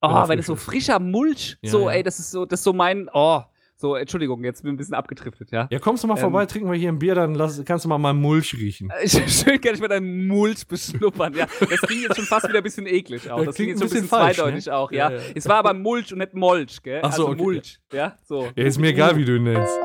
Oh, wenn es so frischer Mulch, ja, so, ja. ey, das ist so, das ist so mein, oh, so, Entschuldigung, jetzt bin ich ein bisschen abgedriftet, ja. Ja, kommst du mal ähm, vorbei, trinken wir hier ein Bier, dann lass, kannst du mal mal Mulch riechen. Schön kann ich mal deinen Mulch beschnuppern, ja. Das klingt jetzt schon fast wieder ein bisschen eklig auch. Das, das klingt jetzt ein bisschen, bisschen falsch, zweideutig ne? auch, ja. Ja, ja. Es war aber Mulch und nicht Molch, gell? Ach so, also okay. Mulch, ja, so. Ja, ist mir egal, wie du ihn nennst.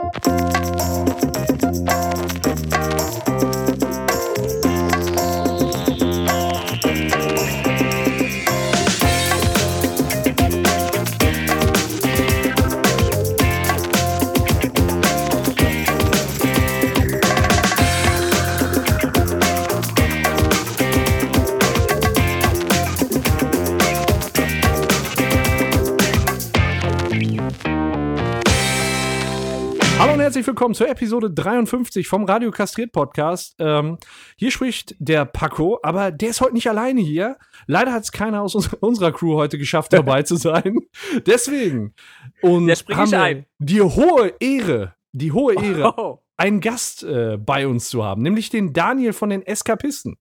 Herzlich willkommen zur Episode 53 vom Radio Kastriert Podcast. Ähm, hier spricht der Paco, aber der ist heute nicht alleine hier. Leider hat es keiner aus uns, unserer Crew heute geschafft, dabei zu sein. Deswegen. Und ich ein. Die hohe Ehre, die hohe Ehre, oh. einen Gast äh, bei uns zu haben, nämlich den Daniel von den Eskapisten.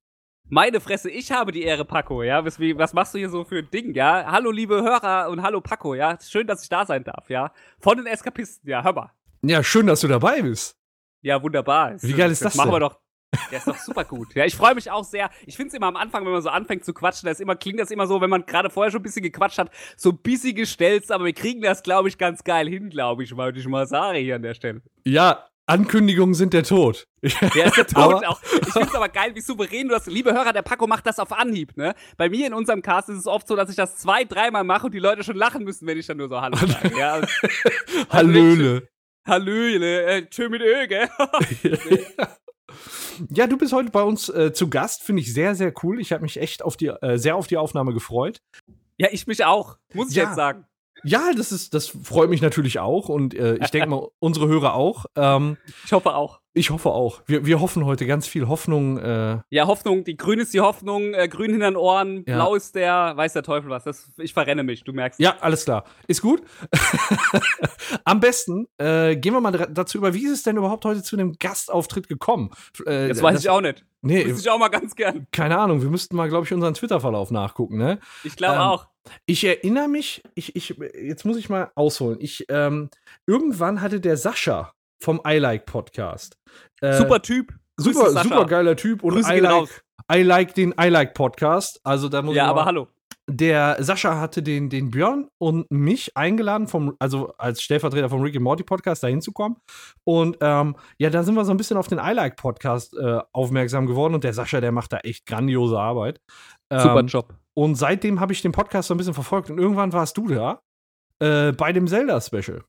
Meine Fresse, ich habe die Ehre, Paco, ja. Was, was, machst du hier so für ein Ding, ja? Hallo, liebe Hörer und hallo, Paco, ja. Schön, dass ich da sein darf, ja. Von den Eskapisten, ja, hör mal. Ja, schön, dass du dabei bist. Ja, wunderbar. Wie geil ist das, das machen wir doch. Der ist doch super gut. Ja, ich freue mich auch sehr. Ich finde es immer am Anfang, wenn man so anfängt zu quatschen, das immer, klingt das immer so, wenn man gerade vorher schon ein bisschen gequatscht hat, so ein bisschen gestellt, aber wir kriegen das, glaube ich, ganz geil hin, glaube ich, wollte ich mal sagen hier an der Stelle. Ja, Ankündigungen sind der Tod. Der ist der Tod auch. Ich finde es aber geil, wie souverän du das. Liebe Hörer, der Paco macht das auf Anhieb, ne? Bei mir in unserem Cast ist es oft so, dass ich das zwei, dreimal mache und die Leute schon lachen müssen, wenn ich dann nur so Hallo sage. Ja, also, Hallöle. Hallöle, äh, tschö mit Ö, gell? ja, du bist heute bei uns äh, zu Gast, finde ich sehr, sehr cool. Ich habe mich echt auf die, äh, sehr auf die Aufnahme gefreut. Ja, ich mich auch, muss ich ja. jetzt sagen. Ja, das ist, das freut mich natürlich auch und äh, ich denke mal, unsere Hörer auch. Ähm, ich hoffe auch. Ich hoffe auch. Wir, wir hoffen heute ganz viel Hoffnung. Äh ja, Hoffnung. Die Grün ist die Hoffnung, äh, grün hinter den Ohren, ja. blau ist der, weiß der Teufel was. Das, ich verrenne mich, du merkst. Ja, alles klar. Ist gut. Am besten äh, gehen wir mal dazu über, wie ist es denn überhaupt heute zu einem Gastauftritt gekommen? Äh, das weiß das, ich auch nicht. Nee. Wüsste ich auch mal ganz gern. Keine Ahnung, wir müssten mal, glaube ich, unseren Twitter-Verlauf nachgucken, ne? Ich glaube ähm, auch. Ich erinnere mich, ich, ich, jetzt muss ich mal ausholen. Ich, ähm, irgendwann hatte der Sascha vom I Like Podcast. Äh, super Typ. Super, super geiler Typ und I like, I like den I Like Podcast. Also da muss ja, aber hallo. Der Sascha hatte den, den Björn und mich eingeladen, vom, also als Stellvertreter vom Ricky Morty Podcast, da hinzukommen. Und ähm, ja, da sind wir so ein bisschen auf den I Like Podcast äh, aufmerksam geworden. Und der Sascha, der macht da echt grandiose Arbeit. Ähm, Super Job. Und seitdem habe ich den Podcast so ein bisschen verfolgt. Und irgendwann warst du da äh, bei dem Zelda-Special.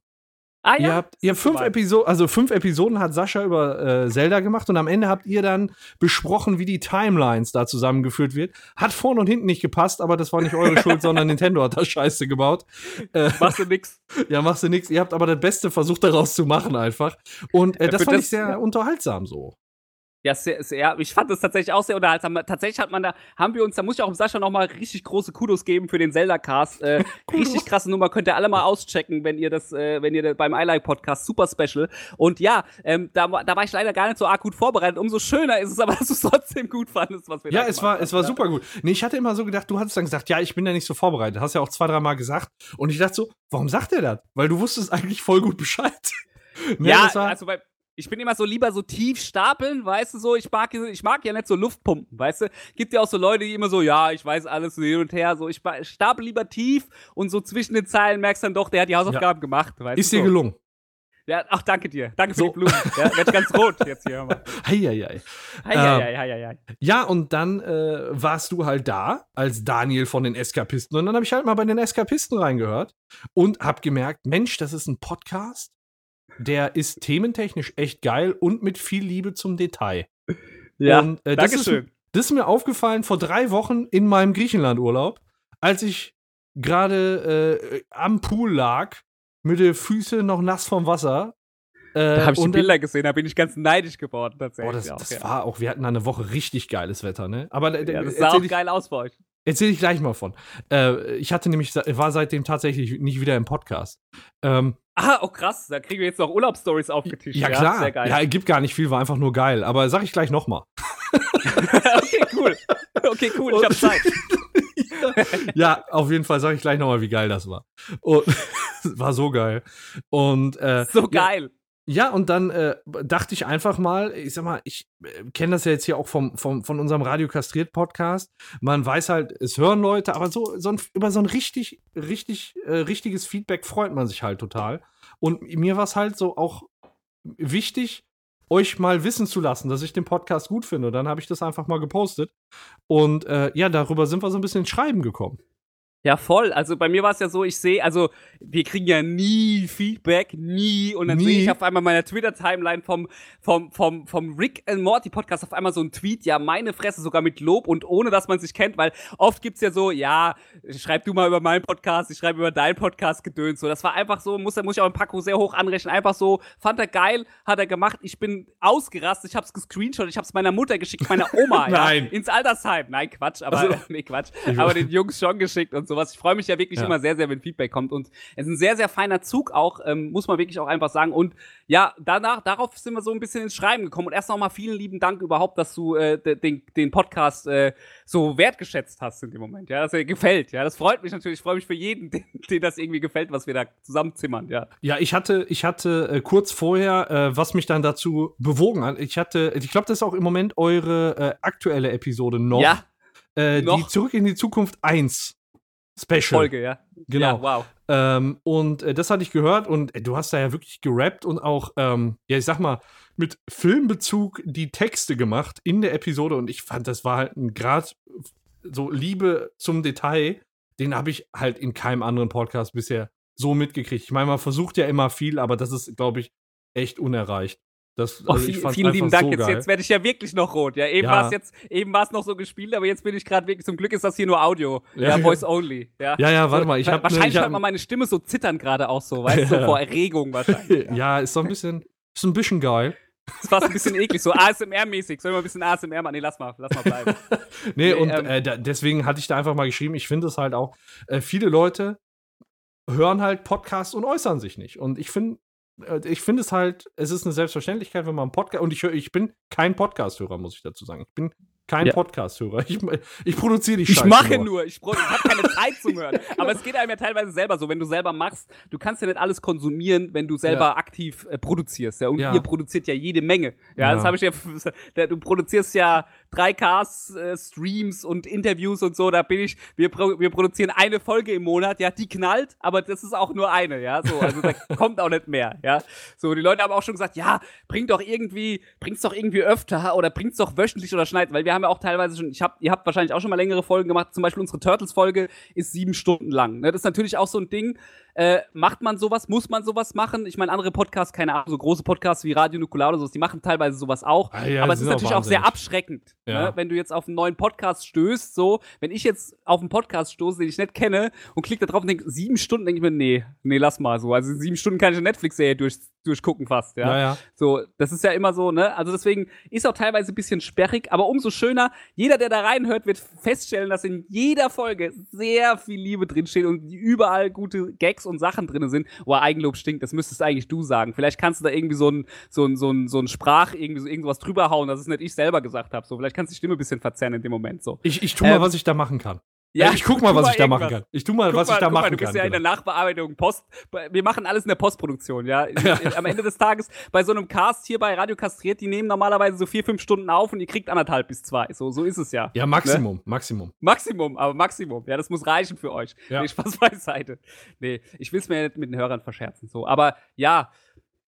Ah ja. Ihr habt ihr fünf Episoden, also fünf Episoden hat Sascha über äh, Zelda gemacht und am Ende habt ihr dann besprochen, wie die Timelines da zusammengeführt wird. Hat vorne und hinten nicht gepasst, aber das war nicht eure Schuld, sondern Nintendo hat da Scheiße gebaut. Äh, machst du nix. Ja, machst du nix. Ihr habt aber das Beste versucht daraus zu machen einfach. Und äh, das fand das, ich sehr ja. unterhaltsam so. Ja, sehr, sehr, ich fand das tatsächlich auch sehr unterhaltsam. Tatsächlich hat man da, haben wir uns, da muss ich auch Sascha nochmal richtig große Kudos geben für den Zelda-Cast. Äh, richtig krasse Nummer, könnt ihr alle mal auschecken, wenn ihr das, äh, wenn ihr das beim iLike-Podcast, super special. Und ja, ähm, da, da war ich leider gar nicht so arg gut vorbereitet. Umso schöner ist es aber, dass du es trotzdem gut fandest, was wir Ja, da es war, haben. es war super gut. Nee, ich hatte immer so gedacht, du hattest dann gesagt, ja, ich bin da nicht so vorbereitet. Hast ja auch zwei, dreimal gesagt. Und ich dachte so, warum sagt er das? Weil du wusstest eigentlich voll gut Bescheid. nee, ja, also bei, ich bin immer so lieber so tief stapeln, weißt du so. Ich mag, ich mag ja nicht so Luftpumpen, weißt du. Gibt ja auch so Leute, die immer so, ja, ich weiß alles so hin und her. So, ich stapel lieber tief und so zwischen den Zeilen merkst dann doch, der hat die Hausaufgaben ja. gemacht. Weißt Ist dir so. gelungen. Ja, ach, danke dir. Danke für so. die Blumen. Ja, werd ganz rot jetzt hier. Heieiei. Heieiei, heieiei. Ja, und dann äh, warst du halt da als Daniel von den Eskapisten. Und dann habe ich halt mal bei den Eskapisten reingehört und habe gemerkt, Mensch, das ist ein Podcast der ist thementechnisch echt geil und mit viel Liebe zum Detail. Ja, und, äh, das, ist, das ist mir aufgefallen vor drei Wochen in meinem Griechenlandurlaub, als ich gerade äh, am Pool lag, mit den Füßen noch nass vom Wasser. Äh, da habe ich die Bilder gesehen, da bin ich ganz neidisch geworden tatsächlich. Oh, das, das ja. war auch, wir hatten eine Woche richtig geiles Wetter, ne? Aber ja, das sah auch ich, geil aus bei euch. Erzähle ich gleich mal von. Äh, ich hatte nämlich, war seitdem tatsächlich nicht wieder im Podcast. Ähm, Ah, oh krass, da kriegen wir jetzt noch Urlaubsstories aufgetischt. Ja, klar. Sehr geil. Ja, gibt gar nicht viel, war einfach nur geil. Aber sag ich gleich nochmal. okay, cool. Okay, cool, ich hab Zeit. ja, auf jeden Fall sage ich gleich nochmal, wie geil das war. Und war so geil. Und äh, so geil. Ja, und dann äh, dachte ich einfach mal, ich sag mal, ich äh, kenne das ja jetzt hier auch vom, vom, von unserem Radio Kastriert Podcast. Man weiß halt, es hören Leute, aber so, so ein, über so ein richtig, richtig, äh, richtiges Feedback freut man sich halt total. Und mir war es halt so auch wichtig, euch mal wissen zu lassen, dass ich den Podcast gut finde. Dann habe ich das einfach mal gepostet. Und äh, ja, darüber sind wir so ein bisschen ins Schreiben gekommen. Ja, voll. Also bei mir war es ja so, ich sehe, also wir kriegen ja nie Feedback, nie. Und dann sehe ich auf einmal meiner Twitter-Timeline vom, vom, vom, vom Rick and Morty Podcast auf einmal so ein Tweet, ja, meine Fresse sogar mit Lob und ohne, dass man sich kennt, weil oft gibt's ja so, ja, schreib du mal über meinen Podcast, ich schreibe über deinen Podcast gedöns. So, das war einfach so, muss, muss ich auch im Paco sehr hoch anrechnen. Einfach so, fand er geil, hat er gemacht. Ich bin ausgerastet, ich hab's gescreenshot, ich hab's meiner Mutter geschickt, meiner Oma, Nein. ja, ins Altersheim. Nein, Quatsch, aber, also, nee, Quatsch. Aber den Jungs schon geschickt und sowas. Ich freue mich ja wirklich ja. immer sehr, sehr, wenn Feedback kommt. Und es ist ein sehr, sehr feiner Zug auch, ähm, muss man wirklich auch einfach sagen. Und ja, danach, darauf sind wir so ein bisschen ins Schreiben gekommen. Und erst nochmal vielen lieben Dank überhaupt, dass du äh, den, den Podcast äh, so wertgeschätzt hast in dem Moment. Ja, dass er gefällt. Ja, das freut mich natürlich. Ich freue mich für jeden, den, den das irgendwie gefällt, was wir da zusammenzimmern. Ja, ja ich hatte, ich hatte äh, kurz vorher, äh, was mich dann dazu bewogen hat. Ich hatte, ich glaube, das ist auch im Moment eure äh, aktuelle Episode noch. Ja. Äh, die Zurück in die Zukunft 1 Special. Folge, ja. Genau. Ja, wow. Ähm, und äh, das hatte ich gehört und äh, du hast da ja wirklich gerappt und auch, ähm, ja, ich sag mal, mit Filmbezug die Texte gemacht in der Episode und ich fand, das war halt ein Grad so Liebe zum Detail, den habe ich halt in keinem anderen Podcast bisher so mitgekriegt. Ich meine, man versucht ja immer viel, aber das ist, glaube ich, echt unerreicht. Das, oh, also viel, vielen lieben Dank. So jetzt, jetzt werde ich ja wirklich noch rot. Ja, eben ja. war es jetzt, eben war es noch so gespielt, aber jetzt bin ich gerade wirklich. Zum Glück ist das hier nur Audio. Ja, ja Voice only. Ja, ja, ja warte mal. Ich hab, wahrscheinlich ne, hört man meine Stimme so zittern gerade auch so, weißt du, so vor Erregung wahrscheinlich. Ja. ist so ein bisschen, ist ein bisschen geil. Das war ein bisschen eklig, so ASMR-mäßig. Sollen wir ein bisschen ASMR machen? Nee, lass mal, lass mal bleiben. nee, nee und ähm, äh, da, deswegen hatte ich da einfach mal geschrieben, ich finde es halt auch, äh, viele Leute hören halt Podcasts und äußern sich nicht. Und ich finde, ich finde es halt, es ist eine Selbstverständlichkeit, wenn man einen Podcast, und ich, ich bin kein Podcast-Hörer, muss ich dazu sagen. Ich bin kein ja. Podcast-Hörer. Ich, ich produziere die Scheiße. Ich mache nur. nur. Ich, ich habe keine Zeit zum Hören. Aber es geht einem ja teilweise selber so, wenn du selber machst. Du kannst ja nicht alles konsumieren, wenn du selber ja. aktiv äh, produzierst. Ja? Und ja. ihr produziert ja jede Menge. Ja, das habe ich ja. Du produzierst ja 3Ks, äh, Streams und Interviews und so. Da bin ich. Wir, wir produzieren eine Folge im Monat. Ja, die knallt, aber das ist auch nur eine. Ja, so. Also da kommt auch nicht mehr. Ja, so. Die Leute haben auch schon gesagt, ja, bring doch irgendwie, bring's doch irgendwie öfter oder bring's doch wöchentlich oder schneit, weil wir haben haben ja auch teilweise schon, ich hab, ihr habt wahrscheinlich auch schon mal längere Folgen gemacht. Zum Beispiel unsere Turtles-Folge ist sieben Stunden lang. Ne? Das ist natürlich auch so ein Ding. Äh, macht man sowas? Muss man sowas machen? Ich meine, andere Podcasts, keine Ahnung, so große Podcasts wie Radio Nukular oder so, die machen teilweise sowas auch. Ah, ja, aber es ist natürlich auch, auch sehr abschreckend, ja. ne? wenn du jetzt auf einen neuen Podcast stößt. So, wenn ich jetzt auf einen Podcast stoße, den ich nicht kenne und klicke da drauf und denke, sieben Stunden, denke ich mir, nee, nee, lass mal so. Also sieben Stunden kann ich eine Netflix-Serie durch, durchgucken fast, ja? ja. Ja, So, das ist ja immer so, ne? Also deswegen ist auch teilweise ein bisschen sperrig, aber umso schöner, jeder, der da reinhört, wird feststellen, dass in jeder Folge sehr viel Liebe drinsteht und überall gute Gags und Sachen drin sind. Oh, Eigenlob stinkt, das müsstest eigentlich du sagen. Vielleicht kannst du da irgendwie so ein, so ein, so ein, so ein Sprach, irgendwie so irgendwas drüber hauen, dass es nicht ich selber gesagt habe. So, vielleicht kannst du die Stimme ein bisschen verzerren in dem Moment. So. Ich, ich tu mal, ähm, was ich da machen kann. Ja, ich guck mal, was ich da machen kann. Ich tu mal, was ich da machen kann. Du bist ja in der genau. Nachbearbeitung, Post. Wir machen alles in der Postproduktion, ja. Am Ende des Tages bei so einem Cast hier bei Radio Kastriert, die nehmen normalerweise so vier, fünf Stunden auf und ihr kriegt anderthalb bis zwei. So, so ist es ja. Ja, Maximum, ne? Maximum. Maximum, aber Maximum. Ja, das muss reichen für euch. Ja. Nee, Spaß beiseite. Nee, ich will es mir ja nicht mit den Hörern verscherzen. So, aber ja,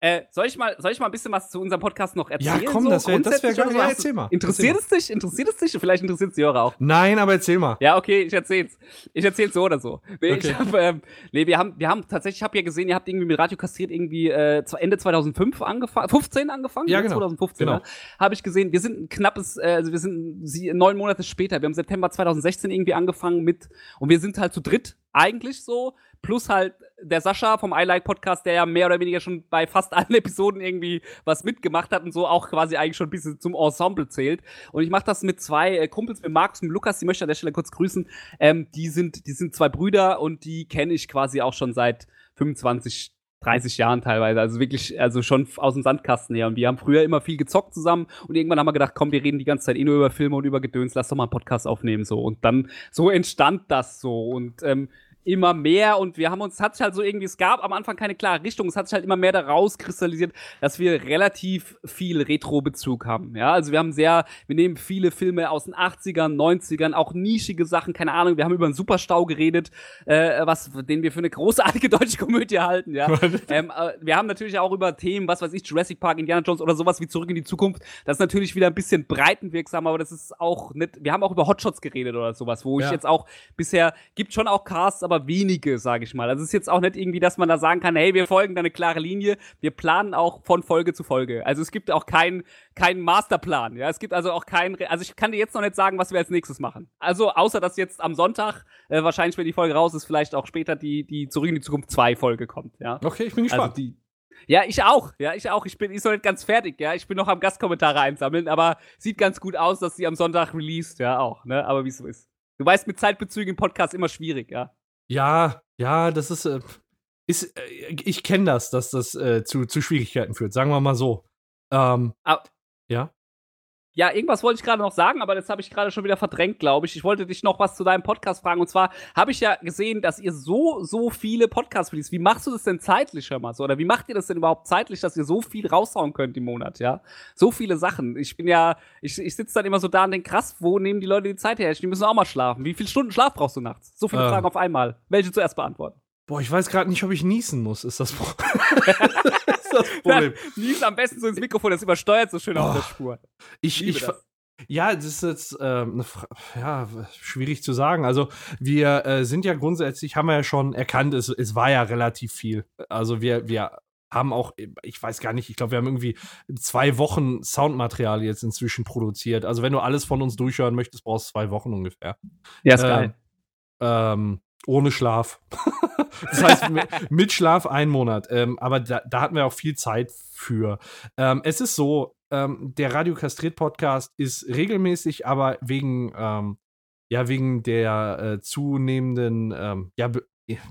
äh, soll, ich mal, soll ich mal ein bisschen was zu unserem Podcast noch erzählen? Ja, komm, so? das wäre wär geil. Ja, erzähl mal. Interessiert erzähl es dich? Interessiert es dich? Vielleicht interessiert es die Hörer auch. Nein, aber erzähl mal. Ja, okay, ich erzähl's. Ich erzähl's so oder so. Nee, okay. hab, ähm, nee wir, haben, wir haben tatsächlich, ich habe ja gesehen, ihr habt irgendwie mit Radio kastriert irgendwie äh, Ende 2005 angefangen, 15 angefangen? Ja, genau. 2015, genau. Ne? Habe ich gesehen. Wir sind ein knappes, äh, also wir sind sie, neun Monate später. Wir haben September 2016 irgendwie angefangen mit, und wir sind halt zu dritt eigentlich so, plus halt der Sascha vom I Like Podcast, der ja mehr oder weniger schon bei fast allen Episoden irgendwie was mitgemacht hat und so auch quasi eigentlich schon ein bisschen zum Ensemble zählt. Und ich mache das mit zwei äh, Kumpels, mit Markus und Lukas, die möchte ich an der Stelle kurz grüßen. Ähm, die sind, die sind zwei Brüder und die kenne ich quasi auch schon seit 25 30 Jahren teilweise. Also wirklich, also schon aus dem Sandkasten her. Und wir haben früher immer viel gezockt zusammen und irgendwann haben wir gedacht, komm, wir reden die ganze Zeit eh nur über Filme und über Gedöns, lass doch mal einen Podcast aufnehmen. so. Und dann so entstand das so. Und ähm, immer mehr und wir haben uns, hat sich halt so irgendwie, es gab am Anfang keine klare Richtung, es hat sich halt immer mehr daraus kristallisiert, dass wir relativ viel Retro-Bezug haben, ja, also wir haben sehr, wir nehmen viele Filme aus den 80ern, 90ern, auch nischige Sachen, keine Ahnung, wir haben über einen Superstau geredet, äh, was, den wir für eine großartige deutsche Komödie halten, ja, ähm, äh, wir haben natürlich auch über Themen, was weiß ich, Jurassic Park, Indiana Jones oder sowas wie Zurück in die Zukunft, das ist natürlich wieder ein bisschen breitenwirksam, aber das ist auch nicht, wir haben auch über Hotshots geredet oder sowas, wo ja. ich jetzt auch bisher, gibt schon auch Casts, aber aber wenige, sage ich mal. Also es ist jetzt auch nicht irgendwie, dass man da sagen kann, hey, wir folgen da eine klare Linie. Wir planen auch von Folge zu Folge. Also es gibt auch keinen kein Masterplan. Ja, es gibt also auch keinen. Also ich kann dir jetzt noch nicht sagen, was wir als nächstes machen. Also außer dass jetzt am Sonntag äh, wahrscheinlich, wenn die Folge raus ist, vielleicht auch später die die zurück in die Zukunft 2 Folge kommt. Ja. Okay, ich bin gespannt. Also die, ja, ich auch. Ja, ich auch. Ich bin, ich soll nicht ganz fertig. Ja, ich bin noch am Gastkommentare einsammeln, aber sieht ganz gut aus, dass sie am Sonntag released. Ja, auch. Ne, aber wie es so ist. Du weißt, mit Zeitbezügen im Podcast immer schwierig. Ja. Ja, ja, das ist, äh, ist äh, ich kenne das, dass das äh, zu, zu Schwierigkeiten führt, sagen wir mal so. Ähm, ah, ja? Ja, irgendwas wollte ich gerade noch sagen, aber das habe ich gerade schon wieder verdrängt, glaube ich. Ich wollte dich noch was zu deinem Podcast fragen. Und zwar habe ich ja gesehen, dass ihr so, so viele Podcasts release. Wie machst du das denn zeitlich, hör mal so? Oder wie macht ihr das denn überhaupt zeitlich, dass ihr so viel raushauen könnt im Monat, ja? So viele Sachen. Ich bin ja, ich, ich sitze dann immer so da und denke, krass, wo nehmen die Leute die Zeit her? Die müssen auch mal schlafen. Wie viele Stunden Schlaf brauchst du nachts? So viele äh. Fragen auf einmal. Welche zuerst beantworten? Boah, ich weiß gerade nicht, ob ich niesen muss, ist das, Problem. ist das Problem. Niesen am besten so ins Mikrofon, das übersteuert so schön oh, auf der Spur. Ich, ich, ich ja, das ist jetzt äh, ja, schwierig zu sagen. Also wir äh, sind ja grundsätzlich, haben wir ja schon erkannt, es, es war ja relativ viel. Also wir, wir haben auch, ich weiß gar nicht, ich glaube, wir haben irgendwie zwei Wochen Soundmaterial jetzt inzwischen produziert. Also wenn du alles von uns durchhören möchtest, brauchst du zwei Wochen ungefähr. Ja, ist ähm, geil. Ähm, ohne Schlaf. das heißt, mit Schlaf ein Monat. Ähm, aber da, da, hatten wir auch viel Zeit für. Ähm, es ist so, ähm, der Radio Kastriert Podcast ist regelmäßig, aber wegen, ähm, ja, wegen der äh, zunehmenden, ähm, ja,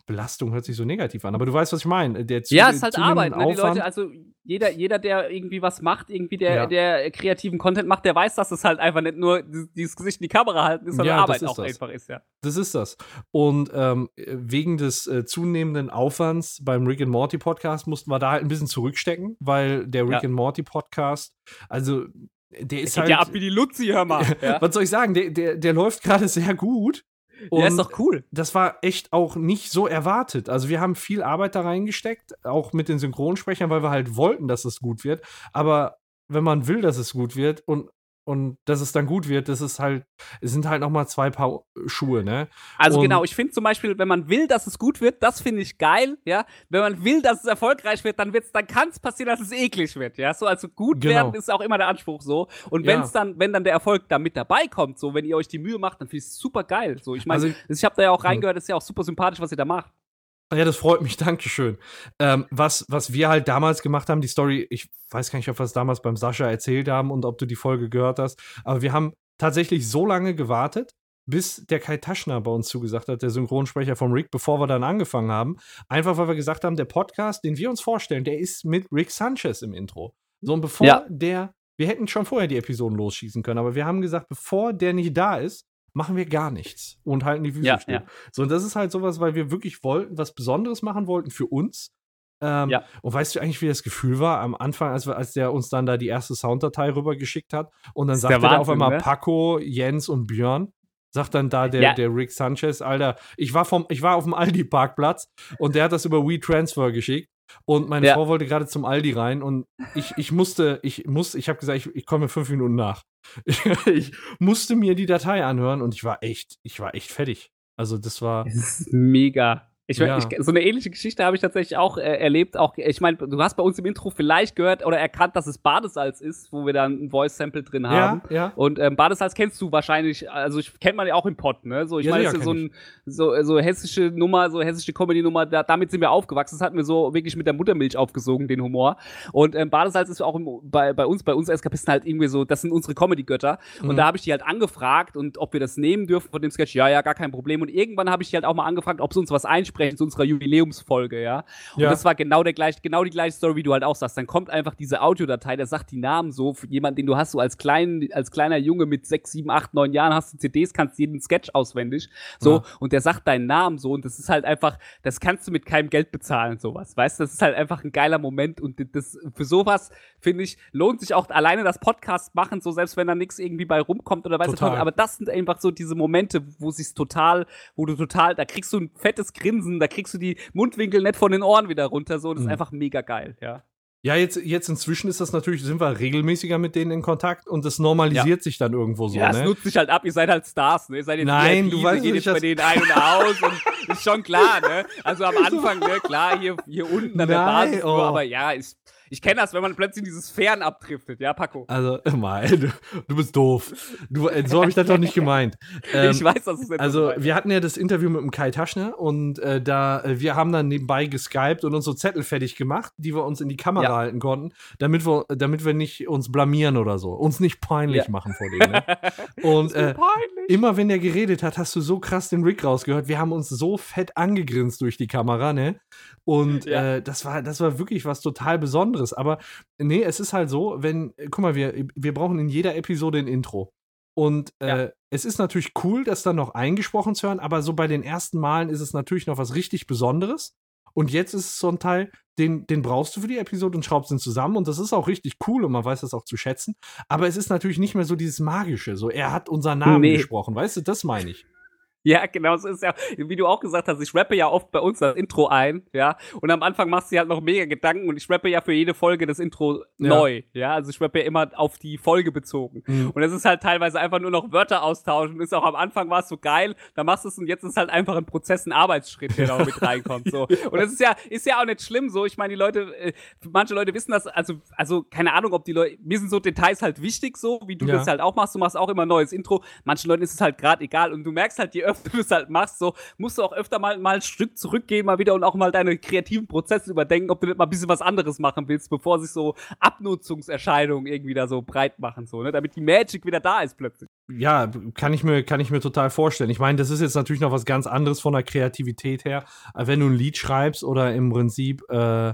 Belastung hört sich so negativ an, aber du weißt, was ich meine. ja, es ist halt Arbeit. Ne? Die Leute, also jeder, jeder, der irgendwie was macht, irgendwie der, ja. der kreativen Content macht, der weiß, dass es halt einfach nicht nur dieses Gesicht in die Kamera halten ist, sondern ja, Arbeit auch das. einfach ist, ja. Das ist das. Und ähm, wegen des äh, zunehmenden Aufwands beim Rick and Morty Podcast mussten wir da halt ein bisschen zurückstecken, weil der Rick ja. and Morty Podcast, also der ist halt. Ja, ab wie die Luzi, hör mal. was soll ich sagen? Der, der, der läuft gerade sehr gut. Und ja, ist doch cool. Das war echt auch nicht so erwartet. Also wir haben viel Arbeit da reingesteckt, auch mit den Synchronsprechern, weil wir halt wollten, dass es gut wird. Aber wenn man will, dass es gut wird und und dass es dann gut wird, das ist halt, es sind halt noch mal zwei Paar Schuhe, ne? Also und genau, ich finde zum Beispiel, wenn man will, dass es gut wird, das finde ich geil, ja. Wenn man will, dass es erfolgreich wird, dann wird's, dann kann es passieren, dass es eklig wird, ja. So, also gut genau. werden ist auch immer der Anspruch so. Und wenn es ja. dann, wenn dann der Erfolg da mit dabei kommt, so, wenn ihr euch die Mühe macht, dann finde ich es super geil. So, ich meine, also, ich habe da ja auch reingehört, ist ja auch super sympathisch, was ihr da macht. Ja, das freut mich, Dankeschön. Ähm, was, was wir halt damals gemacht haben, die Story, ich weiß gar nicht, ob wir es damals beim Sascha erzählt haben und ob du die Folge gehört hast, aber wir haben tatsächlich so lange gewartet, bis der Kai Taschner bei uns zugesagt hat, der Synchronsprecher vom Rick, bevor wir dann angefangen haben. Einfach weil wir gesagt haben, der Podcast, den wir uns vorstellen, der ist mit Rick Sanchez im Intro. So, und bevor ja. der, wir hätten schon vorher die Episoden losschießen können, aber wir haben gesagt, bevor der nicht da ist, machen wir gar nichts und halten die Füße ja, still. Ja. So, und das ist halt sowas, weil wir wirklich wollten, was Besonderes machen wollten für uns. Ähm, ja. Und weißt du eigentlich, wie das Gefühl war am Anfang, als, wir, als der uns dann da die erste Sounddatei rübergeschickt hat und dann sagte er auf einmal ne? Paco, Jens und Björn. Sagt dann da der, ja. der Rick Sanchez, Alter, ich war, vom, ich war auf dem Aldi-Parkplatz und der hat das über WeTransfer geschickt und meine ja. Frau wollte gerade zum Aldi rein und ich, ich musste, ich muss, ich habe gesagt, ich, ich komme fünf Minuten nach. ich musste mir die Datei anhören und ich war echt, ich war echt fertig. Also das war. Das ist mega. Ich, ja. ich, so eine ähnliche Geschichte habe ich tatsächlich auch äh, erlebt. Auch, ich meine, du hast bei uns im Intro vielleicht gehört oder erkannt, dass es Badesalz ist, wo wir dann ein Voice-Sample drin haben. Ja, ja. Und ähm, Badesalz kennst du wahrscheinlich, also ich, kennt man ja auch im Pod, ne? So, ich ja, meine, das ist so, ein, so, so hessische Nummer, so hessische Comedy-Nummer, da, damit sind wir aufgewachsen. Das hatten wir so wirklich mit der Muttermilch aufgesogen, den Humor. Und ähm, Badesalz ist auch im, bei, bei uns, bei uns Eskapisten halt irgendwie so, das sind unsere Comedy-Götter. Mhm. Und da habe ich die halt angefragt und ob wir das nehmen dürfen von dem Sketch. Ja, ja, gar kein Problem. Und irgendwann habe ich die halt auch mal angefragt, ob sie uns was einspielen sprechen zu unserer Jubiläumsfolge, ja. Und Ja. das war genau der gleich, genau die gleiche Story, wie du halt auch sagst. Dann kommt einfach diese Audiodatei, der sagt die Namen so für jemanden, den du hast, so als klein, als kleiner Junge mit sechs, sieben, acht, neun Jahren hast du CDs, kannst jeden Sketch auswendig. So, Ja. und der sagt deinen Namen so, und das ist halt einfach, das kannst du mit keinem Geld bezahlen, sowas. Weißt du, das ist halt einfach ein geiler Moment und das für sowas, finde ich, lohnt sich auch alleine das Podcast machen, so selbst wenn da nichts irgendwie bei rumkommt oder weiß ich Total. nicht, aber das sind einfach so diese Momente, wo sich's total, wo du total, da kriegst du ein fettes Grinsen, da kriegst du die Mundwinkel nicht von den Ohren wieder runter, so, das ist Mhm. einfach mega geil, ja. Ja, jetzt, jetzt inzwischen ist das natürlich, sind wir regelmäßiger mit denen in Kontakt und das normalisiert sich dann irgendwo so, ja, es ne? nutzt sich halt ab, ihr seid halt Stars, ne? Ihr seid jetzt Nein, du ihr weißt geht nicht, jetzt bei denen ein und aus und ist schon klar, ne? Also am Anfang, ne, klar, hier, hier unten an der Nein, Basis, oh. aber ja, ich, ich kenne das, wenn man plötzlich in dieses Fern abdriftet, ja, Paco. Also, mal, du, du bist doof. Du, äh, so habe ich das doch nicht gemeint. Ähm, ich weiß, dass es nicht Also, wir hatten ja das Interview mit dem Kai Taschner und äh, da, äh, wir haben dann nebenbei geskypt und uns so Zettel fertig gemacht, die wir uns in die Kamera Ja. halten konnten, damit wir, damit wir nicht uns blamieren oder so, uns nicht peinlich Ja. machen vor denen. Ne? Und äh, immer wenn der geredet hat, hast du so krass den Rick rausgehört. Wir haben uns so fett angegrinst durch die Kamera, ne? Und Ja. äh, das war, das war wirklich was total Besonderes. Aber nee, es ist halt so, wenn, äh, guck mal, wir, wir brauchen in jeder Episode ein Intro. Und äh, Ja. es ist natürlich cool, das dann noch eingesprochen zu hören, aber so bei den ersten Malen ist es natürlich noch was richtig Besonderes. Und jetzt ist es so ein Teil, den, den brauchst du für die Episode und schraubst ihn zusammen. Und das ist auch richtig cool und man weiß das auch zu schätzen. Aber es ist natürlich nicht mehr so dieses Magische. So, er hat unseren Namen Nee. gesprochen, weißt du, das meine ich. Ja, genau, so ist ja, wie du auch gesagt hast, ich rappe ja oft bei uns das Intro ein, ja, und am Anfang machst du dir halt noch mega Gedanken und ich rappe ja für jede Folge das Intro Ja. neu, ja, also ich rappe ja immer auf die Folge bezogen. Mhm. Und es ist halt teilweise einfach nur noch Wörter austauschen. Ist auch am Anfang war es so geil, da machst du es und jetzt ist halt einfach ein Prozess, ein Arbeitsschritt, der da mit reinkommt. So. Und das ist ja, ist ja auch nicht schlimm so. Ich meine, die Leute, äh, manche Leute wissen das, also, also keine Ahnung, ob die Leute, mir sind so Details halt wichtig, so, wie du Ja. das halt auch machst. Du machst auch immer neues Intro. Manchen Leuten ist es halt gerade egal. Und du merkst halt, je öfter du es halt machst, so, musst du auch öfter mal, mal ein Stück zurückgehen, mal wieder und auch mal deine kreativen Prozesse überdenken, ob du nicht mal ein bisschen was anderes machen willst, bevor sich so Abnutzungserscheinungen irgendwie da so breit machen, so, ne, damit die Magic wieder da ist plötzlich. Ja, kann ich, mir, kann ich mir total vorstellen. Ich meine, das ist jetzt natürlich noch was ganz anderes von der Kreativität her, wenn du ein Lied schreibst oder im Prinzip, äh,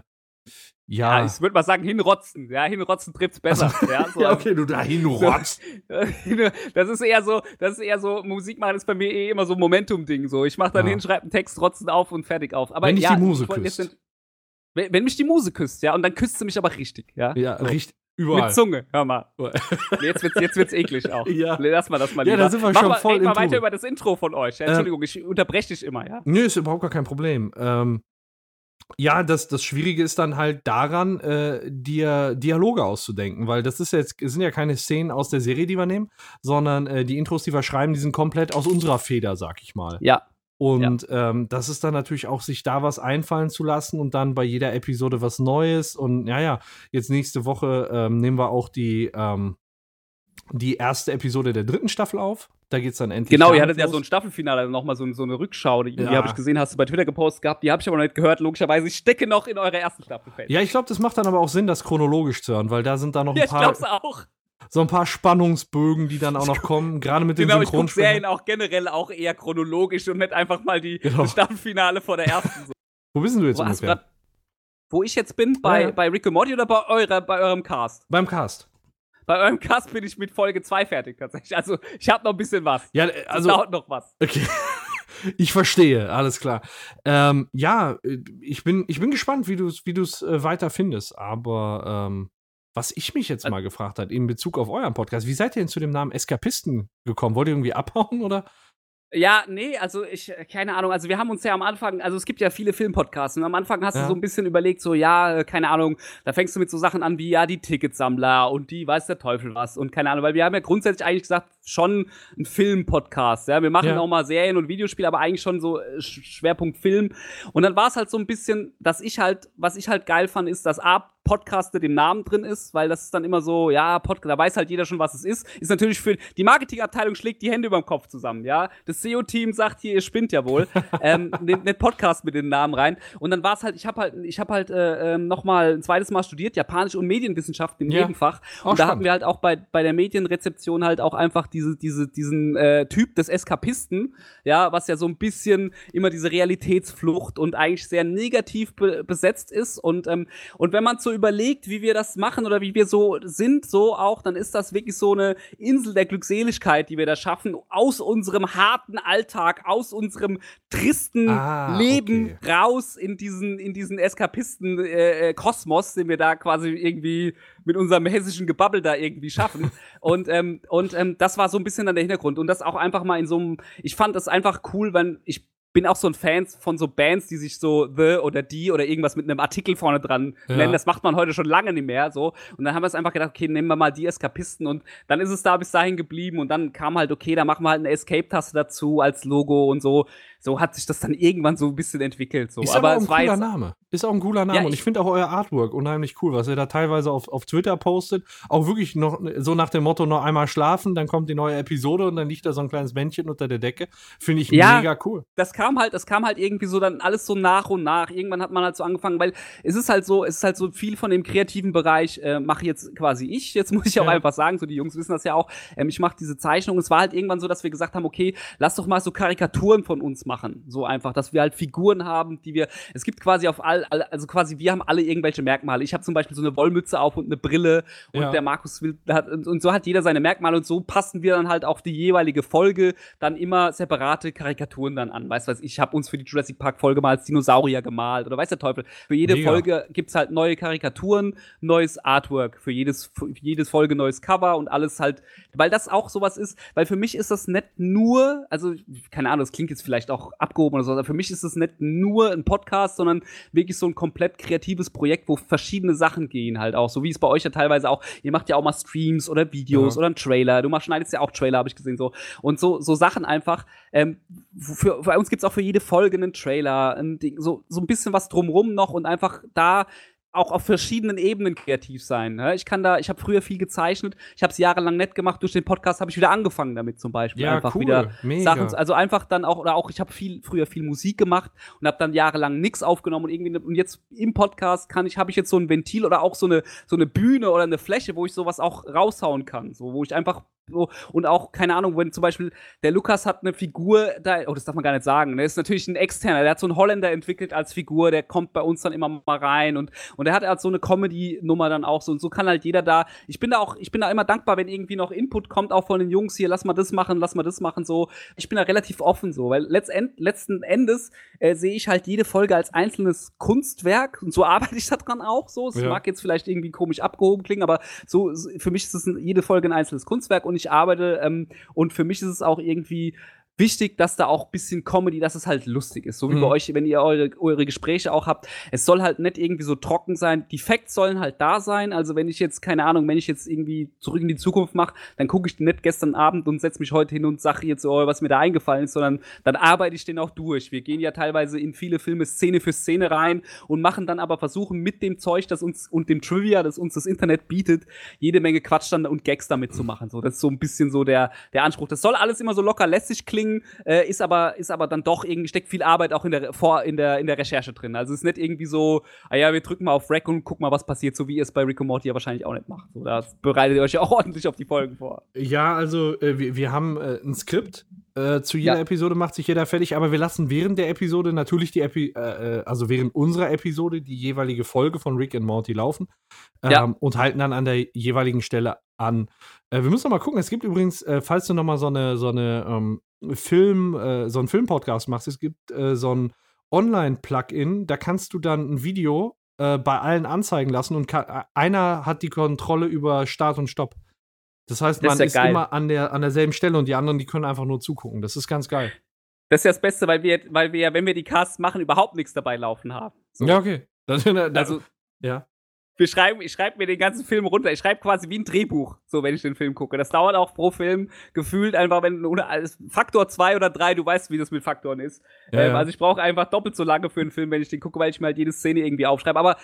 Ja, ja. ich würde mal sagen, hinrotzen. Ja, hinrotzen trifft's besser. ja, so, ja, okay, du dahin rotzt. Das ist eher so, das ist eher so, Musik machen ist bei mir eh immer so ein Momentum-Ding. So, ich mach dann Ja. hin, schreibe einen Text, rotzen auf und fertig auf. Aber Wenn dich ja, die Muse ich jetzt küsst. nicht- Wenn, wenn mich die Muse küsst, ja, und dann küsst sie mich aber richtig, ja. Ja, so. riecht Mit überall. Zunge, hör mal. Jetzt wird's, jetzt wird's eklig auch. Ja. Lass mal das mal Ja, lieber. da sind wir Mach schon mal, voll red mal weiter Tube. über das Intro von euch. Ja, Ähm, Entschuldigung, ich unterbreche dich immer, ja. Nö, ist überhaupt gar kein Problem. Ähm, ja, das, das Schwierige ist dann halt daran, äh, dir Dialoge auszudenken, weil das ist jetzt, sind ja keine Szenen aus der Serie, die wir nehmen, sondern äh, die Intros, die wir schreiben, die sind komplett aus unserer Feder, sag ich mal. Ja. Und ähm, das ist dann natürlich auch, sich da was einfallen zu lassen und dann bei jeder Episode was Neues. Und ja, ja, jetzt nächste Woche ähm, nehmen wir auch die, ähm, die erste Episode der dritten Staffel auf. Da geht's dann endlich. Genau, ihr hattet ja so ein Staffelfinale, nochmal so, so eine Rückschau. Die, die Ja. habe ich gesehen, hast du bei Twitter gepostet gehabt. Die habe ich aber noch nicht gehört, logischerweise. Ich stecke noch in eurer ersten Staffel fest. Ja, ich glaube, das macht dann aber auch Sinn, das chronologisch zu hören, weil da sind da noch ein Ja, ich paar, glaub's auch. so ein paar Spannungsbögen, die dann auch noch kommen, gerade mit den Genau, ich Synchronsprechern. Serien auch generell auch eher chronologisch und nicht einfach mal die Genau. Staffelfinale vor der ersten. So. Wo bist du jetzt Wo, ungefähr? grad, wo ich jetzt bin, bei, Ja, ja. bei Rick and Morty oder bei, eurer, bei eurem Cast? Beim Cast. Bei eurem Cast bin ich mit Folge 2 fertig tatsächlich. Also ich habe noch ein bisschen was. Ja, Es also dauert noch was. Okay. Ich verstehe, alles klar. Ähm, ja, ich bin, ich bin gespannt, wie du es wie du's, äh, weiter findest. Aber ähm, was ich mich jetzt mal gefragt hat, in Bezug auf euren Podcast, wie seid ihr denn zu dem Namen Eskapisten gekommen? Wollt ihr irgendwie abhauen oder? Ja, nee, also ich, äh, keine Ahnung, also wir haben uns ja am Anfang, also es gibt ja viele Filmpodcasts und am Anfang hast Ja. du so ein bisschen überlegt, so, ja, äh, keine Ahnung, da fängst du mit so Sachen an wie, ja, die Ticketsammler und die weiß der Teufel was und keine Ahnung, weil wir haben ja grundsätzlich eigentlich gesagt, schon ein Film-Podcast, ja, wir machen Ja. auch mal Serien und Videospiele, aber eigentlich schon so äh, Sch- Schwerpunkt Film und dann war es halt so ein bisschen, dass ich halt, was ich halt geil fand, ist, dass A, Podcast mit dem Namen drin ist, weil das ist dann immer so, ja, Podcast, da weiß halt jeder schon, was es ist. Ist natürlich für die Marketingabteilung schlägt die Hände über dem Kopf zusammen, ja. Das SEO-Team sagt hier, ihr spinnt ja wohl. ähm, nicht, nicht Podcast mit den Namen rein. Und dann war es halt, ich habe halt, ich habe halt äh, ähm, noch mal ein zweites Mal studiert, Japanisch und Medienwissenschaften im ja. Nebenfach. Und da hatten wir halt auch bei, bei der Medienrezeption halt auch einfach diese, diese, diesen äh, Typ des Eskapisten, ja, was ja so ein bisschen immer diese Realitätsflucht und eigentlich sehr negativ be besetzt ist. Und, ähm, und wenn man so überlegt, wie wir das machen oder wie wir so sind, so auch, dann ist das wirklich so eine Insel der Glückseligkeit, die wir da schaffen, aus unserem harten Alltag, aus unserem tristen ah, Leben okay. raus in diesen, in diesen Eskapisten-Kosmos, äh, äh den wir da quasi irgendwie mit unserem hessischen Gebabbel da irgendwie schaffen. und ähm, und ähm, das war so ein bisschen dann der Hintergrund. Und das auch einfach mal in so einem, ich fand das einfach cool, wenn ich bin auch so ein Fan von so Bands, die sich so The oder die oder irgendwas mit einem Artikel vorne dran ja. nennen. Das macht man heute schon lange nicht mehr so. Und dann haben wir es einfach gedacht, okay, nehmen wir mal die Eskapisten und dann ist es da bis dahin geblieben und dann kam halt, okay, da machen wir halt eine Escape-Taste dazu als Logo und so so hat sich das dann irgendwann so ein bisschen entwickelt. So. Ist aber, aber auch ein cooler Name. Ist auch ein cooler Name. Ja, und ich finde auch euer Artwork unheimlich cool, was ihr da teilweise auf, auf Twitter postet. Auch wirklich noch so nach dem Motto, noch einmal schlafen, dann kommt die neue Episode und dann liegt da so ein kleines Männchen unter der Decke. Finde ich ja, mega cool. Das kam halt, das kam halt irgendwie so dann alles so nach und nach. Irgendwann hat man halt so angefangen, weil es ist halt so, es ist halt so viel von dem kreativen Bereich, äh, mache jetzt quasi ich. Jetzt muss ich auch ja. einfach sagen, so die Jungs wissen das ja auch. Ähm, ich mache diese Zeichnung. Es war halt irgendwann so, dass wir gesagt haben, okay, lass doch mal so Karikaturen von uns machen machen. So einfach, dass wir halt Figuren haben, die wir. Es gibt quasi auf all, also quasi, wir haben alle irgendwelche Merkmale. Ich habe zum Beispiel so eine Wollmütze auf und eine Brille und ja. der Markus will, hat, und, so hat jeder seine Merkmale und so passen wir dann halt auf die jeweilige Folge dann immer separate Karikaturen dann an. Weißt du, ich habe uns für die Jurassic Park Folge mal als Dinosaurier gemalt oder weiß der Teufel. Für jede Mega. Folge gibt's halt neue Karikaturen, neues Artwork, für jedes, für jedes Folge neues Cover und alles halt, weil das auch sowas ist, weil für mich ist das nicht nur, also keine Ahnung, das klingt jetzt vielleicht auch auch abgehoben oder so. Also für mich ist es nicht nur ein Podcast, sondern wirklich so ein komplett kreatives Projekt, wo verschiedene Sachen gehen halt auch. So wie es bei euch ja teilweise auch, ihr macht ja auch mal Streams oder Videos ja. oder einen Trailer. Du machst, schneidest ja auch Trailer, habe ich gesehen, so. Und so, so Sachen einfach, ähm, für, für uns gibt's auch für jede Folge einen Trailer, ein Ding, so, so ein bisschen was drumrum noch und einfach da auch auf verschiedenen Ebenen kreativ sein. Ne? Ich kann da, ich habe früher viel gezeichnet, ich habe es jahrelang nett gemacht. Durch den Podcast habe ich wieder angefangen damit zum Beispiel. Ja, einfach cool. wieder Mega. Sachen, also einfach dann auch oder auch ich habe viel früher viel Musik gemacht und habe dann jahrelang nichts aufgenommen und irgendwie und jetzt im Podcast kann ich habe ich jetzt so ein Ventil oder auch so eine so eine Bühne oder eine Fläche, wo ich sowas auch raushauen kann, so wo ich einfach so, und auch, keine Ahnung, wenn zum Beispiel der Lukas hat eine Figur, da, oh, das darf man gar nicht sagen, der ist natürlich ein Externer, der hat so einen Holländer entwickelt als Figur, der kommt bei uns dann immer mal rein und, und er hat halt so eine Comedy-Nummer dann auch so und so kann halt jeder da, ich bin da auch, ich bin da immer dankbar, wenn irgendwie noch Input kommt, auch von den Jungs hier, lass mal das machen, lass mal das machen, so. Ich bin da relativ offen so, weil letztend, letzten Endes äh, sehe ich halt jede Folge als einzelnes Kunstwerk und so arbeite ich daran auch so. Es ja. mag jetzt vielleicht irgendwie komisch abgehoben klingen, aber so, für mich ist es jede Folge ein einzelnes Kunstwerk und ich arbeite. Ähm, und für mich ist es auch irgendwie wichtig, dass da auch ein bisschen Comedy, dass es halt lustig ist. So wie mhm. bei euch, wenn ihr eure, eure Gespräche auch habt. Es soll halt nicht irgendwie so trocken sein. Die Facts sollen halt da sein. Also wenn ich jetzt, keine Ahnung, wenn ich jetzt irgendwie zurück in die Zukunft mache, dann gucke ich den nicht gestern Abend und setze mich heute hin und sage jetzt so, was mir da eingefallen ist, sondern dann arbeite ich den auch durch. Wir gehen ja teilweise in viele Filme Szene für Szene rein und machen dann aber versuchen mit dem Zeug, das uns und dem Trivia, das uns das Internet bietet, jede Menge Quatsch dann und Gags damit zu machen. So, das ist so ein bisschen so der, der Anspruch. Das soll alles immer so locker lässig klingen klingen, äh, ist aber ist aber dann doch irgendwie steckt viel Arbeit auch in der vor in der in der Recherche drin. Also es ist nicht irgendwie so, ah ja, wir drücken mal auf Rack und gucken mal, was passiert, so wie ihr es bei und Morty ja wahrscheinlich auch nicht macht. So, da bereitet ihr euch ja auch ordentlich auf die Folgen vor. Ja, also äh, wir, wir haben äh, ein Skript. Äh, zu jeder ja. Episode macht sich jeder fertig, aber wir lassen während der Episode natürlich die Epi äh, äh, also während unserer Episode die jeweilige Folge von Rick und Morty laufen ähm, ja. und halten dann an der jeweiligen Stelle an. Äh, wir müssen noch mal gucken. Es gibt übrigens, äh, falls du noch mal so eine, so eine ähm, Film, äh, so einen Filmpodcast machst, es gibt so ein Online-Plugin, da kannst du dann ein Video bei allen anzeigen lassen und kann, einer hat die Kontrolle über Start und Stopp. Das heißt, man ist, ja ist immer an, der, an derselben Stelle und die anderen, die können einfach nur zugucken. Das ist ganz geil. Das ist ja das Beste, weil wir, weil wir, wenn wir die Casts machen, überhaupt nichts dabei laufen haben. So. Ja, okay. Das, das, also, ja wir schreiben, ich schreibe mir den ganzen Film runter. Ich schreibe quasi wie ein Drehbuch, so wenn ich den Film gucke. Das dauert auch pro Film gefühlt einfach, wenn Faktor zwei oder drei, du weißt, wie das mit Faktoren ist. Ja, ähm, ja. Also ich brauche einfach doppelt so lange für einen Film, wenn ich den gucke, weil ich mir halt jede Szene irgendwie aufschreibe. Aber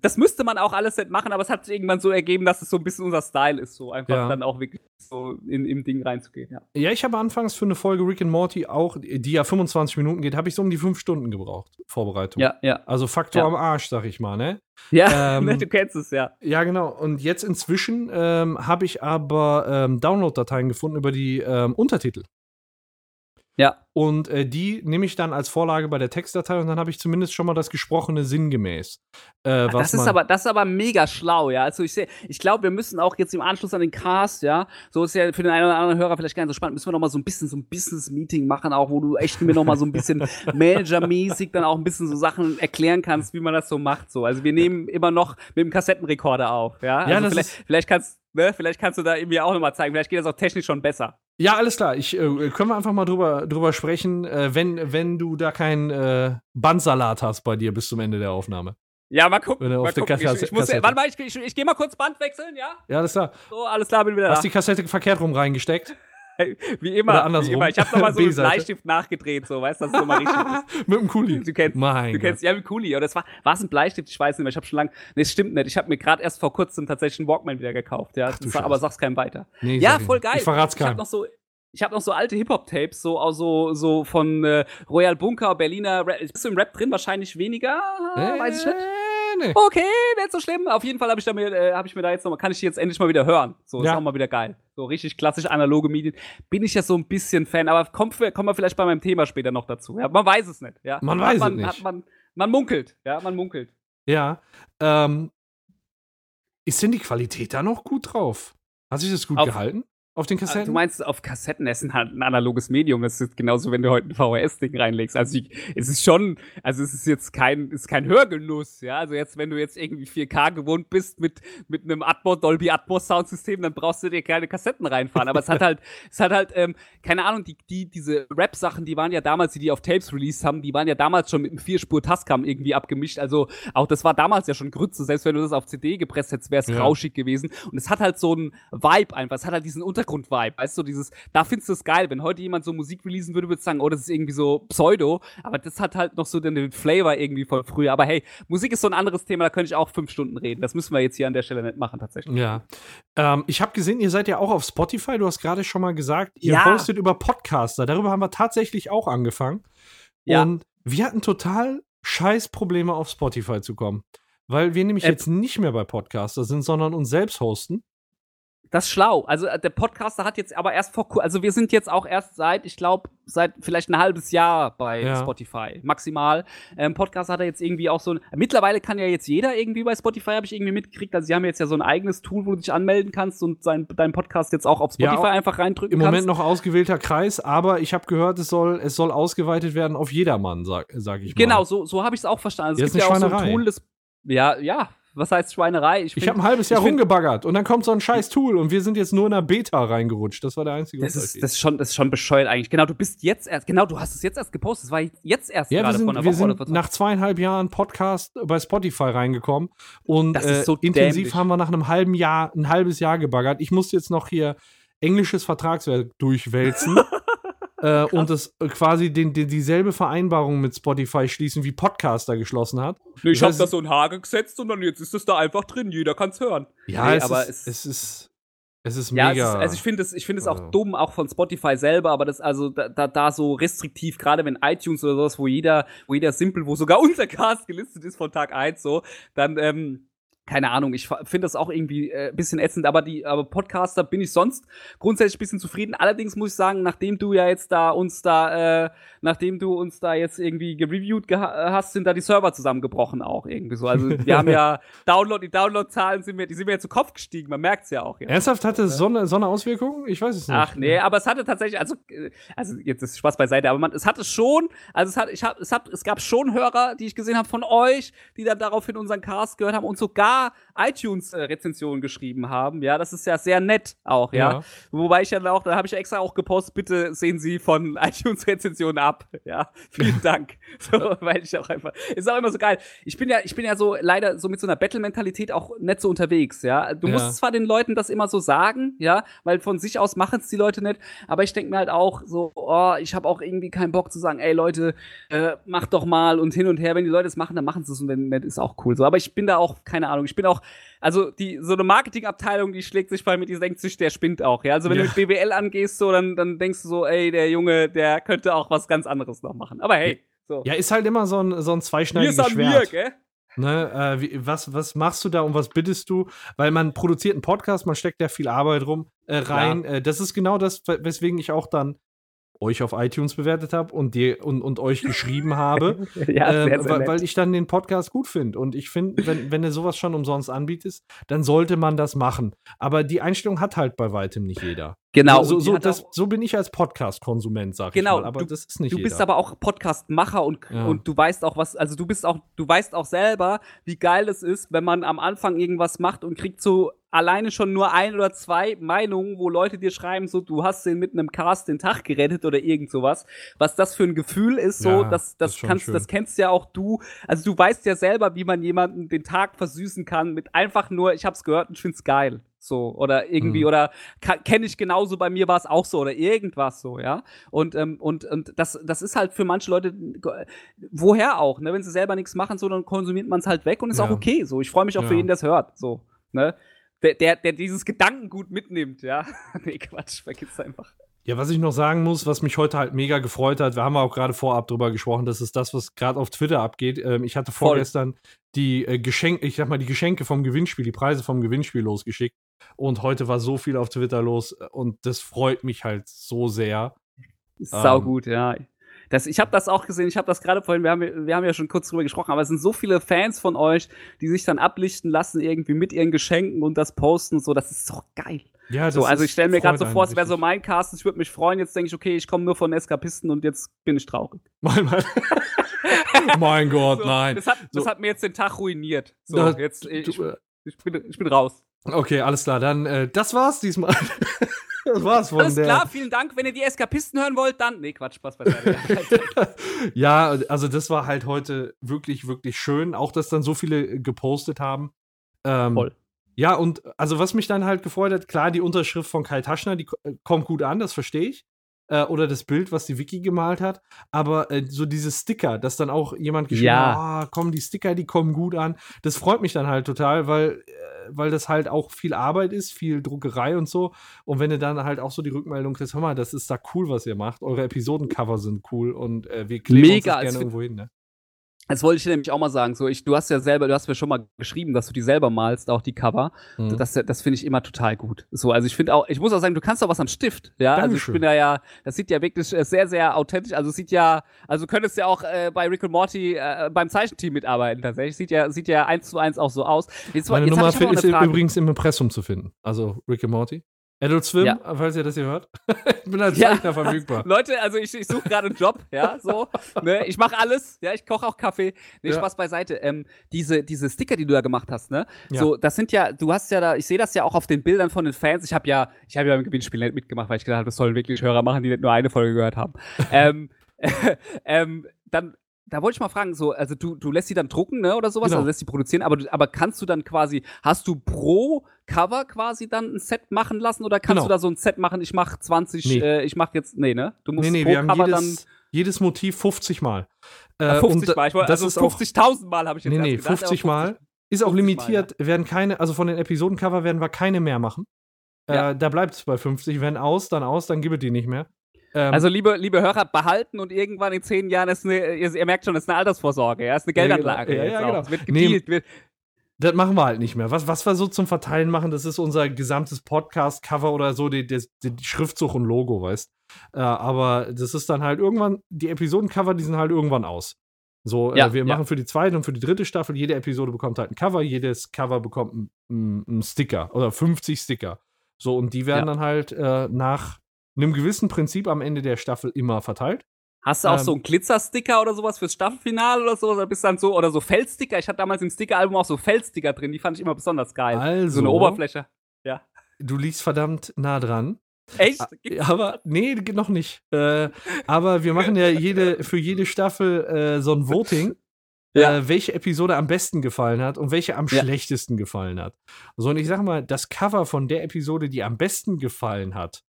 das müsste man auch alles nicht machen, aber es hat sich irgendwann so ergeben, dass es so ein bisschen unser Style ist, so einfach Ja. dann auch wirklich so in, im Ding reinzugehen, ja. Ja, ich habe anfangs für eine Folge Rick and Morty auch, die ja 25 Minuten geht, habe ich so um die fünf Stunden gebraucht. Vorbereitung. Ja, ja. Also Faktor Ja. am Arsch, sag ich mal, ne? Ja, Ähm, ne, du kennst es, ja. Ja, genau. Und jetzt inzwischen ähm, habe ich aber ähm, Download-Dateien gefunden über die ähm, Untertitel. Ja. Und äh, die nehme ich dann als Vorlage bei der Textdatei und dann habe ich zumindest schon mal das Gesprochene sinngemäß. Äh, was Das ist aber, das ist aber mega schlau, ja. Also ich sehe, ich glaube, wir müssen auch jetzt im Anschluss an den Cast, ja, so ist ja für den einen oder anderen Hörer vielleicht gar nicht so spannend, müssen wir noch mal so ein bisschen so ein Business-Meeting machen, auch wo du echt mir noch mal so ein bisschen Manager-mäßig dann auch ein bisschen so Sachen erklären kannst, wie man das so macht, so. Also wir nehmen immer noch mit dem Kassettenrekorder auf, ja. Ja, also das vielleicht, vielleicht kannst, ne, vielleicht kannst du da irgendwie auch noch mal zeigen, vielleicht geht das auch technisch schon besser. Ja, alles klar. Ich äh, können wir einfach mal drüber, drüber sprechen, äh, wenn, wenn du da keinen äh, Bandsalat hast bei dir bis zum Ende der Aufnahme. Ja, mal gucken. Mal gucken. Ich, ich muss, Kassette- warte mal, ich, ich, ich gehe mal kurz Band wechseln, ja? Ja, alles klar. So, alles klar, bin wieder da. Hast die Kassette verkehrt rum reingesteckt? Wie immer, Oder andersrum. wie immer. Ich habe nochmal so einen. Bleistift nachgedreht, so, weißt du, dass es nochmal richtig ist. Mit dem Kuli. Du kennst, mein du kennst ja wie Kuli. Oder es war, war es ein Bleistift? Ich weiß nicht mehr. Ich habe schon lange. Nee, es stimmt nicht. Ich habe mir gerade erst vor kurzem tatsächlich einen Walkman wieder gekauft. Ja, Ach, das war, aber sag's keinem weiter. Nee, ja, voll geil. Ich verrat's Ich habe keinem. noch so. Ich habe noch so alte Hip-Hop-Tapes, so, auch so, so von äh, Royal Bunker, Berliner Rap. Bist du im Rap drin? Wahrscheinlich weniger. weiß ich nicht. Äh, nee. Okay, nicht so schlimm. Auf jeden Fall habe ich, da mir, äh, hab ich mir da jetzt nochmal, kann ich die jetzt endlich mal wieder hören. So, ist Ja. auch mal wieder geil. So richtig klassisch analoge Medien. Bin ich ja so ein bisschen Fan, aber kommen wir vielleicht bei meinem Thema später noch dazu. Ja, man weiß es nicht. Ja. Man weiß es man, nicht. Hat man, man munkelt. Ja, man munkelt. Ja. Ähm, ist denn die Qualität da noch gut drauf? Hat sich das gut Auf- gehalten? Auf den Also, Kassetten? du meinst, auf Kassetten ist ein, halt ein analoges Medium. Das ist genauso, wenn du heute ein VHS-Ding reinlegst. Also, ich, es ist schon, also, es ist jetzt kein, es ist kein Hörgenuss, ja. Also, jetzt, wenn du jetzt irgendwie 4K gewohnt bist mit, mit einem Atmos, Dolby Atmos Soundsystem, dann brauchst du dir keine Kassetten reinfahren. Aber es hat halt, es hat halt, ähm, keine Ahnung, die, die, diese Rap-Sachen, die waren ja damals, die die auf Tapes released haben, die waren ja damals schon mit einem Vierspur-Tascam irgendwie abgemischt. Also, auch das war damals ja schon Grütze. Selbst wenn du das auf CD gepresst hättest, wäre es Ja. rauschig gewesen. Und es hat halt so einen Vibe einfach. Es hat halt diesen Untergrund-Vibe. Weißt du, dieses, da findest du es geil. Wenn heute jemand so Musik releasen würde, würde ich sagen, oh, das ist irgendwie so Pseudo. Aber das hat halt noch so den, den Flavor irgendwie von früher. Aber hey, Musik ist so ein anderes Thema, da könnte ich auch fünf Stunden reden. Das müssen wir jetzt hier an der Stelle nicht machen, tatsächlich. Ja. Ähm, ich habe gesehen, ihr seid ja auch auf Spotify. Du hast gerade schon mal gesagt, ihr Ja. postet über Podcaster. Darüber haben wir tatsächlich auch angefangen. Ja. Und wir hatten total scheiß Probleme auf Spotify zu kommen. Weil wir nämlich Äh, jetzt nicht mehr bei Podcaster sind, sondern uns selbst hosten. Das ist schlau. Also äh, der Podcaster hat jetzt aber erst vor also wir sind jetzt auch erst seit, ich glaube, seit vielleicht ein halbes Jahr bei Ja. Spotify, maximal. Ähm, Podcast hat er jetzt irgendwie auch so ein. Mittlerweile kann ja jetzt jeder irgendwie bei Spotify, habe ich irgendwie mitgekriegt. Also sie haben jetzt ja so ein eigenes Tool, wo du dich anmelden kannst und sein, deinen Podcast jetzt auch auf Ja, Spotify auch einfach reindrücken Im kannst. Moment noch ausgewählter Kreis, aber ich habe gehört, es soll, es soll ausgeweitet werden auf jedermann, sag, sag ich mal. Genau, so, so habe ich es auch verstanden. Also Ja, es ist gibt ja auch so ein. Tool, das. Ja, ja. Was heißt Schweinerei? Ich find- habe ein halbes Jahr ich rumgebaggert und dann kommt so ein scheiß Tool und wir sind jetzt nur in der Beta reingerutscht. Das war der einzige Das ist, das, ist schon, das ist schon bescheuert eigentlich. Genau, du bist jetzt erst, genau, du hast es jetzt erst gepostet. Das war jetzt erst ja, wir gerade sind, vor einer wir Woche oder sind vor- nach zweieinhalb Jahren Podcast bei Spotify reingekommen und Das ist äh, so intensiv dämlich. haben wir nach einem halben Jahr, ein halbes Jahr gebaggert. Ich musste jetzt noch hier englisches Vertragswerk durchwälzen. äh, und das äh, quasi den, den, dieselbe Vereinbarung mit Spotify schließen, wie Podcaster geschlossen hat. Nee, ich Das habe heißt- da so ein Haar gesetzt und dann jetzt ist es da einfach drin. Jeder kann's hören. Ja, Nee, es, aber ist, es- es ist es ist Ja, es mega. ist, also ich finde es, ich finde es auch Also. dumm, auch von Spotify selber, aber das also da, da, da so restriktiv, gerade wenn iTunes oder sowas, wo jeder, wo jeder simpel, wo sogar unser Cast gelistet ist von Tag 1 so, dann ähm, keine Ahnung, ich finde das auch irgendwie äh, bisschen ätzend, aber die aber Podcaster bin ich sonst grundsätzlich ein bisschen zufrieden. Allerdings muss ich sagen, nachdem du ja jetzt da uns da, äh, nachdem du uns da jetzt irgendwie gereviewt geha hast, sind da die Server zusammengebrochen auch irgendwie so. Also wir haben ja Download, die Downloadzahlen sind mir, die sind mir ja zu Kopf gestiegen, man merkt's ja auch jetzt. Ernsthaft hatte es so eine, so eine Auswirkung? Ich weiß es nicht. Ach nee, aber es hatte tatsächlich, also, äh, also jetzt ist Spaß beiseite, aber man, es hatte schon, also es hat, ich hab, es hat, es gab schon Hörer, die ich gesehen habe von euch, die dann daraufhin unseren Cast gehört haben und sogar paar iTunes-Rezensionen geschrieben haben. Ja, das ist ja sehr nett auch, ja. ja. Wobei ich ja auch, da habe ich extra auch gepostet, bitte sehen Sie von iTunes-Rezensionen ab. Ja, vielen Dank. so, weil ich auch einfach, ist auch immer so geil. Ich bin ja, ich bin ja so leider so mit so einer Battle-Mentalität auch nicht so unterwegs, ja. Du ja. musst zwar den Leuten das immer so sagen, ja, weil von sich aus machen es die Leute nicht, aber ich denke mir halt auch so, oh, ich habe auch irgendwie keinen Bock zu sagen, ey Leute, äh, macht doch mal und hin und her. Wenn die Leute es machen, dann machen sie es und wenn nicht, ist auch cool. So, aber ich bin da auch, keine Ahnung, ich bin auch, also die, so eine Marketingabteilung, die schlägt sich bei mir, die denkt sich, der spinnt auch, ja. Also wenn ja. du mit BWL angehst, so, dann, dann denkst du so, ey, der Junge, der könnte auch was ganz anderes noch machen. Aber hey, so. Ja, ist halt immer so ein, so ein zweischneidiges Schwert. Mir, gell? Ne, äh, wie, was, was machst du da und was bittest du? Weil man produziert einen Podcast, man steckt da viel Arbeit rum äh, rein. Ja. Äh, das ist genau das, weswegen ich auch dann euch auf iTunes bewertet habe und, dir, und, und euch geschrieben habe, ja, äh, weil, weil, ich dann den Podcast gut finde. Und ich finde, wenn, wenn du sowas schon umsonst anbietest, dann sollte man das machen. Aber die Einstellung hat halt bei weitem nicht jeder. Genau. So, so, das, so bin ich als Podcast-Konsument, sag genau, ich mal. Aber du, das ist nicht Du jeder. bist aber auch Podcast-Macher und, ja. und du weißt auch was, also du bist auch, du weißt auch selber, wie geil es ist, wenn man am Anfang irgendwas macht und kriegt so alleine schon nur ein oder zwei Meinungen, wo Leute dir schreiben, so, du hast den mit einem Cast den Tag gerettet oder irgend sowas. Was das für ein Gefühl ist, so, ja, das, das, das kannst, das kennst ja auch du. Also du weißt ja selber, wie man jemanden den Tag versüßen kann mit einfach nur, ich hab's gehört und ich find's geil. So, oder irgendwie, mhm. oder kenne ich genauso, bei mir war es auch so, oder irgendwas so, ja. Und, ähm, und, und das, das ist halt für manche Leute, woher auch, ne? Wenn sie selber nichts machen, so, dann konsumiert man es halt weg und ist ja. auch okay. So, ich freue mich auch ja. für jeden, der es hört. So, ne? Der, der, der dieses Gedankengut mitnimmt, ja. nee, Quatsch, vergiss einfach. Ja, was ich noch sagen muss, was mich heute halt mega gefreut hat, wir haben auch gerade vorab drüber gesprochen, das ist das, was gerade auf Twitter abgeht. Ähm, ich hatte vorgestern Voll. die äh, Geschenke, ich sag mal, die Geschenke vom Gewinnspiel, die Preise vom Gewinnspiel losgeschickt. Und heute war so viel auf Twitter los äh, und das freut mich halt so sehr. Sau ähm, gut, ja. Das, ich habe das auch gesehen, ich habe das gerade vorhin, wir haben, wir haben ja schon kurz drüber gesprochen, aber es sind so viele Fans von euch, die sich dann ablichten lassen, irgendwie mit ihren Geschenken und das posten und so, das ist doch geil. Ja, das so, also ich stelle mir gerade so vor, es wäre so mein Cast, ich würde mich freuen, jetzt denke ich, okay, ich komme nur von Eskapisten und jetzt bin ich traurig. Mein, mein, mein Gott, so, nein. Das hat, so. das hat, mir jetzt den Tag ruiniert. So, das, jetzt, ich, du, äh, ich, bin, ich bin raus. Okay, alles klar, dann äh, das war's diesmal. Das war's von Alles der. klar, vielen Dank. Wenn ihr die Eskapisten hören wollt, dann. Nee, Quatsch, Spaß beiseite. ja, also das war halt heute wirklich, wirklich schön. Auch, dass dann so viele gepostet haben. Ähm, Voll. Ja, und also was mich dann halt gefreut hat, klar, die Unterschrift von Kai Taschner, die kommt gut an, das verstehe ich äh, oder das Bild, was die Wiki gemalt hat, aber äh, so diese Sticker, dass dann auch jemand geschrieben ja. hat, oh, komm, die Sticker, die kommen gut an. Das freut mich dann halt total, weil, äh, weil das halt auch viel Arbeit ist, viel Druckerei und so. Und wenn du dann halt auch so die Rückmeldung kriegst, hör mal, das ist da cool, was ihr macht. Eure Episodencover sind cool und äh, wir kleben Mega, uns das gerne irgendwo hin, ne? Das wollte ich dir nämlich auch mal sagen. So, ich, du hast ja selber, du hast mir schon mal geschrieben, dass du die selber malst, auch die Cover. Mhm. Das, das finde ich immer total gut. So, also ich finde auch, ich muss auch sagen, du kannst auch was am Stift. Ja, Dankeschön. also ich bin da ja, das sieht ja wirklich äh, sehr, sehr authentisch. Also sieht ja, also könntest ja auch äh, bei Rick und Morty äh, beim Zeichenteam mitarbeiten tatsächlich. Sieht ja, sieht ja eins zu eins auch so aus. Jetzt, Meine jetzt Nummer ist übrigens im Impressum zu finden. Also Rick und Morty. Adult Swim, ja. falls ihr das hier hört. ich bin als Zeichner ja. verfügbar. Leute, also ich, ich suche gerade einen Job, ja, so. Ne? Ich mache alles, ja, ich koche auch Kaffee. Nee, ja. Spaß beiseite. Ähm, diese, diese Sticker, die du da gemacht hast, ne? So, das sind ja, du hast ja da, ich sehe das ja auch auf den Bildern von den Fans. Ich habe ja, ich habe ja im Gewinnspiel nicht mitgemacht, weil ich gedacht habe, das sollen wirklich Hörer machen, die nicht nur eine Folge gehört haben. ähm, ähm, dann da wollte ich mal fragen, so, also du, du lässt sie dann drucken, ne, oder sowas, genau. also lässt sie produzieren, aber, aber kannst du dann quasi, hast du pro Cover quasi dann ein Set machen lassen oder kannst genau. du da so ein Set machen, ich mach 20, nee. äh, ich mach jetzt, nee, ne? Du musst nee, nee, pro wir haben Cover jedes, dann jedes Motiv 50 Mal. Äh, 50 Mal, ich wollte, also 50.000 Mal habe ich jetzt Nee, nee, 50, 50 Mal. Ist auch limitiert, Mal, ja. werden keine, also von den Episodencover werden wir keine mehr machen. Ja. Äh, da bleibt es bei 50, wenn aus, dann aus, dann gibt es die nicht mehr. Ähm, also, liebe, liebe Hörer, behalten und irgendwann in zehn Jahren ist eine, ihr, ihr merkt schon, ist eine Altersvorsorge, ja, ist eine Geldanlage. Ja, ja, ja genau. Es wird gedealt. Nee, das machen wir halt nicht mehr. Was, was wir so zum Verteilen machen, das ist unser gesamtes Podcast-Cover oder so, die, die, die Schriftzug und Logo, weißt äh, Aber das ist dann halt irgendwann, die Episodencover, die sind halt irgendwann aus. So, äh, ja, äh, wir ja. machen für die zweite und für die dritte Staffel, jede Episode bekommt halt ein Cover, jedes Cover bekommt einen Sticker oder 50 Sticker. So, und die werden ja. dann halt äh, nach einem gewissen Prinzip am Ende der Staffel immer verteilt. Hast du auch Ähm, so einen Glitzersticker oder sowas fürs Staffelfinale oder so? Oder bist dann so, oder so Feldsticker? Ich hatte damals im Stickeralbum auch so Feldsticker drin, die fand ich immer besonders geil. Also, so eine Oberfläche. du liegst verdammt nah dran. Echt? Ah, Aber, nee, geht noch nicht. Äh, aber wir machen ja jede, für jede Staffel äh, so ein Voting, Ja. äh, welche Episode am besten gefallen hat und welche am Ja. schlechtesten gefallen hat. So, und ich sag mal, das Cover von der Episode, die am besten gefallen hat,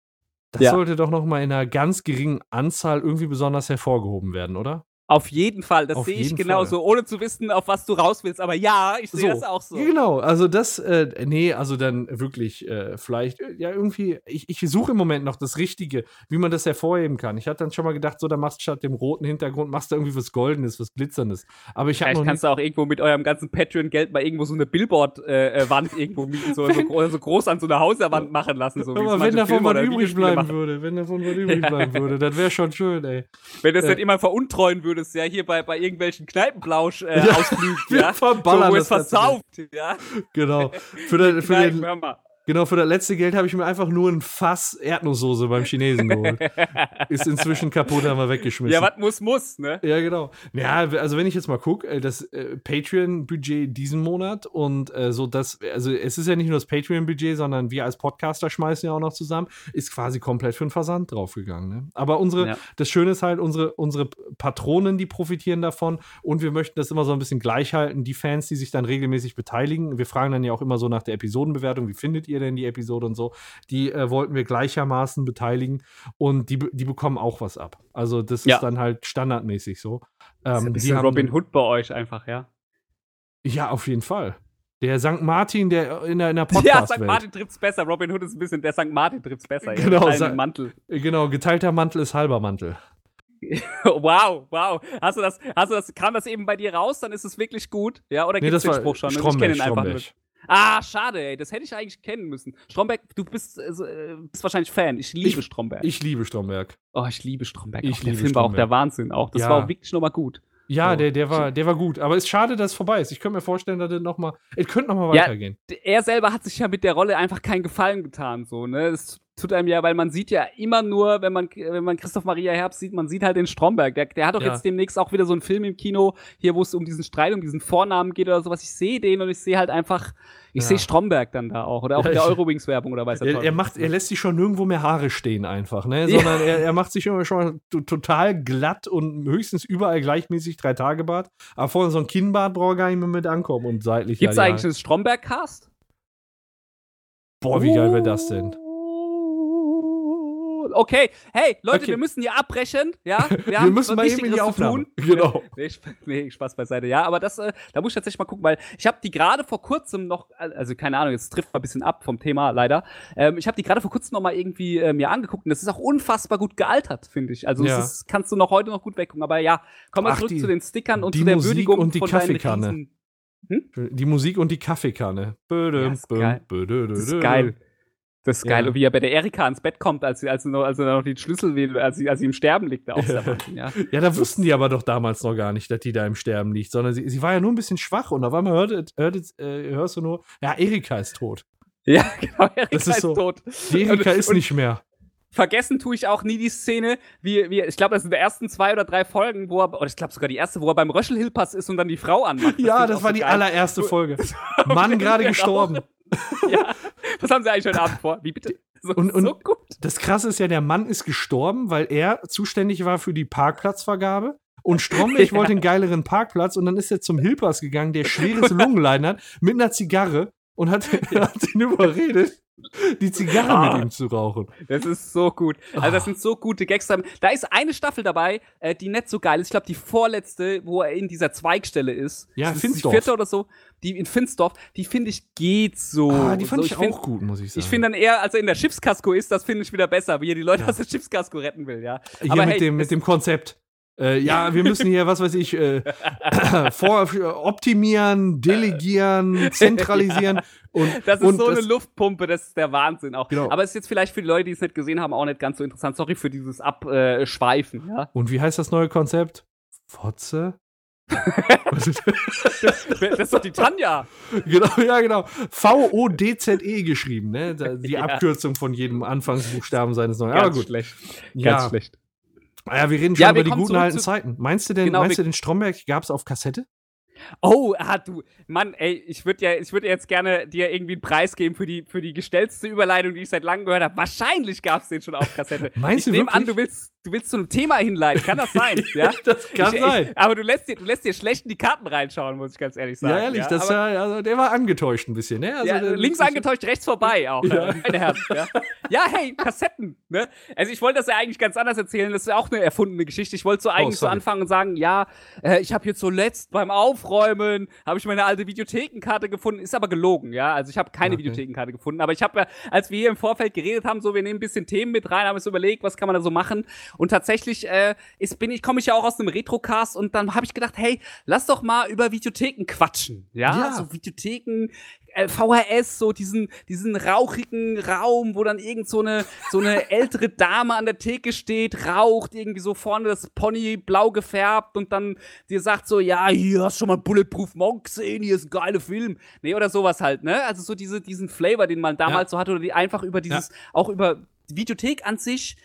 das Ja. sollte doch noch mal in einer ganz geringen Anzahl irgendwie besonders hervorgehoben werden, oder? Auf jeden Fall, das sehe ich genauso, ohne zu wissen, auf was du raus willst. Aber ja, ich sehe das auch so. Genau, also das, äh, nee, also dann wirklich äh, vielleicht, äh, ja, irgendwie, ich, ich suche im Moment noch das Richtige, wie man das hervorheben kann. Ich hatte dann schon mal gedacht, so, da machst du statt dem roten Hintergrund, machst du irgendwie was Goldenes, was Glitzerndes. Aber ich habe Vielleicht kannst du auch irgendwo mit eurem ganzen Patreon-Geld mal irgendwo so eine Billboard-Wand irgendwo mieten, so, so, gro- so groß an so einer Hauswand machen lassen. So, aber wenn davon was übrig bleiben machen. würde, wenn davon was übrig bleiben würde, das wäre schon schön, ey. Wenn du es Ja. nicht immer veruntreuen würdest, ja, hier bei, bei irgendwelchen Kneipenblausch-Ausflügen, äh, Ja, Ausflügen, wir ja, verballern so, wo es versauft, ja. Genau. Für, den, für, den. Genau, für das letzte Geld habe ich mir einfach nur ein Fass Erdnusssoße beim Chinesen geholt. Ist inzwischen kaputt, haben wir weggeschmissen. Ja, was muss, muss, ne? Ja, genau. Ja, also wenn ich jetzt mal gucke, das äh, Patreon-Budget diesen Monat und äh, so das, also es ist ja nicht nur das Patreon-Budget, sondern wir als Podcaster schmeißen ja auch noch zusammen, ist quasi komplett für den Versand draufgegangen. Ne? Aber unsere, Ja. das Schöne ist halt, unsere, unsere Patronen, die profitieren davon und wir möchten das immer so ein bisschen gleich halten. Die Fans, die sich dann regelmäßig beteiligen, wir fragen dann ja auch immer so nach der Episodenbewertung, wie findet ihr denn die Episode und so, die äh, wollten wir gleichermaßen beteiligen und die, die bekommen auch was ab. Also das Ja. ist dann halt standardmäßig so. Das ist Ähm, ein haben- Robin Hood bei euch einfach, ja. Ja, auf jeden Fall. Der St. Martin, der in der, in der Ja, Podcast-Welt. St. Martin trifft's besser. Robin Hood ist ein bisschen, der St. Martin trifft's besser. ja. Genau, Sa- Mantel. Genau, geteilter Mantel ist halber Mantel. Wow, wow. Hast du das, hast du das, kam das eben bei dir raus, dann ist es wirklich gut? Ja, oder Nee, gibt's das den Spruch schon? Und Stromberg, ich kenne ihn einfach nur. Stromberg. Ah, schade, ey. Das hätte ich eigentlich kennen müssen. Stromberg, du bist, äh, äh, bist wahrscheinlich Fan. Ich liebe Ich- Stromberg. Ich liebe Stromberg. oh, ich liebe Stromberg. Ich auch der liebe Film war auch Stromberg. der Wahnsinn. Auch. Das Ja. war auch wirklich nochmal gut. Ja, So. der, der, war, der war gut. Aber es ist schade, dass es vorbei ist. Ich könnte mir vorstellen, dass es noch mal, es könnte noch mal Ja. weitergehen. Er selber hat sich ja mit der Rolle einfach keinen Gefallen getan, so, ne? Es tut einem ja, weil man sieht ja immer nur, wenn man, wenn man Christoph Maria Herbst sieht, man sieht halt den Stromberg. Der, der hat doch Ja. jetzt demnächst auch wieder so einen Film im Kino, hier, wo es um diesen Streit, um diesen Vornamen geht oder sowas. Ich sehe den und ich sehe halt einfach, ich Ja. sehe Stromberg dann da auch. Oder auch Ja, in der Eurowings-Werbung oder weiß Er, er, macht, er lässt sich schon nirgendwo mehr Haare stehen einfach, ne? Sondern er, er macht sich immer schon to- total glatt und höchstens überall gleichmäßig drei Tage Bart. Aber vorne so ein Kinnbart braucht er gar nicht mehr mit ankommen und seitlich. Gibt's ja, die eigentlich einen Stromberg-Cast? Boah, wie geil wäre das denn? Okay, hey, Leute, Okay. wir müssen hier abbrechen, ja? Wir, Wir haben müssen mal eben in die Aufnahme. tun. Genau. Nee, nee, Spaß beiseite. Ja, aber das, äh, da muss ich tatsächlich mal gucken, weil ich habe die gerade vor kurzem noch, also keine Ahnung, jetzt trifft mal ein bisschen ab vom Thema leider. Ähm, ich habe die gerade vor kurzem noch mal irgendwie äh, mir angeguckt und das ist auch unfassbar gut gealtert, finde ich. Also Ja. es ist, kannst du noch heute noch gut weggucken. Aber ja, kommen wir Ach, zurück die- zu den Stickern und die zu der Musik Würdigung und die von Kaffeekanne. Riesen- Die Musik und die Kaffeekanne. Bödüm, Ja, ist böm, geil. Das ist geil. Das ist Ja. geil. Und wie er bei der Erika ans Bett kommt, als sie, als noch, als sie noch die Schlüssel will, als sie, als sie im Sterben liegt. Sehr Wahnsinn, ja. Ja, da wussten die aber doch damals noch gar nicht, dass die da im Sterben liegt, sondern sie, sie war ja nur ein bisschen schwach und auf einmal hört, hört, äh, hörst du nur, ja, Erika ist tot. Ja, genau. Erika Das ist ist so. tot. Erika Und- ist nicht mehr. Vergessen tue ich auch nie die Szene, wie, wie ich glaube, das sind die ersten zwei oder drei Folgen, wo er, oder ich glaube sogar die erste, wo er beim Röschelhilpass ist und dann die Frau anmacht. Ja, finde ich das war so die geil. allererste Folge. Mann gerade Genau. gestorben. Ja. Was haben sie eigentlich heute Abend vor? Wie bitte? So, Und- und- so gut. Das krasse ist ja, der Mann ist gestorben, weil er zuständig war für die Parkplatzvergabe. Und Stromberg Ja. wollte einen geileren Parkplatz und dann ist er zum Hilpers gegangen, der schweres Lungenleiden hat, mit einer Zigarre und hat, hat ihn überredet, die Zigarre Ah. mit ihm zu rauchen. Das ist so gut. Also, das sind so gute Gags. Da ist eine Staffel dabei, äh, die nicht so geil ist. Ich glaube, die vorletzte, wo er in dieser Zweigstelle ist. Ja, Das ist die Finsdorf. vierte oder so. Die in Finsdorf, die finde ich geht so. Ah, die fand so, ich, find- auch gut, muss ich sagen. Ich finde dann eher, als er in der Schiffskasko ist, das finde ich wieder besser, wie er die Leute Ja. aus der Schiffskasko retten will, ja. Hier Aber mit, hey, dem, mit dem Konzept. Äh, ja, wir müssen hier, was weiß ich, äh, vor, optimieren, delegieren, zentralisieren. Und, Das ist und so das, eine Luftpumpe, das ist der Wahnsinn auch. Genau. Aber es ist jetzt vielleicht für die Leute, die es nicht gesehen haben, auch nicht ganz so interessant. Sorry für dieses Abschweifen, ja. Und wie heißt das neue Konzept? Fotze? Das ist doch die Tanja. genau, ja, genau. V-O-D-Z-E geschrieben, ne? Die Ja. Abkürzung von jedem Anfangsbuchstaben seines neuen. Ganz Aber gut. schlecht. Ja. Ganz schlecht. Naja, wir reden schon Ja, über die guten alten Zeiten. Meinst du denn, Genau, meinst du den Stromberg gab es auf Kassette? Oh, ah, du, Mann, ey, ich würde ja, ich würde jetzt gerne dir irgendwie einen Preis geben für die, für die gestellste Überleitung, die ich seit langem gehört habe. Wahrscheinlich gab es den schon auf Kassette. Meinst ich du nehme an, du willst, du willst zu einem Thema hinleiten. Kann das sein? ja, das kann ich, sein. Ich, aber du lässt dir, du lässt dir schlecht in die Karten reinschauen, muss ich ganz ehrlich sagen. Ja, ehrlich, das aber, war, also, der war angetäuscht ein bisschen, ne? Also, ja, links das- angetäuscht, rechts vorbei auch. Ja. Ja. Meine Herren, ja. ja, hey, Kassetten. Ne? Also ich wollte das ja eigentlich ganz anders erzählen. Das ist ja auch eine erfundene Geschichte. Ich wollte so eigentlich so sorry. anfangen und sagen, ja, äh, ich habe jetzt zuletzt beim Aufräumen, habe ich meine alte Videothekenkarte gefunden. Ist aber gelogen, ja. Also ich habe keine Okay. Videothekenkarte gefunden. Aber ich habe ja, als wir hier im Vorfeld geredet haben, so, wir nehmen ein bisschen Themen mit rein, haben uns überlegt, was kann man da so machen. Und tatsächlich äh, ist, bin ich, komme ich ja auch aus einem Retrocast und dann habe ich gedacht, hey, lass doch mal über Videotheken quatschen. Ja, Ja. so Videotheken, äh, VHS, so diesen, diesen rauchigen Raum, wo dann irgend so eine, so eine ältere Dame an der Theke steht, raucht, irgendwie so vorne das Pony blau gefärbt und dann dir sagt so, ja, hier hast du schon mal Bulletproof Monk gesehen, hier ist ein geiler Film. Nee, oder sowas halt, ne? Also so diese, diesen Flavor, den man damals so hatte, oder die einfach über dieses, auch über Videothek an sich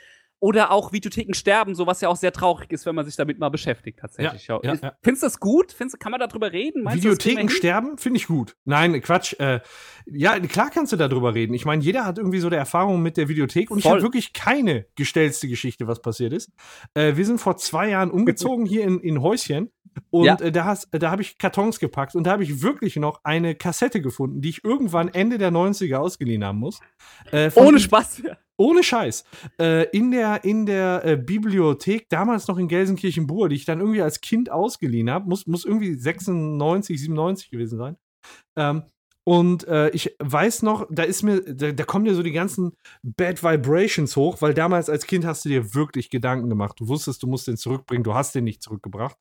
oder auch Videotheken sterben, so was ja auch sehr traurig ist, wenn man sich damit mal beschäftigt, tatsächlich. Ja, ja, ja. Findest du das gut? Findest kann man darüber reden? Meinst Videotheken sterben, finde ich gut. Nein, Quatsch. Äh, ja, klar kannst du darüber reden. Ich meine, jeder hat irgendwie so der Erfahrung mit der Videothek und ich Voll. habe wirklich keine gestellte Geschichte, was passiert ist. Äh, wir sind vor zwei Jahren umgezogen hier in, in Häuschen und Ja. äh, da, hast- da habe ich Kartons gepackt und da habe ich wirklich noch eine Kassette gefunden, die ich irgendwann Ende der 90er ausgeliehen haben muss. Äh, Ohne Spaß. Ohne Scheiß. Äh, in der, in der äh, Bibliothek, damals noch in Gelsenkirchen-Bur, die ich dann irgendwie als Kind ausgeliehen habe, muss, muss irgendwie 96, 97 gewesen sein. Ähm, und äh, ich weiß noch, da ist mir, da, da kommen dir so die ganzen Bad Vibrations hoch, weil damals als Kind hast du dir wirklich Gedanken gemacht. Du wusstest, du musst den zurückbringen, du hast den nicht zurückgebracht.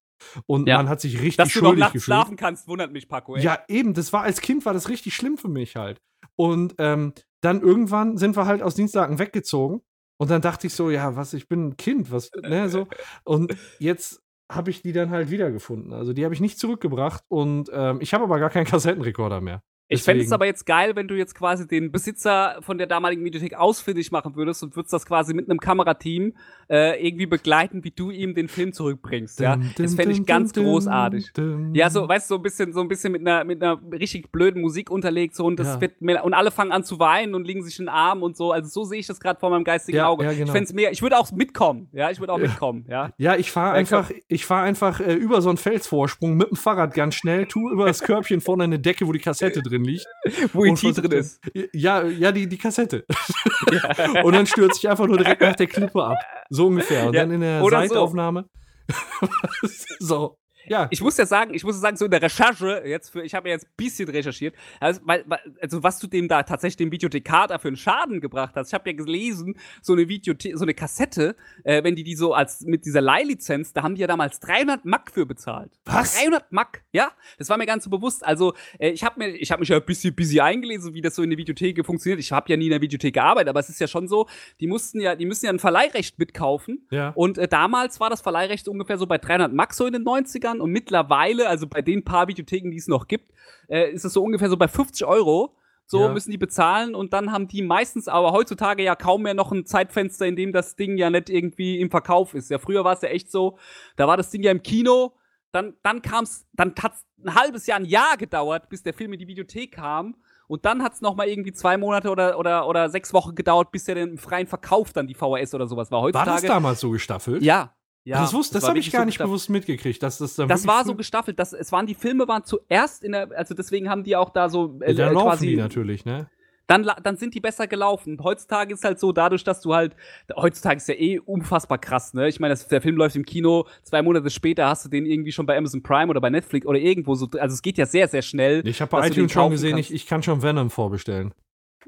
Und Ja. man hat sich richtig Dass du noch schuldig nachts gefühlt. schlafen kannst, wundert mich, Paco. Ey. Ja, eben, das war als Kind war das richtig schlimm für mich halt. Und ähm, dann irgendwann sind wir halt aus Dienstlaken weggezogen und dann dachte ich so, ja, was, ich bin ein Kind, was, ne, so. Und jetzt habe ich die dann halt wiedergefunden. Also die habe ich nicht zurückgebracht und ähm, ich habe aber gar keinen Kassettenrekorder mehr. Ich fände es aber jetzt geil, wenn du jetzt quasi den Besitzer von der damaligen Videothek ausfindig machen würdest und würdest das quasi mit einem Kamerateam äh, irgendwie begleiten, wie du ihm den Film zurückbringst. Ja, das fände ich ganz großartig. Ja, so, weißt du, so ein bisschen, so ein bisschen mit einer, mit einer richtig blöden Musik unterlegt, so und das Ja. wird mel- und alle fangen an zu weinen und liegen sich in den Arm und so. Also so sehe ich das gerade vor meinem geistigen Ja, Auge. ja, genau. Ich fände mega. Ich würde auch mitkommen, ja, ich würde auch mitkommen, ja. Ja, ich fahre einfach, ich fahre einfach äh, über so einen Felsvorsprung mit dem Fahrrad ganz schnell, tu über das Körbchen vorne eine Decke, wo die Kassette drin liegt. Wo E.T. drin ist. Ja, ja, die, die Kassette. Und dann stürze ich einfach nur direkt nach der Klippe ab. So ungefähr. Und Ja, dann in der oder so. Seitaufnahme. so. Ja. Ich muss ja sagen, ich muss ja sagen, so in der Recherche, jetzt für, ich habe ja jetzt ein bisschen recherchiert, also, also was du dem da tatsächlich dem Videothekar da für einen Schaden gebracht hast. Ich habe ja gelesen, so eine Videothe so eine Kassette, äh, wenn die die so als mit dieser Leihlizenz, da haben die ja damals 300 Mack für bezahlt. Was? 300 Mack, ja, das war mir ganz so bewusst. Also äh, ich habe mir, ich habe mich ja ein bisschen, bisschen eingelesen, wie das so in der Videothek funktioniert. Ich habe ja nie in der Videothek gearbeitet, aber es ist ja schon so, die mussten ja, die müssen ja ein Verleihrecht mitkaufen. Ja. Und äh, damals war das Verleihrecht ungefähr so bei 300 Max so in den 90ern und mittlerweile, also bei den paar Videotheken, die es noch gibt, äh, ist es so ungefähr so bei 50 Euro. So Ja. müssen die bezahlen und dann haben die meistens aber heutzutage ja kaum mehr noch ein Zeitfenster, in dem das Ding ja nicht irgendwie im Verkauf ist. Ja, früher war es ja echt so, da war das Ding ja im Kino, dann, dann kam's, dann hat's ein halbes Jahr, ein Jahr gedauert, bis der Film in die Videothek kam. Und dann hat's noch mal irgendwie zwei Monate oder, oder, oder sechs Wochen gedauert, bis der dann im freien Verkauf dann die VHS oder sowas war. War Heutzutage. das damals so gestaffelt? Ja. Ja, das wusste, das, war habe ich gar so nicht gestaffelt. bewusst mitgekriegt. Dass das dann Das war so gestaffelt. Das, es waren die Filme waren zuerst in der, also deswegen haben die auch da so äh, Ja, dann äh, quasi die natürlich, ne? dann, dann sind die besser gelaufen. Und heutzutage ist halt so, dadurch, dass du halt, heutzutage ist ja eh unfassbar krass, ne? Ich meine, das- der Film läuft im Kino, zwei Monate später hast du den irgendwie schon bei Amazon Prime oder bei Netflix oder irgendwo so. Also es geht ja sehr, sehr schnell. Ich habe bei iTunes schon gesehen, ich, ich kann schon Venom vorbestellen.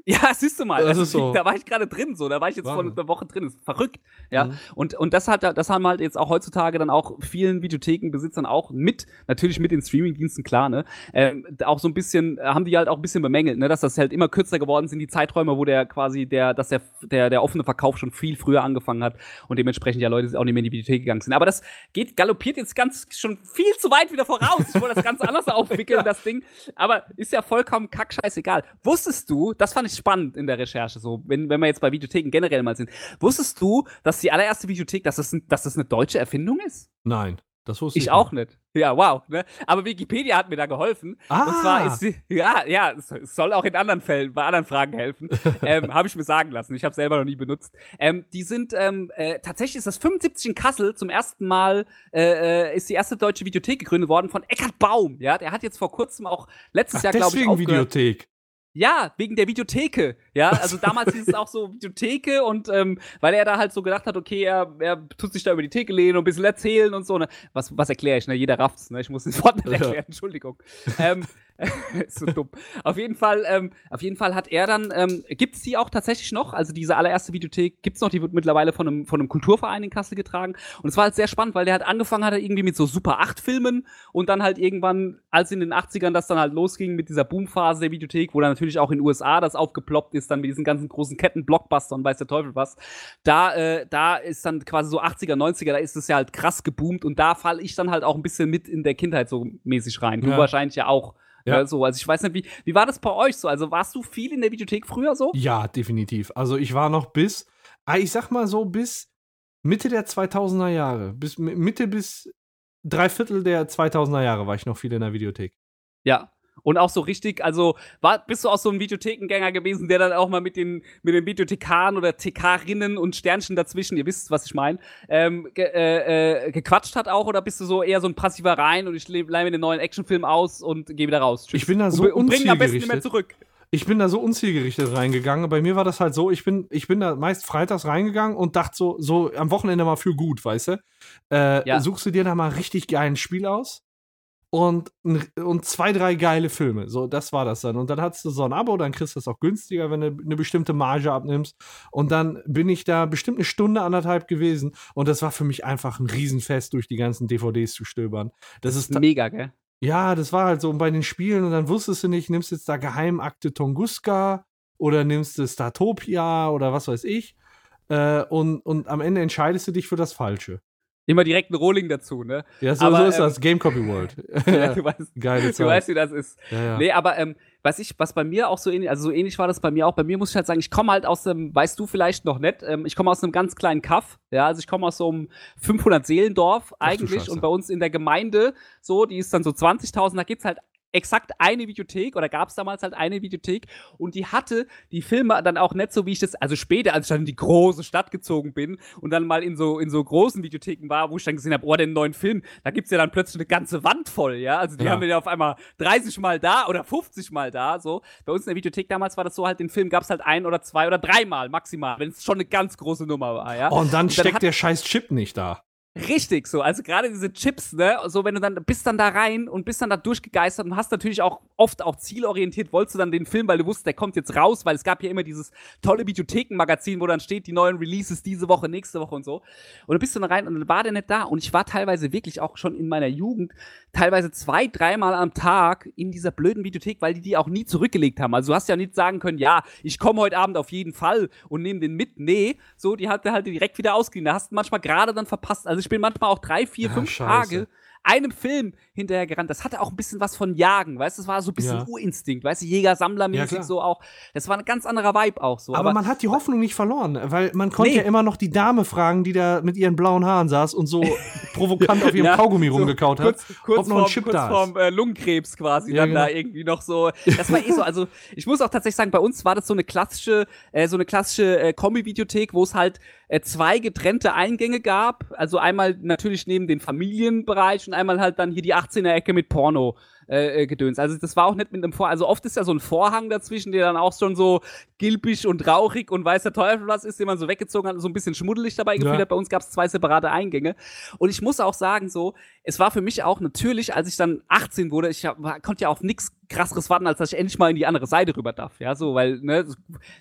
Ja, siehst du mal. Das also, so. Da war ich gerade drin, so. Da war ich jetzt vor Wahnsinn. einer Woche drin. Das ist verrückt. Ja. Mhm. Und, und das hat, das haben halt jetzt auch heutzutage dann auch vielen Videothekenbesitzern auch mit, natürlich mit den Streamingdiensten, klar, ne, ähm, auch so ein bisschen, äh, haben die halt auch ein bisschen bemängelt, ne, dass das halt immer kürzer geworden sind, die Zeiträume, wo der quasi der, dass der, der, der offene Verkauf schon viel früher angefangen hat und dementsprechend ja Leute auch nicht mehr in die Videothek gegangen sind. Aber das geht, galoppiert jetzt ganz schon viel zu weit wieder voraus. Ich wollte das ganz anders aufwickeln, das Ding. Aber ist ja vollkommen kackscheißegal. Wusstest du, das fand ich tatsächlich spannend in der Recherche, so, wenn, wenn wir jetzt bei Videotheken generell mal sind. Wusstest du, dass die allererste Videothek, dass das, dass das eine deutsche Erfindung ist? Nein. Das wusste ich, ich auch nicht. Ja, wow. Ne? Aber Wikipedia hat mir da geholfen. Ah. Und zwar ist sie, ja, ja, es soll auch in anderen Fällen, bei anderen Fragen helfen. ähm, habe ich mir sagen lassen. Ich habe selber noch nie benutzt. Ähm, die sind, ähm, äh, tatsächlich ist das 75 in Kassel zum ersten Mal, äh, äh, ist die erste deutsche Videothek gegründet worden von Eckhard Baum. Ja, der hat jetzt vor kurzem auch letztes Ach, Jahr, glaube ich, auch Videothek. Ja, wegen der Videotheke. Ja, also damals hieß es auch so Videotheke und ähm, weil er da halt so gedacht hat, okay, er, er tut sich da über die Theke lehnen und ein bisschen erzählen und so. Ne? Was, was erkläre ich, ne? Jeder rafft's, ne? Ich muss das Wort nicht erklären, Entschuldigung. ähm, so dumm. Auf jeden Fall, ähm, auf jeden Fall hat er dann, ähm, gibt es die auch tatsächlich noch? Also diese allererste Videothek gibt es noch, die wird mittlerweile von einem, von einem Kulturverein in Kassel getragen. Und es war halt sehr spannend, weil der hat angefangen hat irgendwie mit so Super 8 Filmen und dann halt irgendwann, als in den 80ern das dann halt losging mit dieser Boomphase der Videothek, wo dann natürlich auch in den USA das aufgeploppt ist, dann mit diesen ganzen großen Ketten, Blockbuster und weiß der Teufel was. Da, äh, da ist dann quasi so 80er, 90er, da ist es ja halt krass geboomt und da falle ich dann halt auch ein bisschen mit in der Kindheit so mäßig rein. Du wahrscheinlich ja auch. Ja. ja. so. Also ich weiß nicht, wie, wie war das bei euch so? Also warst du viel in der Videothek früher so? Ja, definitiv. Also ich war noch bis, ah, ich sag mal so, bis Mitte der 2000er Jahre. Bis Mitte bis drei Viertel der 2000er Jahre war ich noch viel in der Videothek. Ja, und auch so richtig, also war, bist du auch so ein Videothekengänger gewesen, der dann auch mal mit den, mit den Videothekaren oder TK-Rinnen und Sternchen dazwischen, ihr wisst, was ich meine, ähm, ge, äh, äh, gequatscht hat auch? Oder bist du so eher so ein passiver Rein und ich leih mir den neuen Actionfilm aus und gehe wieder raus? Tschüss. Ich bin da so und, und bring am besten nicht mehr zurück. Ich bin da so unzielgerichtet reingegangen. Bei mir war das halt so, ich bin, ich bin da meist freitags reingegangen und dachte so, so am Wochenende mal für gut, weißt du? Äh, ja. Suchst du dir da mal richtig geilen Spiel aus? Und, und zwei, drei geile Filme. So, das war das dann. Und dann hast du so ein Abo, dann kriegst du das auch günstiger, wenn du eine bestimmte Marge abnimmst. Und dann bin ich da bestimmt eine Stunde, anderthalb gewesen. Und das war für mich einfach ein Riesenfest, durch die ganzen DVDs zu stöbern. Das, ist mega, gell? Ja, das war halt so bei den Spielen. Und dann wusstest du nicht, nimmst du jetzt da Geheimakte Tunguska oder nimmst du Statopia oder was weiß ich. Äh, und, und am Ende entscheidest du dich für das Falsche. Immer direkt ein Rolling dazu, ne? Ja, so, aber, so ist ähm, das. Game Copy World. ja, du weißt, Geile Zeit. Du weißt, wie das ist. Ja, ja. Nee, aber ähm, was ich, was bei mir auch so ähnlich, also so ähnlich war das bei mir auch. Bei mir muss ich halt sagen, ich komme halt aus dem, weißt du vielleicht noch nicht, ähm, ich komme aus einem ganz kleinen Kaff, ja, also ich komme aus so einem 500 Seelendorf eigentlich und bei uns in der Gemeinde, so, die ist dann so 20.000, da gibt's halt exakt eine Videothek oder gab es damals halt eine Videothek und die hatte die Filme dann auch nicht so wie ich das also später als ich dann in die große Stadt gezogen bin und dann mal in so in so großen Videotheken war wo ich dann gesehen habe oh den neuen Film da gibt's ja dann plötzlich eine ganze Wand voll ja. Also die ja. haben wir ja auf einmal 30 mal da oder 50 mal da so. Bei uns in der Videothek damals war das so halt den Film gab's halt ein oder zwei oder dreimal maximal wenn es schon eine ganz große Nummer war ja. Oh, und dann, und dann steckt der scheiß Chip nicht da Richtig so, also gerade diese Chips, ne, so wenn du dann bist dann da rein und bist dann da durchgegeistert und hast natürlich auch oft auch zielorientiert, wolltest du dann den Film, weil du wusstest, der kommt jetzt raus, weil es gab ja immer dieses tolle Videothekenmagazin, wo dann steht, die neuen Releases diese Woche, nächste Woche und so. Und du bist dann rein und dann war der nicht da und ich war teilweise wirklich auch schon in meiner Jugend teilweise zwei, dreimal am Tag in dieser blöden Videothek, weil die die auch nie zurückgelegt haben. Also du hast ja nicht sagen können, ja, ich komme heute Abend auf jeden Fall und nehme den mit. Nee, so, die hat der halt direkt wieder ausgeliehen. Da hast du manchmal gerade dann verpasst. Also ich bin manchmal auch drei, vier, ja, fünf scheiße. Tage einem Film hinterher gerannt. Das hatte auch ein bisschen was von Jagen, weißt du? Das war so ein bisschen ja. Urinstinkt, weißt du? Jäger-Sammler-mäßig ja, so auch. Das war ein ganz anderer Vibe auch so. Aber, aber man hat die Hoffnung nicht verloren, weil man konnte nee. ja immer noch die Dame fragen, die da mit ihren blauen Haaren saß und so provokant auf ihrem ja, Kaugummi so rumgekaut hat. Kurz, kurz ob noch ein Chip kurz da vorm äh, Lungenkrebs quasi dann genau. da irgendwie noch so. Das war eh so. Also ich muss auch tatsächlich sagen, bei uns war das so eine klassische, äh, so eine klassische äh, Kombi-Videothek, wo es halt äh, zwei getrennte Eingänge gab. Also einmal natürlich neben den Familienbereich und einmal halt dann hier die 18er-Ecke mit Porno. Äh, äh, Gedöns. Also das war auch nicht mit einem Vorhang. Also oft ist ja so ein Vorhang dazwischen, der dann auch schon so gilbig und rauchig und weiß der Teufel was ist, den man so weggezogen hat und so ein bisschen schmuddelig dabei gefühlt ja. hat. Bei uns gab es zwei separate Eingänge. Und ich muss auch sagen, so, es war für mich auch natürlich, als ich dann 18 wurde, ich hab, konnte ja auf nichts krasseres warten, als dass ich endlich mal in die andere Seite rüber darf. Ja, so, weil, ne, du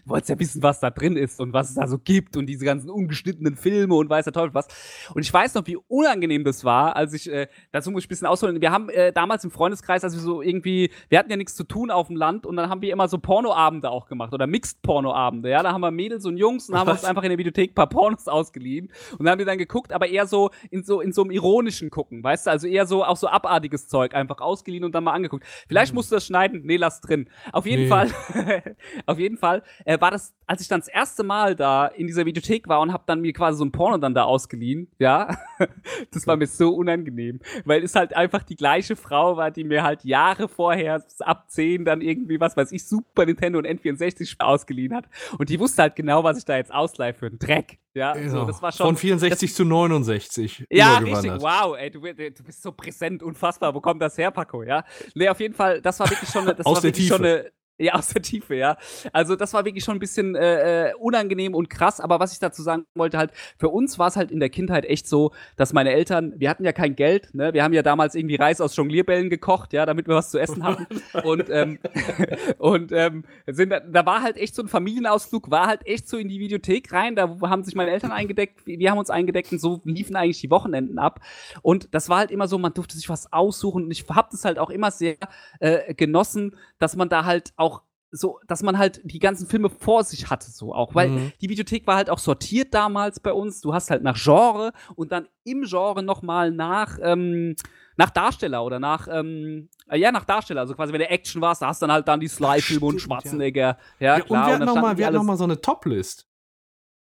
wolltest ja wissen, was da drin ist und was es da so gibt und diese ganzen ungeschnittenen Filme und weiß der Teufel was. Und ich weiß noch, wie unangenehm das war, als ich, äh, dazu muss ich ein bisschen ausholen. Wir haben äh, damals im Freundeskreis als wir so irgendwie, wir hatten ja nichts zu tun auf dem Land und dann haben wir immer so Pornoabende auch gemacht oder Mixed-Pornoabende. Ja, da haben wir Mädels und Jungs und haben uns einfach in der Videothek ein paar Pornos ausgeliehen und dann haben wir dann geguckt, aber eher so in so in so einem ironischen gucken, weißt du, also eher so auch so abartiges Zeug einfach ausgeliehen und dann mal angeguckt. Vielleicht musst du das schneiden, nee, lass drin. Auf jeden Nee. Fall, auf jeden Fall äh, war das, als ich dann das erste Mal da in dieser Videothek war und habe dann mir quasi so ein Porno dann da ausgeliehen, ja, das war mir so unangenehm, weil es halt einfach die gleiche Frau war, die mir halt Jahre vorher ab 10 dann irgendwie, was weiß ich, Super Nintendo und N64 ausgeliehen hat und die wusste halt genau, was ich da jetzt ausleihe für einen Dreck, ja, so, Ja. das war schon Von 64 zu 69 ja, richtig. Wow, ey, du, du bist so präsent, unfassbar. Wo kommt das her, Paco? Ja, nee, auf jeden Fall. Das war wirklich schon, das Aus war wirklich Tiefe. schon eine. Ja, aus der Tiefe, ja. Also das war wirklich schon ein bisschen äh, äh, unangenehm und krass, aber was ich dazu sagen wollte, halt, für uns war es halt in der Kindheit echt so, dass meine Eltern, wir hatten ja kein Geld, ne? Wir haben ja damals irgendwie Reis aus Jonglierbällen gekocht, ja, damit wir was zu essen hatten. und ähm, und ähm, sind, da- da war halt echt so ein Familienausflug, war halt echt so in die Videothek rein, da haben sich meine Eltern eingedeckt, wir haben uns eingedeckt und so liefen eigentlich die Wochenenden ab. Und das war halt immer so, man durfte sich was aussuchen und ich hab das halt auch immer sehr äh, genossen, dass man da halt auch so, dass man halt die ganzen Filme vor sich hatte, so auch, weil Mhm. die Videothek war halt auch sortiert damals bei uns. Du hast halt nach Genre und dann im Genre nochmal nach, ähm, nach Darsteller oder nach, ähm, äh, ja, nach Darsteller. Also quasi, wenn der Action war, da hast du dann halt dann die Sly-Filme und. Schwarzenegger. Ja, Ja, klar. und wir hatten dann noch mal, wir hatten noch mal so eine Top-List.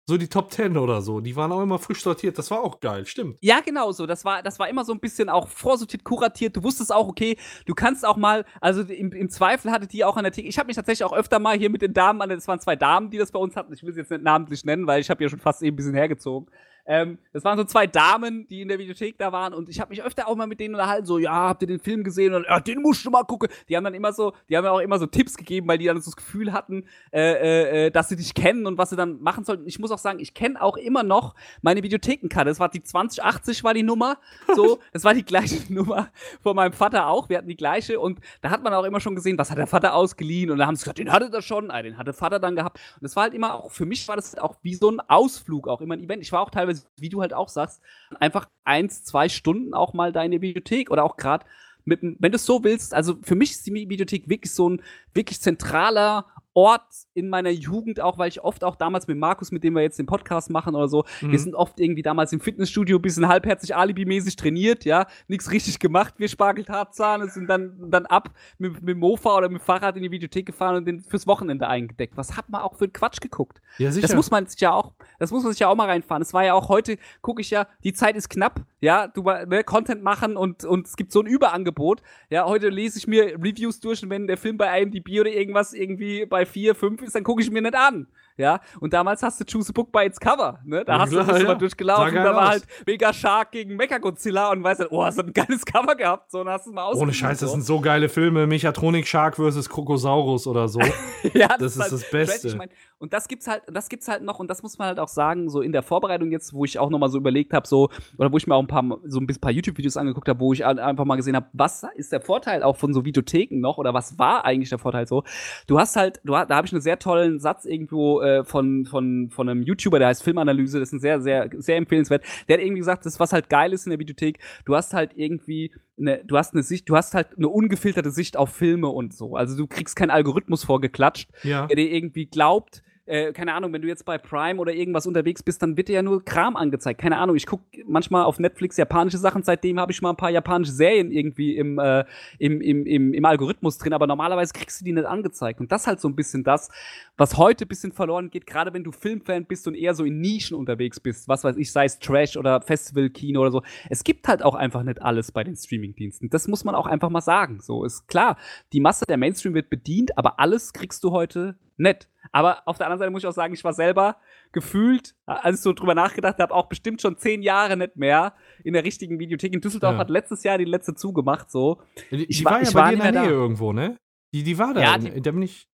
So die Top 10 oder so. Die waren auch immer frisch sortiert. Das war auch geil, stimmt. Ja, genau so. Das war, das war immer so ein bisschen auch vorsortiert, kuratiert. Du wusstest auch, okay, du kannst auch mal, also im, im Zweifel hatte die auch an der Theke. Ich habe mich tatsächlich auch öfter mal hier mit den Damen, an das waren zwei Damen, die das bei uns hatten. Ich will sie jetzt nicht namentlich nennen, weil ich habe ja schon fast eben ein bisschen hergezogen. Ähm, das waren so zwei Damen, die in der Videothek da waren und ich habe mich öfter auch mal mit denen unterhalten, so, ja, habt ihr den Film gesehen? Und ja, den musst du mal gucken. Die haben dann immer so, die haben mir auch immer so Tipps gegeben, weil die dann so das Gefühl hatten, äh, äh, äh, dass sie dich kennen und was sie dann machen sollten. Ich muss auch sagen, ich kenne auch immer noch meine Videothekenkarte. Das war die 2080 war die Nummer. So, das war die gleiche Nummer von meinem Vater auch. Wir hatten die gleiche und da hat man auch immer schon gesehen, was hat der Vater ausgeliehen und da haben sie gesagt, den hatte er schon, ah, den hatte Vater dann gehabt. Und das war halt immer auch, für mich war das auch wie so ein Ausflug, auch immer ein Event. Ich war auch teilweise, wie du halt auch sagst, einfach eins, zwei Stunden auch mal da in der Videothek oder auch gerade mit, wenn du es so willst, also für mich ist die Videothek wirklich so ein wirklich zentraler Ort in meiner Jugend, auch weil ich oft auch damals mit Markus, mit dem wir jetzt den Podcast machen oder so, Mhm. wir sind oft irgendwie damals im Fitnessstudio ein bisschen halbherzig alibimäßig trainiert, ja, nichts richtig gemacht, wir Spargeltarzahn, sind dann, dann ab mit, mit dem Mofa oder mit dem Fahrrad in die Videothek gefahren und den fürs Wochenende eingedeckt. Was hat man auch für Quatsch geguckt? Ja, sicher. Das muss man sich ja auch, das muss man sich ja auch mal reinfahren. Es war ja auch heute, gucke ich ja, die Zeit ist knapp, ja, du ne, Content machen und, und es gibt so ein Überangebot. Ja, heute lese ich mir Reviews durch und wenn der Film bei IMDb oder irgendwas irgendwie bei 4, 5 ist, dann gucke ich mir nicht an. Ja, und damals hast du Choose a Book by its Cover, ne? Da Ja, hast klar, du du ja. mal durchgelaufen, da war aus. halt Mega Shark gegen Mechagodzilla und weißt du, oh, hast du ein geiles Cover gehabt, so, und hast du es mal Ohne ausgeliehen, Scheiß, das so. sind so geile Filme. Mechatronic Shark vs. Krokosaurus oder so. ja, Das ist halt das. Beste. Ich mein, und das gibt's halt, das gibt's halt noch und das muss man halt auch sagen, so in der Vorbereitung jetzt, wo ich auch noch mal so überlegt habe, so oder wo ich mir auch ein paar so ein bisschen paar YouTube-Videos angeguckt habe, wo ich ein- einfach mal gesehen habe, was ist der Vorteil auch von so Videotheken noch oder was war eigentlich der Vorteil so? Du hast halt, du da habe ich einen sehr tollen Satz irgendwo äh, von von von einem YouTuber, der heißt Filmanalyse, das ist ein sehr sehr sehr empfehlenswert. Der hat irgendwie gesagt, das was halt geil ist in der Videothek, du hast halt irgendwie eine, du hast eine Sicht, du hast halt eine ungefilterte Sicht auf Filme und so. Also du kriegst keinen Algorithmus vorgeklatscht, Ja. der dir irgendwie glaubt, äh, keine Ahnung, wenn du jetzt bei Prime oder irgendwas unterwegs bist, dann wird dir ja nur Kram angezeigt. Keine Ahnung, ich gucke manchmal auf Netflix japanische Sachen, seitdem habe ich mal ein paar japanische Serien irgendwie im, äh, im, im, im, im Algorithmus drin, aber normalerweise kriegst du die nicht angezeigt. Und das ist halt so ein bisschen das, was heute ein bisschen verloren geht, gerade wenn du Filmfan bist und eher so in Nischen unterwegs bist, was weiß ich, sei es Trash oder Festivalkino oder so. Es gibt halt auch einfach nicht alles bei den Streamingdiensten. Das muss man auch einfach mal sagen. So ist klar, die Masse der Mainstream wird bedient, aber alles kriegst du heute nicht. Aber auf der anderen Seite muss ich auch sagen, ich war selber gefühlt, als ich so drüber nachgedacht habe, auch bestimmt schon zehn Jahre nicht mehr in der richtigen Videothek. In Düsseldorf Ja. hat letztes Jahr die letzte zugemacht, so. Die, Ich die war- war, ja ich bei war dir in der Nähe da. irgendwo, ne? Die, die war da. Ja, die- da bin ich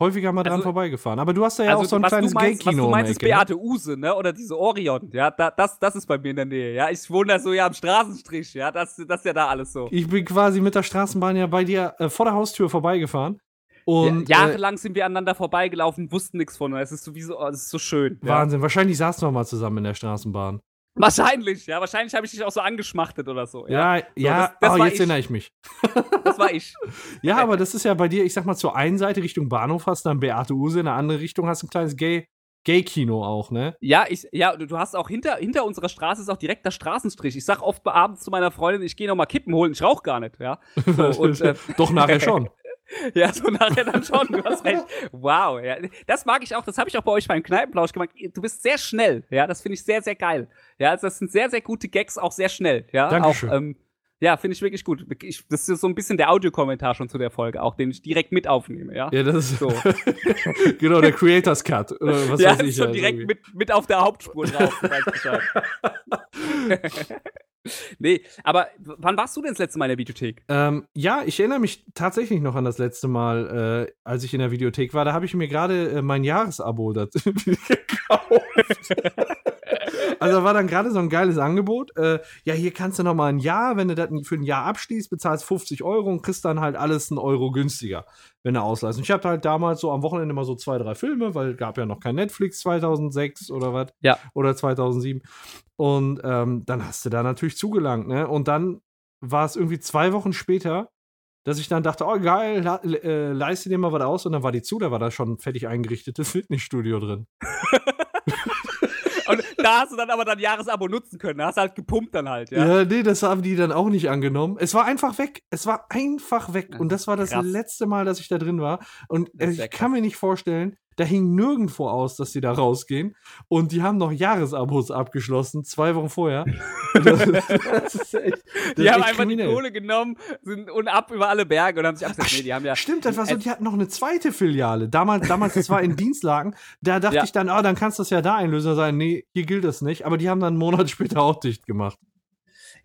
häufiger mal dran Also, vorbeigefahren. Aber du hast da ja auch so ein kleines was Gay-Kino du meinst, ist Ecke. ne? Beate Use, ne? Oder diese Orion, ja, da, das, das ist bei mir in der Nähe, ja. Ich wohne da so ja am Straßenstrich, ja, das, das ist ja da alles so. Ich bin quasi mit der Straßenbahn ja bei dir äh, vor der Haustür vorbeigefahren. Und ja, äh, jahrelang sind wir aneinander vorbeigelaufen, wussten nichts von. Es ist sowieso, es ist so schön. Ja. Wahnsinn. Wahrscheinlich saßen wir mal zusammen in der Straßenbahn. Wahrscheinlich, ja. Wahrscheinlich habe ich dich auch so angeschmachtet oder so. Ja, ja, ja das- das oh, jetzt ich. erinnere ich mich. Das war ich. Ja, aber das ist ja bei dir, ich sag mal, zur einen Seite Richtung Bahnhof hast du dann Beate Use, in der anderen Richtung hast du ein kleines Gay- Gay-Kino auch, ne? Ja, ich, ja, du du hast auch hinter, hinter unserer Straße ist auch direkt der Straßenstrich. Ich sag oft abends zu meiner Freundin, ich gehe noch mal Kippen holen, ich rauche gar nicht, ja. So, und, äh, Doch nachher schon. Ja, so nachher dann schon, du hast recht. Wow, ja. Das mag ich auch, das habe ich auch bei euch beim Kneipenplausch gemacht. Du bist sehr schnell, ja, das finde ich sehr, sehr geil. Ja, also das sind sehr, sehr gute Gags, auch sehr schnell, ja. Dankeschön. Auch, ähm, ja, finde ich wirklich gut. Ich, das ist so ein bisschen der Audiokommentar schon zu der Folge, auch den ich direkt mit aufnehme, ja. Ja, das ist So. genau der Creators Cut. Oder was ja, weiß ist ich. schon also direkt irgendwie. mit, mit auf der Hauptspur drauf. nee, aber wann warst du denn das letzte Mal in der Videothek? Ähm, ja, ich erinnere mich tatsächlich noch an das letzte Mal, äh, als ich in der Videothek war. Da habe ich mir gerade äh, mein Jahresabo dazu gekauft. also da war dann gerade so ein geiles Angebot. Äh, ja, hier kannst du noch mal ein Jahr, wenn du das für ein Jahr abschließt, bezahlst 50 Euro und kriegst dann halt alles einen Euro günstiger, wenn du ausleihst. Und ich hatte halt damals so am Wochenende mal so zwei, drei Filme, weil gab ja noch kein Netflix 2006 oder was. Ja. Oder 2007. Und ähm, dann hast du da natürlich zugelangt, ne? Und dann war es irgendwie zwei Wochen später, dass ich dann dachte, oh geil, la, äh, leiste dir mal was aus. Und dann war die zu, da war da schon ein fertig eingerichtetes Fitnessstudio drin. Und da hast du dann aber dein Jahresabo nutzen können. Da hast du halt gepumpt dann halt, Ja. ja. nee, das haben die dann auch nicht angenommen. Es war einfach weg. Es war einfach weg. Und das war das krass. letzte Mal, dass ich da drin war. Und äh, ich kann mir nicht vorstellen, da hing nirgendwo aus, dass die da rausgehen. Und die haben noch Jahresabos abgeschlossen, zwei Wochen vorher. Das, das ist echt, das Die haben einfach kriminell. die Kohle genommen sind und ab über alle Berge und haben sich abgesetzt. Nee, die haben ja. Stimmt, das war so, die hatten noch eine zweite Filiale. Damals, damals das war in Dienstlagen. Da dachte Ja. ich dann, ah, dann kannst du das ja da einlösen. Da sagen, nee, hier gilt das nicht. Aber die haben dann einen Monat später auch dicht gemacht.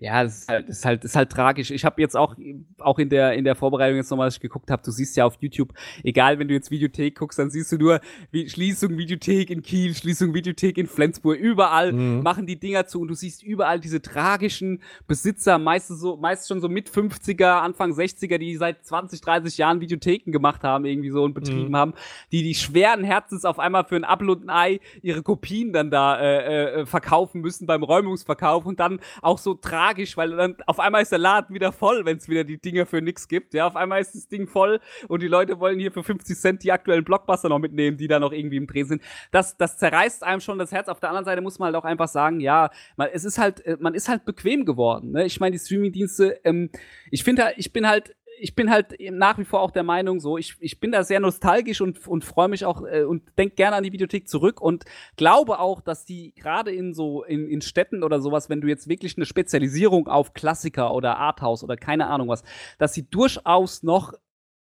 Ja, das ist halt, das ist halt, das ist halt tragisch. Ich habe jetzt auch, auch in der, in der Vorbereitung jetzt nochmal, als ich geguckt habe, du siehst ja auf YouTube, egal wenn du jetzt Videothek guckst, dann siehst du nur wie Schließung Videothek in Kiel, Schließung Videothek in Flensburg, überall Mhm. machen die Dinger zu und du siehst überall diese tragischen Besitzer, meistens so, meist schon so mit 50er, Anfang 60er, die seit 20, 30 Jahren Videotheken gemacht haben, irgendwie so und betrieben Mhm. haben, die die schweren Herzens auf einmal für ein Apfel und ein Ei ihre Kopien dann da äh, äh, verkaufen müssen beim Räumungsverkauf und dann auch so tragisch, weil dann auf einmal ist der Laden wieder voll, wenn es wieder die Dinger für nix gibt. Ja, auf einmal ist das Ding voll und die Leute wollen hier für 50 Cent die aktuellen Blockbuster noch mitnehmen, die da noch irgendwie im Dreh sind. Das, das zerreißt einem schon das Herz. Auf der anderen Seite muss man halt auch einfach sagen, ja, man, es ist halt, äh, man ist halt bequem geworden. Ne? Ich meine, die Streamingdienste, ähm, ich finde halt, ich bin halt ich bin halt nach wie vor auch der Meinung, so, ich, ich bin da sehr nostalgisch und, und freue mich auch äh, und denke gerne an die Videothek zurück und glaube auch, dass die gerade in so, in, in Städten oder sowas, wenn du jetzt wirklich eine Spezialisierung auf Klassiker oder Arthouse oder keine Ahnung was, dass sie durchaus noch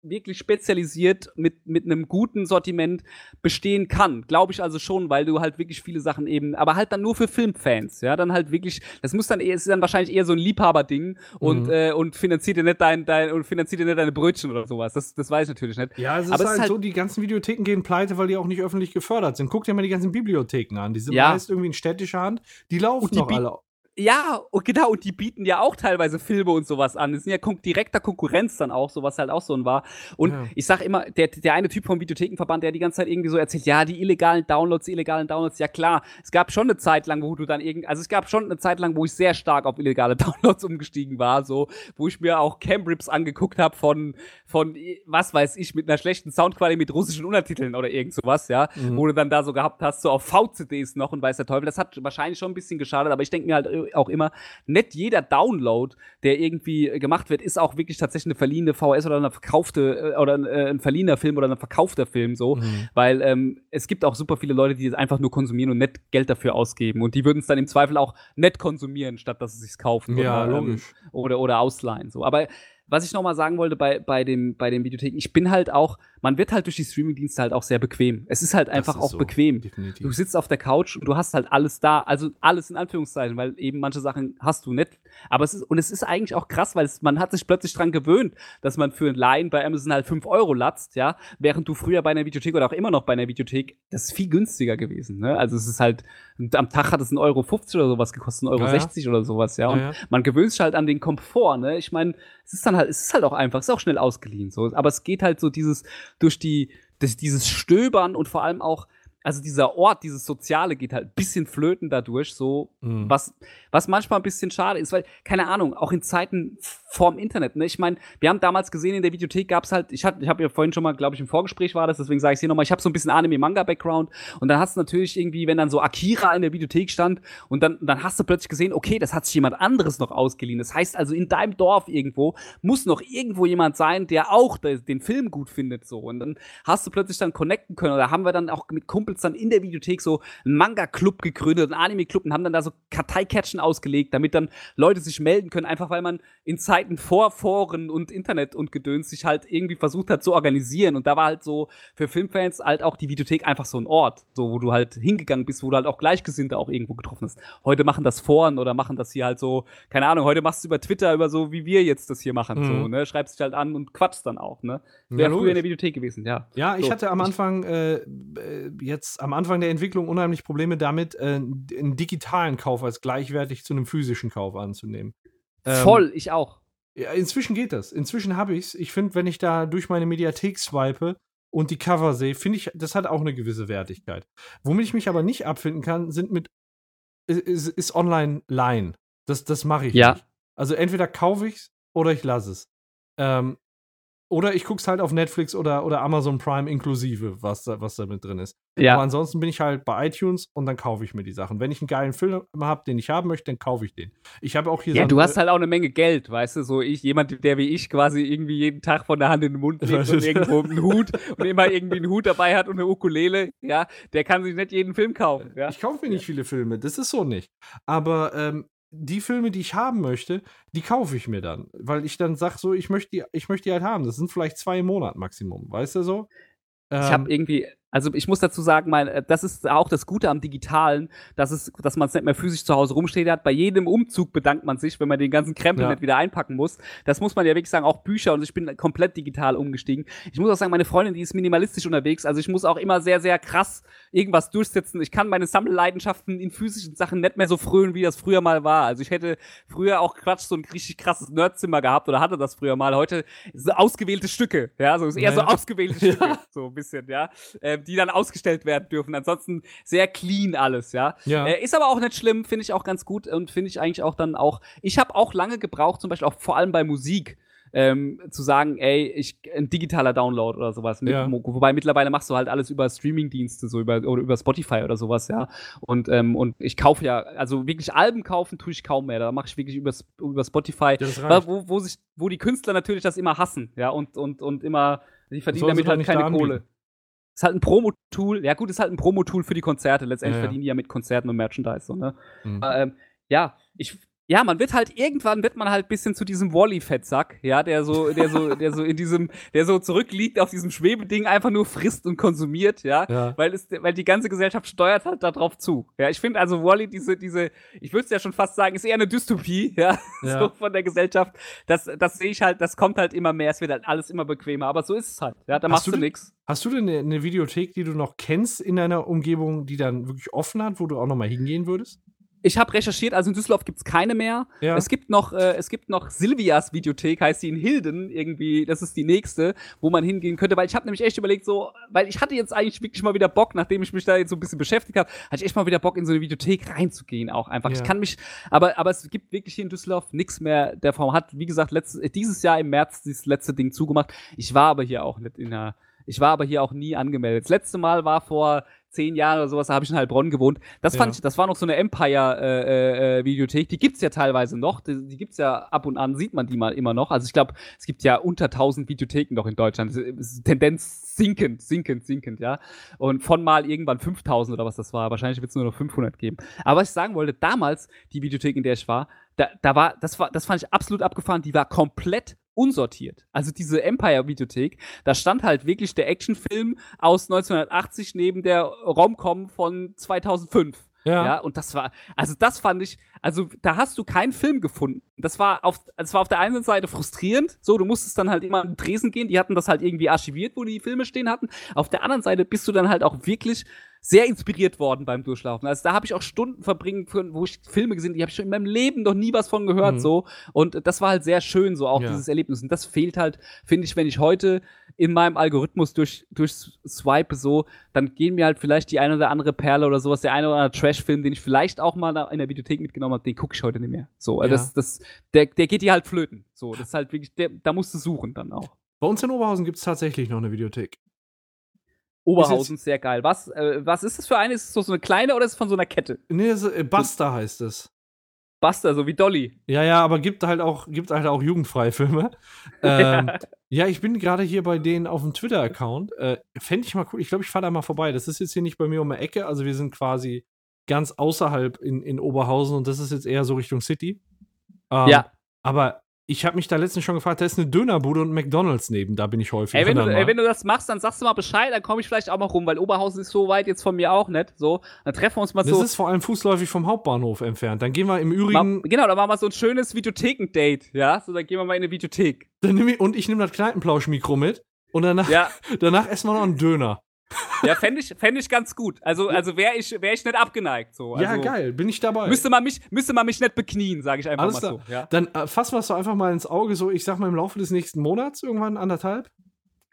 wirklich spezialisiert mit, mit einem guten Sortiment bestehen kann. Glaube ich also schon, weil du halt wirklich viele Sachen eben, aber halt dann nur für Filmfans, ja, dann halt wirklich, das muss dann eher, es ist dann wahrscheinlich eher so ein Liebhaberding und, Mhm. äh, und finanziert dir nicht dein, dein, und finanziert dir nicht deine Brötchen oder sowas. Das, das weiß ich natürlich nicht. Ja, es ist Aber es halt, ist halt- so, die ganzen Videotheken gehen pleite, weil die auch nicht öffentlich gefördert sind. Guck dir mal die ganzen Bibliotheken an. Die sind Ja. meist irgendwie in städtischer Hand. Die laufen Und die noch bieten- alle. Ja, und genau, und die bieten ja auch teilweise Filme und sowas an. Das sind ja kon direkter Konkurrenz dann auch, so was halt auch so ein war. Und Ja. ich sag immer, der, der eine Typ vom Videothekenverband, der die ganze Zeit irgendwie so erzählt, ja, die illegalen Downloads, die illegalen Downloads, ja klar. Es gab schon eine Zeit lang, wo du dann irgend, also es gab schon eine Zeit lang, wo ich sehr stark auf illegale Downloads umgestiegen war, so, wo ich mir auch Cambrips angeguckt habe von, von, was weiß ich, mit einer schlechten Soundqualität mit russischen Untertiteln oder irgend sowas, ja, Mhm. wo du dann da so gehabt hast, so auf VCDs noch und weiß der Teufel. Das hat wahrscheinlich schon ein bisschen geschadet, aber ich denke mir halt auch immer, nicht jeder Download, der irgendwie gemacht wird, ist auch wirklich tatsächlich eine verliehene VS oder eine verkaufte äh, oder ein, äh, ein verliehener Film oder ein verkaufter Film so, Mhm. weil ähm, es gibt auch super viele Leute, die es einfach nur konsumieren und nicht Geld dafür ausgeben und die würden es dann im Zweifel auch nicht konsumieren, statt dass sie es kaufen Ja, oder, ähm, oder, oder ausleihen. So. Aber was ich noch mal sagen wollte bei, bei, dem, bei den Videotheken, ich bin halt auch, man wird halt durch die Streamingdienste halt auch sehr bequem. Es ist halt einfach ist auch so, bequem. Definitiv. Du sitzt auf der Couch und du hast halt alles da, also alles in Anführungszeichen, weil eben manche Sachen hast du nicht. Aber es ist, und es ist eigentlich auch krass, weil es, man hat sich plötzlich dran gewöhnt, dass man für ein Line bei Amazon halt 5 Euro latzt, ja, während du früher bei einer Videothek oder auch immer noch bei einer Videothek, das ist viel günstiger gewesen, ne? Also es ist halt, am Tag hat es 1,50 Euro oder sowas gekostet, 1,60 Euro Ja, ja. oder sowas, ja. Und Ja, ja. man gewöhnt sich halt an den Komfort, ne? Ich meine, es ist dann halt, es ist halt auch einfach, es ist auch schnell ausgeliehen, so. Aber es geht halt so dieses, durch die, durch dieses Stöbern und vor allem auch, also dieser Ort, dieses Soziale geht halt ein bisschen flöten dadurch, so, mhm. was, was manchmal ein bisschen schade ist, weil, keine Ahnung, auch in Zeiten vorm Internet, ne? Ich meine, wir haben damals gesehen, in der Videothek gab es halt, ich, ich habe ja vorhin schon mal, glaube ich, im Vorgespräch war das, deswegen sage ich hier nochmal, ich habe so ein bisschen Anime-Manga-Background und dann hast du natürlich irgendwie, wenn dann so Akira in der Videothek stand und dann, dann hast du plötzlich gesehen, okay, das hat sich jemand anderes noch ausgeliehen. Das heißt also, in deinem Dorf irgendwo muss noch irgendwo jemand sein, der auch den Film gut findet, so. Und dann hast du plötzlich dann connecten können oder haben wir dann auch mit Kumpels dann in der Videothek so einen Manga-Club gegründet, einen Anime-Club und haben dann da so Karteikätschen ausgelegt, damit dann Leute sich melden können, einfach weil man in Zeiten vor Foren und Internet und Gedöns sich halt irgendwie versucht hat zu organisieren. Und da war halt so für Filmfans halt auch die Videothek einfach so ein Ort, so wo du halt hingegangen bist, wo du halt auch Gleichgesinnte auch irgendwo getroffen hast. Heute machen das Foren oder machen das hier halt so, keine Ahnung, heute machst du über Twitter über so, wie wir jetzt das hier machen, mhm. so, ne? Schreibst dich halt an und quatschst dann auch, ne? Wäre ja, früher in der Videothek gewesen, ja. Ja, ich so. hatte am Anfang, äh, äh, jetzt am Anfang der Entwicklung unheimlich Probleme damit, äh, einen digitalen Kauf als gleichwertig zu einem physischen Kauf anzunehmen. Ähm, Voll, ich auch. Ja, inzwischen geht das. Inzwischen habe ich es. Ich finde, wenn ich da durch meine Mediathek swipe und die Cover sehe, finde ich, das hat auch eine gewisse Wertigkeit. Womit ich mich aber nicht abfinden kann, sind mit ist, ist Online-Line. Das, das mache ich ja. nicht. Also entweder kaufe ich es oder ich lasse es. Ähm, oder ich gucke es halt auf Netflix oder, oder Amazon Prime inklusive, was da, was da mit drin ist. Ja. Aber ansonsten bin ich halt bei iTunes und dann kaufe ich mir die Sachen. Wenn ich einen geilen Film habe, den ich haben möchte, dann kaufe ich den. Ich habe auch hier Ja, so du hast halt auch eine Menge Geld, weißt du, so ich, jemand, der wie ich quasi irgendwie jeden Tag von der Hand in den Mund nimmt und irgendwo einen Hut und immer irgendwie einen Hut dabei hat und eine Ukulele, ja, der kann sich nicht jeden Film kaufen. Ja? Ich kaufe mir nicht viele Filme, das ist so nicht. Aber ähm, die Filme, die ich haben möchte, die kaufe ich mir dann. Weil ich dann sage, so, ich möchte die, ich möchte die halt haben. Das sind vielleicht zwei Monate Maximum, weißt du so? Ich habe ähm, irgendwie, also ich muss dazu sagen, mein, äh, das ist auch das Gute am Digitalen, dass es, dass man es nicht mehr physisch zu Hause rumstehen hat. Bei jedem Umzug bedankt man sich, wenn man den ganzen Krempel ja. nicht wieder einpacken muss. Das muss man ja wirklich sagen, auch Bücher und ich bin komplett digital umgestiegen. Ich muss auch sagen, meine Freundin, die ist minimalistisch unterwegs, also ich muss auch immer sehr, sehr krass irgendwas durchsetzen. Ich kann meine Sammelleidenschaften in physischen Sachen nicht mehr so frönen, wie das früher mal war. Also ich hätte früher auch Quatsch so ein richtig krasses Nerdzimmer gehabt oder hatte das früher mal. Heute so ausgewählte Stücke, ja, so ist eher naja. so ausgewählte Stücke, so ein bisschen, ja. Ähm, die dann ausgestellt werden dürfen. Ansonsten sehr clean alles, ja. ja. Äh, ist aber auch nicht schlimm, finde ich auch ganz gut und finde ich eigentlich auch dann auch. Ich habe auch lange gebraucht, zum Beispiel auch vor allem bei Musik. Ähm, zu sagen, ey, ich ein digitaler Download oder sowas. Mit, ja. Wobei mittlerweile machst du halt alles über Streamingdienste, so über oder über Spotify oder sowas, ja. Und ähm, und ich kaufe ja, also wirklich Alben kaufen tue ich kaum mehr. Da mache ich wirklich über, über Spotify, wo, wo sich, wo die Künstler natürlich das immer hassen, ja und und und immer, die verdienen damit halt keine Kohle. Ist halt ein Promo-Tool. Ja, gut, ist halt ein Promo-Tool für die Konzerte. Letztendlich ja, ja. verdienen die ja mit Konzerten und Merchandise. So, ne? Mhm. Aber, ähm, ja, ich, ja, man wird halt irgendwann wird man halt bisschen zu diesem Wally-Fettsack, ja, der so, der so, der so in diesem, der so zurückliegt auf diesem Schwebeding einfach nur frisst und konsumiert, ja, ja. weil es, weil die ganze Gesellschaft steuert halt darauf zu. Ja, ich finde also Wally diese, diese, ich würde es ja schon fast sagen, ist eher eine Dystopie, ja, ja. so von der Gesellschaft. Das, das sehe ich halt, das kommt halt immer mehr, es wird halt alles immer bequemer, aber so ist es halt, ja, da hast machst du, nichts. Hast du denn eine, eine Videothek, die du noch kennst in deiner Umgebung, die dann wirklich offen hat, wo du auch noch mal hingehen würdest? Ich habe recherchiert, also in Düsseldorf gibt's keine mehr. Ja. Es gibt noch, äh, es gibt noch Silvias Videothek, heißt die in Hilden irgendwie. Das ist die nächste, wo man hingehen könnte, weil ich habe nämlich echt überlegt, so, weil ich hatte jetzt eigentlich wirklich mal wieder Bock, nachdem ich mich da jetzt so ein bisschen beschäftigt habe, hatte ich echt mal wieder Bock in so eine Videothek reinzugehen, auch einfach. Ja. Ich kann mich, aber aber es gibt wirklich hier in Düsseldorf nichts mehr der Form. Hat wie gesagt letztes, dieses Jahr im März dieses letzte Ding zugemacht. Ich war aber hier auch nicht in der ich war aber hier auch nie angemeldet. Das letzte Mal war vor zehn Jahren oder sowas, da habe ich in Heilbronn gewohnt. Das fand ja. ich, das war noch so eine Empire-Videothek. Äh, äh, die gibt's ja teilweise noch. Die, die, gibt's ja ab und an, sieht man die mal immer noch. Also ich glaube, es gibt ja unter 1000 Videotheken noch in Deutschland. Tendenz sinkend, sinkend, sinkend, ja. Und von mal irgendwann 5000 oder was das war. Wahrscheinlich wird es nur noch 500 geben. Aber was ich sagen wollte, damals, die Videothek, in der ich war, da, da war, das war, das fand ich absolut abgefahren. Die war komplett unsortiert. Also diese Empire-Videothek, da stand halt wirklich der Actionfilm aus 1980 neben der Romcom von 2005. Ja. ja. Und das war, also das fand ich, also da hast du keinen Film gefunden. Das war auf, das war auf der einen Seite frustrierend, so, du musstest dann halt immer in Dresden gehen, die hatten das halt irgendwie archiviert, wo die Filme stehen hatten. Auf der anderen Seite bist du dann halt auch wirklich sehr inspiriert worden beim Durchlaufen. Also da habe ich auch Stunden verbringen können, wo ich Filme gesehen, die habe ich schon in meinem Leben noch nie was von gehört Mhm. so und das war halt sehr schön so auch Ja. dieses Erlebnis und das fehlt halt finde ich, wenn ich heute in meinem Algorithmus durch durch swipe so, dann gehen mir halt vielleicht die eine oder andere Perle oder sowas, der eine oder andere Trash-Film, den ich vielleicht auch mal in der Videothek mitgenommen habe, den gucke ich heute nicht mehr. So, also Ja. das das der der geht dir halt flöten. So, das ist halt wirklich der, da musst du suchen dann auch. Bei uns in Oberhausen gibt es tatsächlich noch eine Videothek. Oberhausen sehr geil. Was äh, was ist das für eine? Ist es so so eine kleine oder ist es von so einer Kette? Nee, das, äh, Buster heißt es. Buster, so wie Dolly. Ja, ja, aber gibt halt auch, gibt halt auch jugendfreie Filme. Ähm, ja, ich bin gerade hier bei denen auf dem Twitter-Account. Äh, Fände ich mal cool. Ich glaube, ich fahre da mal vorbei. Das ist jetzt hier nicht bei mir um die Ecke. Also wir sind quasi ganz außerhalb in, in Oberhausen und das ist jetzt eher so Richtung City. Ähm, Ja. Aber ich habe mich da letztens schon gefragt, da ist eine Dönerbude und McDonalds neben. Da bin ich häufig. Ey, wenn du, ey, mal. wenn du das machst, dann sagst du mal Bescheid, dann komme ich vielleicht auch mal rum, weil Oberhausen ist so weit jetzt von mir auch nicht. So, dann treffen wir uns mal das so. ist vor allem fußläufig vom Hauptbahnhof entfernt. Dann gehen wir im Mal, Übrigen. genau, dann machen wir so ein schönes Videotheken-Date, ja? So, dann gehen wir mal in eine Videothek. Dann ich, und ich nehme das Kneipenplausch-Mikro mit. Und danach, Ja, danach essen wir noch einen Döner. Ja fände ich, fänd ich ganz gut. Also, also wäre ich, wär ich nicht abgeneigt. So. Also, ja, geil. Bin ich dabei. Müsste man mich, müsste man mich nicht beknien, sage ich einfach Alles mal so. Ja? Dann äh, fassen wir es doch einfach mal ins Auge, so ich sag mal im Laufe des nächsten Monats, irgendwann anderthalb.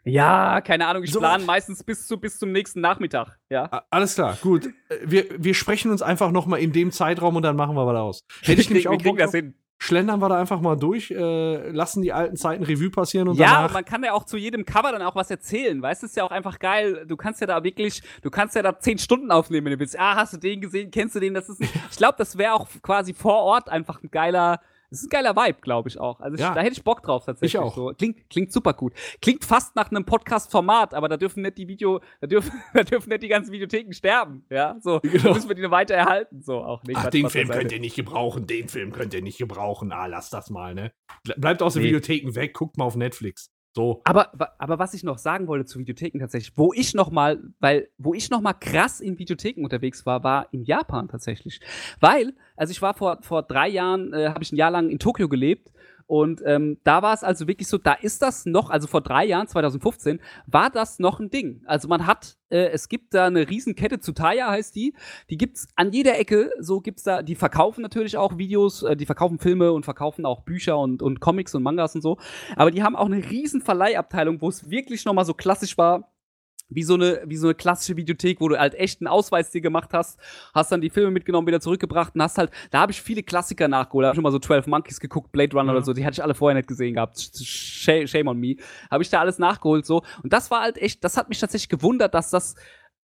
ja, keine Ahnung, ich So. plane meistens bis, zu, bis zum nächsten Nachmittag. Ja. Alles klar, gut. Äh, Wir, wir sprechen uns einfach noch mal in dem Zeitraum und dann machen wir was aus. Hätte ich nämlich wir auch kriegen Bock das hin. Schlendern wir da einfach mal durch, äh, lassen die alten Zeiten Revue passieren und ja, und danach. man kann ja auch zu jedem Cover dann auch was erzählen. Weißt du, ist ja auch einfach geil. Du kannst ja da wirklich, du kannst ja da zehn Stunden aufnehmen, wenn du willst. Ah, hast du den gesehen? Kennst du den? Das ist, ich glaube, das wäre auch quasi vor Ort einfach ein geiler, das ist ein geiler Vibe, glaube ich auch. Also ich, Ja. da hätte ich Bock drauf tatsächlich. Ich auch. So. Klingt, klingt super gut. Klingt fast nach einem Podcast-Format, aber da dürfen nicht die Video, da dürfen, da dürfen nicht die ganzen Videotheken sterben. Ja, so. Genau. Da müssen wir die noch weiter erhalten. So auch nicht. Ach, den Film könnt ihr nicht gebrauchen, den Film könnt ihr nicht gebrauchen. Ah, lass das mal, ne? Ble- Bleibt aus den Nee. Videotheken weg, guckt mal auf Netflix. So. Aber, aber was ich noch sagen wollte zu Videotheken tatsächlich, wo ich noch mal, weil, wo ich noch mal krass in Videotheken unterwegs war, war in Japan tatsächlich. Weil, also ich war vor, vor drei Jahren, äh, habe ich ein Jahr lang in Tokio gelebt und ähm, da war es also wirklich so, da ist das noch, also vor drei Jahren, 2015, war das noch ein Ding. Also man hat, äh, es gibt da eine Riesenkette, Tsutaya heißt die, die gibt's an jeder Ecke, so gibt's da, die verkaufen natürlich auch Videos, äh, die verkaufen Filme und verkaufen auch Bücher und, und Comics und Mangas und so. Aber die haben auch eine riesen Verleihabteilung, wo es wirklich noch mal so klassisch war, wie so eine wie so eine klassische Videothek, wo du halt echt einen Ausweis dir gemacht hast, hast dann die Filme mitgenommen, wieder zurückgebracht und hast halt, da habe ich viele Klassiker nachgeholt, da habe ich schon mal so 12 Monkeys geguckt, Blade Runner Ja. oder so, die hatte ich alle vorher nicht gesehen gehabt. Sh- Shame on me. Habe ich da alles nachgeholt so und das war halt echt, das hat mich tatsächlich gewundert, dass das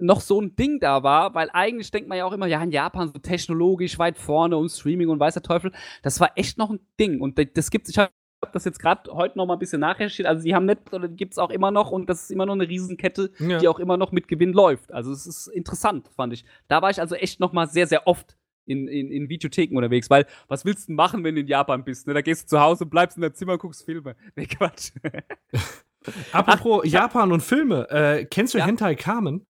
noch so ein Ding da war, weil eigentlich denkt man ja auch immer, ja, in Japan so technologisch weit vorne und Streaming und weiß der Teufel. Das war echt noch ein Ding. Und das gibt's, ich habe das jetzt gerade heute noch mal ein bisschen nachrecherchiert. Also, die haben nicht, oder gibt's auch immer noch und das ist immer noch eine Riesenkette, Ja. die auch immer noch mit Gewinn läuft. Also, es ist interessant, fand ich. Da war ich also echt noch mal sehr, sehr oft in, in, in Videotheken unterwegs, weil was willst du machen, wenn du in Japan bist? Ne? Da gehst du zu Hause, bleibst in deinem Zimmer, guckst Filme. Nee, Quatsch. Apropos Japan und Filme, äh, kennst du Ja. Hentai Kamen?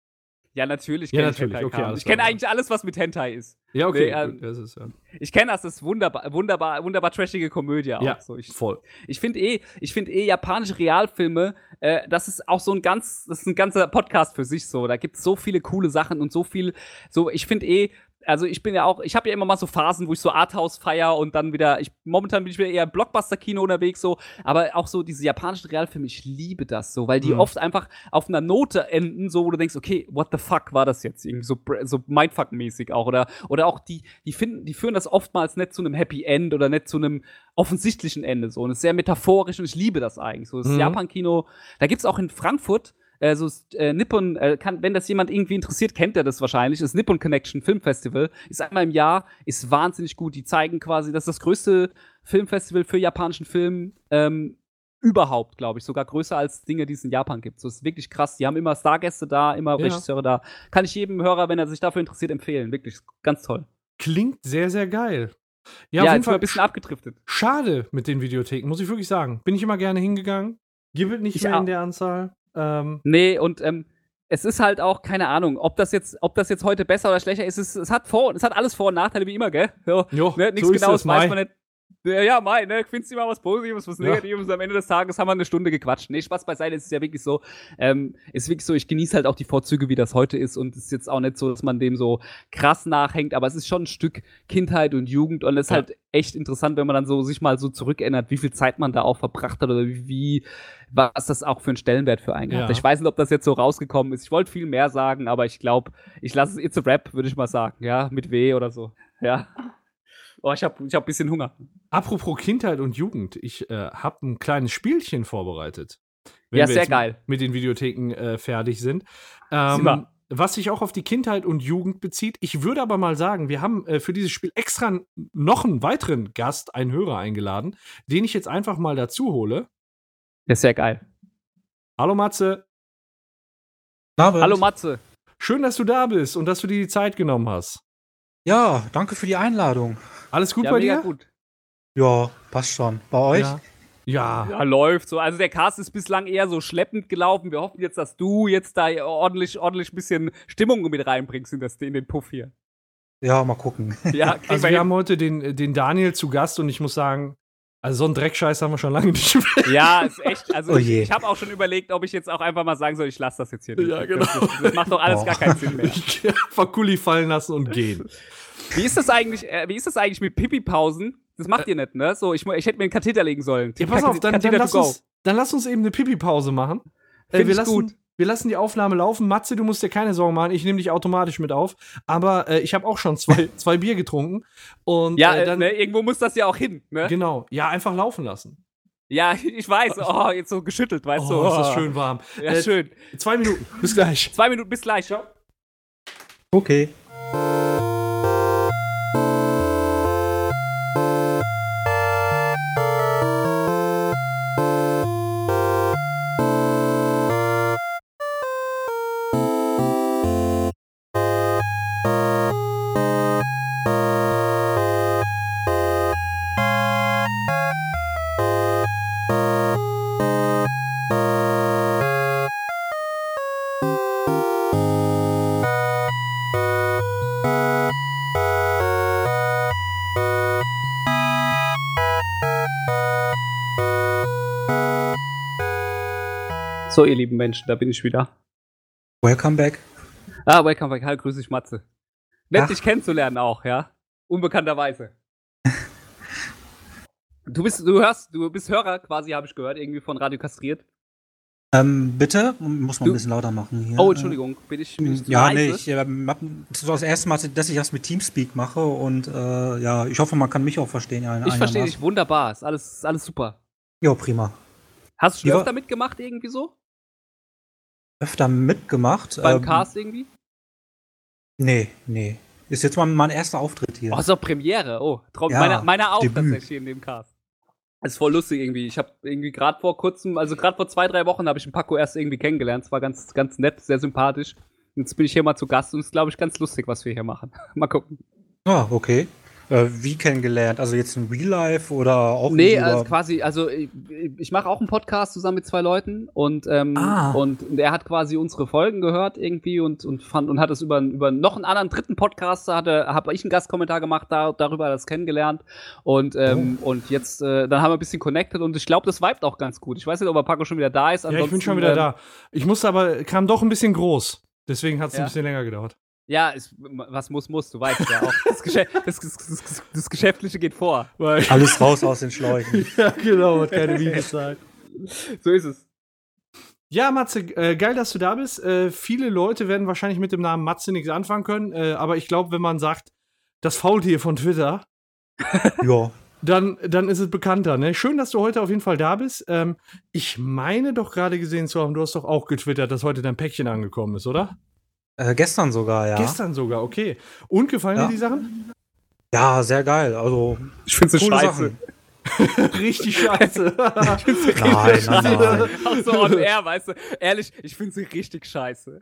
Ja, natürlich. Ja, ich natürlich. Hentai Okay, Ich kenne eigentlich alles, was mit Hentai ist. Ja, okay. Nee, ähm, das ist ja. Ich kenne das, das ist wunderbar, wunderbar, wunderbar trashige Komödie auch. Ja, So, ich voll. ich finde eh, ich finde eh japanische Realfilme, äh, das ist auch so ein ganz, das ist ein ganzer Podcast für sich so. Da gibt es so viele coole Sachen und so viel, so ich finde eh, also ich bin ja auch, ich habe ja immer mal so Phasen, wo ich so Arthouse feier und dann wieder, ich momentan bin ich wieder eher im Blockbuster-Kino unterwegs so, aber auch so diese japanischen Realfilme, ich liebe das so, weil die Mhm. oft einfach auf einer Note enden, so wo du denkst, okay, what the fuck war das jetzt irgendwie so, so Mindfuck-mäßig auch oder oder auch die, die finden, die führen das oftmals nicht zu einem Happy End oder nicht zu einem offensichtlichen Ende so und es ist sehr metaphorisch und ich liebe das eigentlich so. Das Mhm. Japan-Kino, da gibt's auch in Frankfurt äh, so äh, Nippon, äh, kann, wenn das jemand irgendwie interessiert, kennt er das wahrscheinlich. Das Nippon Connection Film Festival ist einmal im Jahr, ist wahnsinnig gut. Die zeigen quasi, das ist das größte Filmfestival für japanischen Film ähm, überhaupt, glaube ich. Sogar größer als Dinge, die es in Japan gibt. So ist wirklich krass. Die haben immer Stargäste da, immer Ja. Regisseure da. Kann ich jedem Hörer, wenn er sich dafür interessiert, empfehlen. Wirklich ganz toll. Klingt sehr, sehr geil. Ja, Ja, auf jeden Fall ein bisschen abgedriftet. schade mit den Videotheken, muss ich wirklich sagen. Bin ich immer gerne hingegangen. Gibt es nicht Ich mehr in der Anzahl. Ähm, Nee, und ähm, es ist halt auch, keine Ahnung, ob das jetzt, ob das jetzt heute besser oder schlechter ist, es, es hat vor, es hat alles Vor- und Nachteile wie immer, gell? Ja, jo, ne, nichts so Genaues es, weiß man nicht. Ja, ja, mein, ne? Findest du immer was Positives, was Negatives? Ja. Am Ende des Tages haben wir eine Stunde gequatscht. Nee, Spaß beiseite, es ist ja wirklich so, ähm, ist wirklich so, ich genieße halt auch die Vorzüge, wie das heute ist und es ist jetzt auch nicht so, dass man dem so krass nachhängt, aber es ist schon ein Stück Kindheit und Jugend und es ist ja. halt echt interessant, wenn man dann so sich mal so zurückerinnert, wie viel Zeit man da auch verbracht hat oder wie, was das auch für einen Stellenwert für einen hat. Ich weiß nicht, ob das jetzt so rausgekommen ist. Ich wollte viel mehr sagen, aber ich glaube, ich lasse es It's a Rap, würde ich mal sagen, ja, mit W oder so. Ja. Oh, ich habe ich hab ein bisschen Hunger. Apropos Kindheit und Jugend, ich äh, habe ein kleines Spielchen vorbereitet. Wenn ja, sehr geil. Mit den Videotheken äh, fertig sind. Ähm, was sich auch auf die Kindheit und Jugend bezieht. Ich würde aber mal sagen, wir haben äh, für dieses Spiel extra noch einen weiteren Gast, einen Hörer eingeladen, den ich jetzt einfach mal dazu hole. Ja, sehr geil. Hallo Matze. Hallo Matze. Schön, dass du da bist und dass du dir die Zeit genommen hast. Ja, danke für die Einladung. Alles gut ja, bei dir? Gut. Ja, passt schon. Bei euch? Ja. Ja. ja. läuft so. Also der Cast ist bislang eher so schleppend gelaufen. Wir hoffen jetzt, dass du jetzt da ordentlich, ordentlich ein bisschen Stimmung mit reinbringst in, das, in den Puff hier. Ja, mal gucken. Ja, also wir, wir haben heute den, den Daniel zu Gast und ich muss sagen, also so einen Dreckscheiß haben wir schon lange nicht mehr. Ja, ist echt. Also oh ich, ich habe auch schon überlegt, ob ich jetzt auch einfach mal sagen soll, ich lasse das jetzt hier nicht. Ja, genau. Das, das, macht doch alles oh. gar keinen Sinn mehr. Kuli fallen lassen und gehen. Wie ist das eigentlich, äh, wie ist das eigentlich mit Pipi-Pausen? Das macht äh, ihr nicht, ne? So, ich, ich hätte mir einen Katheter legen sollen. Ja, pass auf, dann, dann, lass uns, dann, lass uns, eben eine Pipi-Pause machen. Äh, wir lassen, gut. Wir lassen die Aufnahme laufen. Matze, du musst dir keine Sorgen machen. Ich nehme dich automatisch mit auf. Aber äh, ich habe auch schon zwei, zwei Bier getrunken. Und, ja, äh, dann, ne, irgendwo muss das ja auch hin. Ne? Genau. Ja, einfach laufen lassen. Ja, ich weiß. Oh, jetzt so geschüttelt, weißt oh, du. Oh, ist das schön warm. Ja, äh, schön. Zwei Minuten. Bis gleich. Zwei Minuten, bis gleich. Ciao. Okay. So, ihr lieben Menschen, da bin ich wieder. Welcome back. Ah, welcome back. Hallo, grüß dich, Matze. Nett, Ach. dich kennenzulernen auch, ja? Unbekannterweise. du bist, du hörst, du bist Hörer quasi, habe ich gehört, irgendwie von Radio Kastriert. Ähm, bitte? Muss man ein bisschen lauter machen hier. Oh, Entschuldigung, bin ich, bin ich Ja, nee, ich, äh, das ist das erste Mal, dass ich das mit Teamspeak mache und äh, ja, ich hoffe, man kann mich auch verstehen. Ja, ich verstehe dich wunderbar, ist alles, ist alles super. Ja, prima. Hast du schon öfter mitgemacht irgendwie so? Öfter mitgemacht. Beim ähm, Cast irgendwie? Nee, nee. Ist jetzt mal mein erster Auftritt hier. Oh, ist doch Premiere. Oh, Traum, ja, meiner, meiner auch Debüt. tatsächlich in dem Cast. Das ist voll lustig irgendwie. Ich habe irgendwie gerade vor kurzem, also gerade vor zwei, drei Wochen habe ich einen Paco erst irgendwie kennengelernt. Es war ganz, ganz nett, sehr sympathisch. Jetzt bin ich hier mal zu Gast und es ist, glaube ich, ganz lustig, was wir hier machen. mal gucken. Ah, okay. Äh, wie kennengelernt? Also jetzt in Real Life oder auch Nee, also quasi, also ich, ich mache auch einen Podcast zusammen mit zwei Leuten und, ähm, ah. und er hat quasi unsere Folgen gehört irgendwie und, und fand und hat es über, über noch einen anderen dritten Podcaster, hatte, habe ich einen Gastkommentar gemacht, da, darüber das kennengelernt und, ähm, oh. und jetzt, äh, dann haben wir ein bisschen connected und ich glaube, das vibet auch ganz gut. Ich weiß nicht, ob er Paco schon wieder da ist. Ja, ich bin schon wieder ähm, da. Ich musste aber, kam doch ein bisschen groß. Deswegen hat es ja. ein bisschen länger gedauert. Ja, es, was muss, muss, du weißt ja auch. Das, Geschäft, das, das, das, Geschäftliche geht vor. Alles raus aus den Schläuchen. ja, genau, hat keine Wie gesagt. So ist es. Ja, Matze, äh, geil, dass du da bist. Äh, viele Leute werden wahrscheinlich mit dem Namen Matze nichts anfangen können, äh, aber ich glaube, wenn man sagt, das Faultier von Twitter, ja. dann, dann ist es bekannter. Ne? Schön, dass du heute auf jeden Fall da bist. Ähm, ich meine doch gerade gesehen zu haben, du hast doch auch getwittert, dass heute dein Päckchen angekommen ist, oder? Äh, gestern sogar, ja. Gestern sogar, okay. Und gefallen ja. dir die Sachen? Ja, sehr geil. Also, ich finde sie scheiße. richtig scheiße. ich finde sie richtig nein, scheiße. Nein, nein. Auch so on air, weißt du. Ehrlich, ich finde sie richtig scheiße.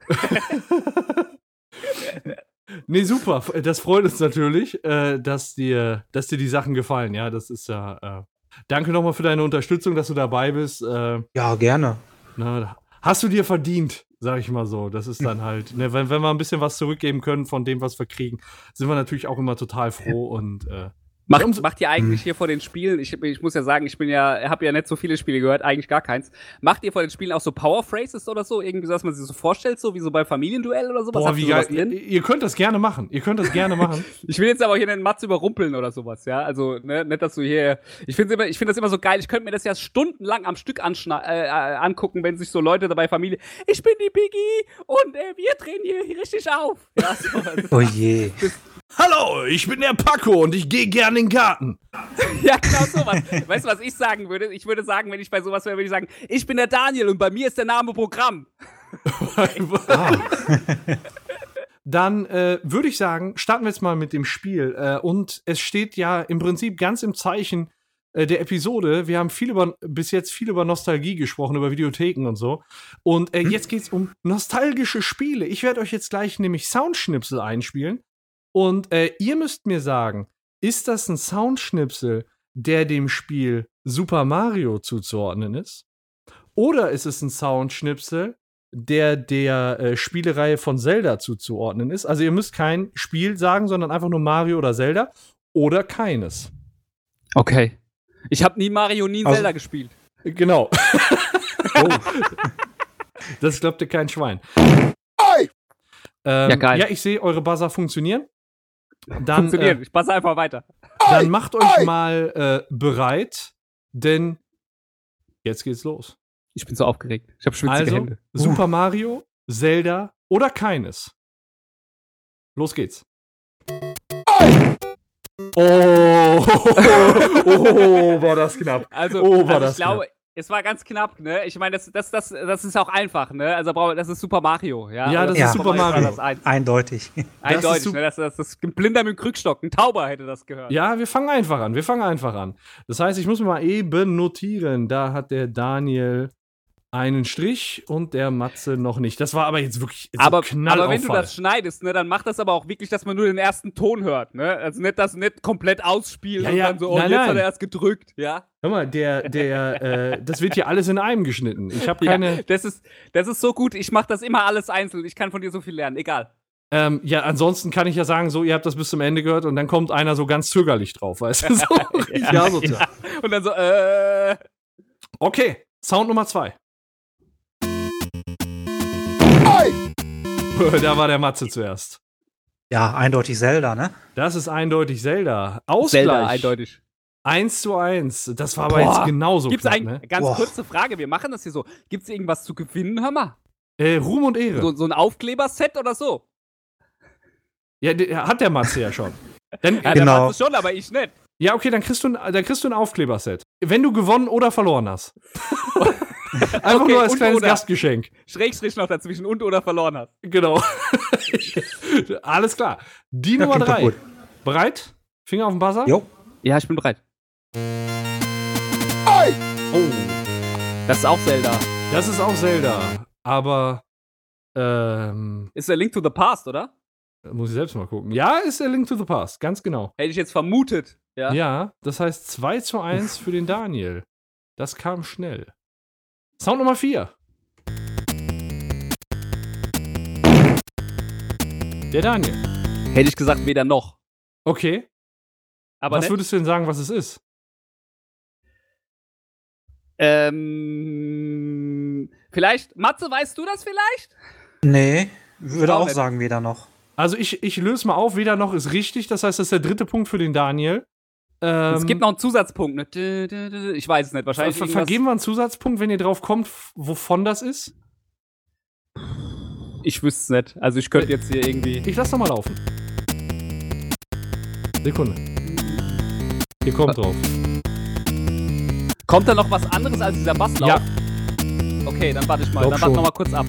nee, super. Das freut uns natürlich, äh, dass, dir, dass dir die Sachen gefallen. Ja, das ist ja. Äh, danke nochmal für deine Unterstützung, dass du dabei bist. Äh, ja, gerne. Na, hast du dir verdient, sag ich mal so. Das ist dann halt, ne, wenn, wenn wir ein bisschen was zurückgeben können von dem, was wir kriegen, sind wir natürlich auch immer total froh und äh, Macht, macht ihr eigentlich hier vor den Spielen, ich, ich muss ja sagen, ich bin ja, habe ja nicht so viele Spiele gehört, eigentlich gar keins. Macht ihr vor den Spielen auch so Power Phrases oder so? Irgendwie so, dass man sich so vorstellt, so wie so bei Familienduell oder sowas? Boah, wie geil. Ihr, ihr könnt das gerne machen. Ihr könnt das gerne machen. ich will jetzt aber hier den Matz überrumpeln oder sowas, ja. Also, ne, nicht, dass du hier. Ich finde ich find das immer so geil. Ich könnte mir das ja stundenlang am Stück äh, angucken, wenn sich so Leute dabei Familie. Ich bin die Piggy und äh, wir drehen hier richtig auf. Ja, so, oh je. Das, Hallo, ich bin der Paco und ich gehe gerne in den Garten. ja, genau sowas. Weißt du, was ich sagen würde? Ich würde sagen, wenn ich bei sowas wäre, würde ich sagen, ich bin der Daniel und bei mir ist der Name Programm. Dann äh, würde ich sagen, starten wir jetzt mal mit dem Spiel. Äh, und es steht ja im Prinzip ganz im Zeichen äh, der Episode. Wir haben viel über, bis jetzt viel über Nostalgie gesprochen, über Videotheken und so. Und äh, hm? jetzt geht es um nostalgische Spiele. Ich werde euch jetzt gleich nämlich Soundschnipsel einspielen. Und äh, ihr müsst mir sagen, ist das ein Soundschnipsel, der dem Spiel Super Mario zuzuordnen ist? Oder ist es ein Soundschnipsel, der der äh, Spielereihe von Zelda zuzuordnen ist? Also ihr müsst kein Spiel sagen, sondern einfach nur Mario oder Zelda oder keines. Okay. Ich habe nie Mario, nie also, Zelda gespielt. Genau. oh. Das glaubt dir kein Schwein. Ähm, ja, geil. Ja, ich sehe eure Buzzer funktionieren. Dann, Funktioniert. Äh, ich passe einfach weiter. Dann macht euch mal äh, bereit, denn jetzt geht's los. Ich bin so aufgeregt. Ich habe schwitzige also, Hände. Super Mario, Zelda oder keines. Los geht's. Oh, oh, war das knapp. Also, oh, war also das ich glaube, knapp. Es war ganz knapp, ne? Ich meine, das, das, das, das ist auch einfach, ne? Also das ist Super Mario, ja. Ja, das, das ist Super Mario. Das Eindeutig. Eindeutig, das ne? Das, das, das ein Blinder mit dem Krückstock, ein Tauber hätte das gehört. Ja, wir fangen einfach an. Wir fangen einfach an. Das heißt, ich muss mir mal eben notieren. Da hat der Daniel einen Strich und der Matze noch nicht. Das war aber jetzt wirklich so aber, aber wenn du das schneidest, ne, dann macht das aber auch wirklich, dass man nur den ersten Ton hört, ne? Also nicht das nicht komplett ausspielen ja, und ja. dann so, oh, nein, jetzt nein. hat er erst gedrückt, ja? Hör mal, der, der, äh, das wird hier alles in einem geschnitten. Ich habe keine. Ja, das ist, das ist so gut. Ich mache das immer alles einzeln. Ich kann von dir so viel lernen. Egal. Ähm, ja, ansonsten kann ich ja sagen, so, ihr habt das bis zum Ende gehört und dann kommt einer so ganz zögerlich drauf, weißt du? So, ja, so. Und dann so, äh. Okay, Sound Nummer zwei. da war der Matze zuerst. Ja, eindeutig Zelda, ne? Das ist eindeutig Zelda. Ausgleich. Zelda, eindeutig. 1 zu 1. Das war aber Boah. jetzt genauso Gibt's knapp, ne? Ganz Boah. kurze Frage, wir machen das hier so. Gibt's irgendwas zu gewinnen, hör mal? Äh, Ruhm und Ehre. So, so ein Aufkleberset oder so? Ja, hat der Matze ja schon. Dann, ja, genau. der Matze schon, aber ich nicht. Ja, okay, dann kriegst du ein, dann kriegst du ein Aufkleberset. Wenn du gewonnen oder verloren hast. Einfach okay, nur als kleines oder. Gastgeschenk. Schrägstrich noch dazwischen und oder verloren hast. Genau. Alles klar. Die ja, Nummer drei. Bereit? Finger auf den Buzzer? Jo. Ja, ich bin bereit. Oh. Das ist auch Zelda. Das ist auch Zelda. Aber. Ähm, ist der Link to the Past, oder? Muss ich selbst mal gucken. Ja, ist der Link to the Past, ganz genau. Hätte ich jetzt vermutet. Ja, ja das heißt 2 zu 1 für den Daniel. Das kam schnell. Sound Nummer 4. Der Daniel. Hätte ich gesagt, weder noch. Okay. Aber was würdest du denn sagen, was es ist? Ähm, vielleicht, Matze, weißt du das vielleicht? Nee, würde auch, auch sagen, weder noch. Also ich, ich löse mal auf, weder noch ist richtig. Das heißt, das ist der dritte Punkt für den Daniel. Ähm, es gibt noch einen Zusatzpunkt. Ne? Ich weiß es nicht. Wahrscheinlich. Ver vergeben wir einen Zusatzpunkt, wenn ihr drauf kommt, wovon das ist? Ich wüsste es nicht. Also ich könnte jetzt hier irgendwie. Ich lass doch mal laufen. Sekunde. Ihr kommt drauf. Kommt da noch was anderes als dieser Basslauf? Ja. Okay, dann warte ich mal. Glaub dann warte noch mal kurz ab.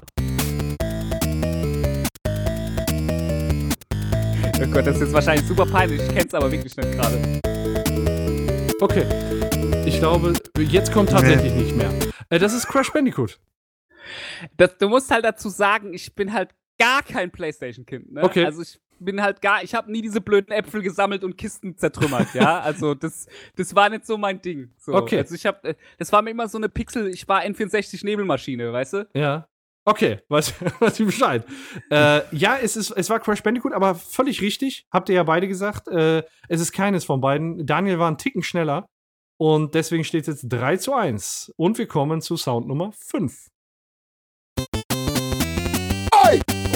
Oh Gott, das ist jetzt wahrscheinlich super peinlich. Ich kenn's aber wirklich nicht gerade. Okay. Ich glaube, jetzt kommt tatsächlich nee. nicht mehr. Äh, das ist Crash Bandicoot. Das, du musst halt dazu sagen, ich bin halt gar kein Playstation-Kind. Ne? Okay. Also ich bin halt gar, ich habe nie diese blöden Äpfel gesammelt und Kisten zertrümmert, ja. Also das, das war nicht so mein Ding. So. Okay. Also ich habe, das war mir immer so eine Pixel, ich war N64 Nebelmaschine, weißt du? Ja. Okay, weiß, weiß ich Bescheid. äh, ja, es, ist, es war Crash Bandicoot, aber völlig richtig. Habt ihr ja beide gesagt. Äh, es ist keines von beiden. Daniel war einen Ticken schneller. Und deswegen steht es jetzt 3 zu 1. Und wir kommen zu Sound Nummer 5.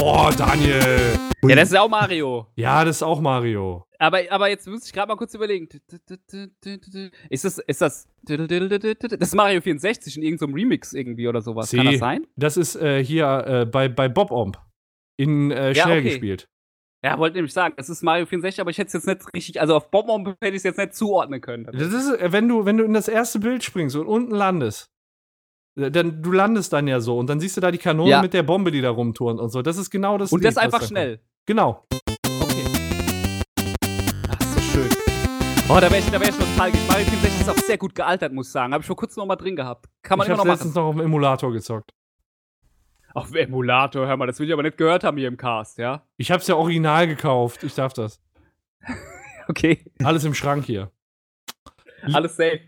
Oh, Daniel. Ja, das ist auch Mario. Ja, das ist auch Mario. Aber, aber jetzt muss ich gerade mal kurz überlegen. Ist das, ist das, das ist Mario 64 in irgendeinem Remix irgendwie oder sowas? Kann Sie- das sein? Das ist äh, hier äh, bei, bei Bob Omb in äh, Ja, schnell okay. gespielt. Ja, wollte nämlich sagen, es ist Mario 64, aber ich hätte es jetzt nicht richtig, also auf Bomb hätte ich es jetzt nicht zuordnen können. Das ist, äh, wenn du, wenn du in das erste Bild springst und unten landest, äh, dann du landest dann ja so und dann siehst du da die Kanone Ja. mit der Bombe, die da rumturnt und so. Das ist genau das. Und das Lied, was einfach schnell. Genau. Oh, da wäre ich, da wär ich nostalgisch. Mario 64 ist auch sehr gut gealtert, muss ich sagen. Habe ich vor kurzem noch mal drin gehabt. Kann man ich immer habe noch letztens machen. noch auf dem Emulator gezockt. Auf dem Emulator, hör mal, das will ich aber nicht gehört haben hier im Cast, ja? Ich habe es ja original gekauft. Ich darf das. Okay. Alles im Schrank hier. Alles safe.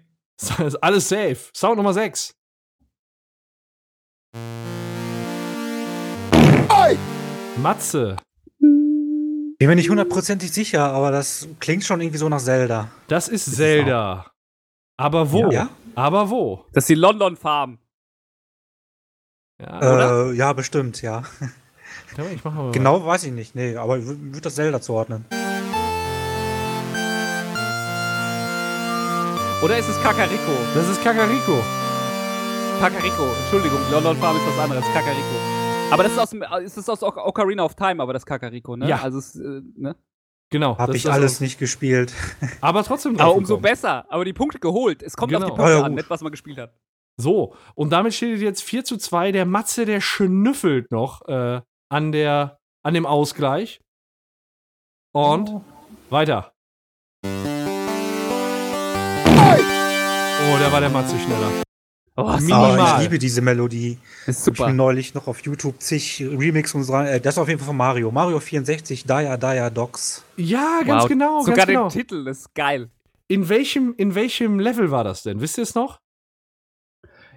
Alles safe. Sound Nummer 6. Matze. Bin mir nicht hundertprozentig sicher, aber das klingt schon irgendwie so nach Zelda. Das ist Zelda. Aber wo? Ja? Aber wo? Das ist die London Farm. Ja, Äh, ja, bestimmt, ja. Warte mal, Genau weiß ich nicht. Nee, aber ich würde das Zelda zuordnen. Oder ist es Kakariko? Das ist Kakariko. Kakariko, Entschuldigung, London Farm ist was anderes, Kakariko. Aber das ist aus dem, ist das aus Oc- Ocarina of Time, aber das Kakariko, ne? Ja. Also, es, äh, ne? Genau. Hab das ich alles auch- nicht gespielt. Aber trotzdem Aber umso gekommen. besser. Aber die Punkte geholt. Es kommt auf Genau. die Punkte Ah, ja, an, nicht was man gespielt hat. So, und damit steht jetzt 4 zu 2. Der Matze, der schnüffelt noch äh, an, der, an dem Ausgleich. Und Oh. weiter. Oh, da war der Matze schneller. Oh, Minimal. Ich liebe diese Melodie. ist Hab Ich mir super. neulich noch auf YouTube zig Remix und so. Äh, das ist auf jeden Fall von Mario. Mario 64, Daya Daya Docs. Ja, ganz Wow. genau. Sogar ganz den genau. Titel, das ist geil. In welchem, in welchem Level war das denn? Wisst ihr es noch?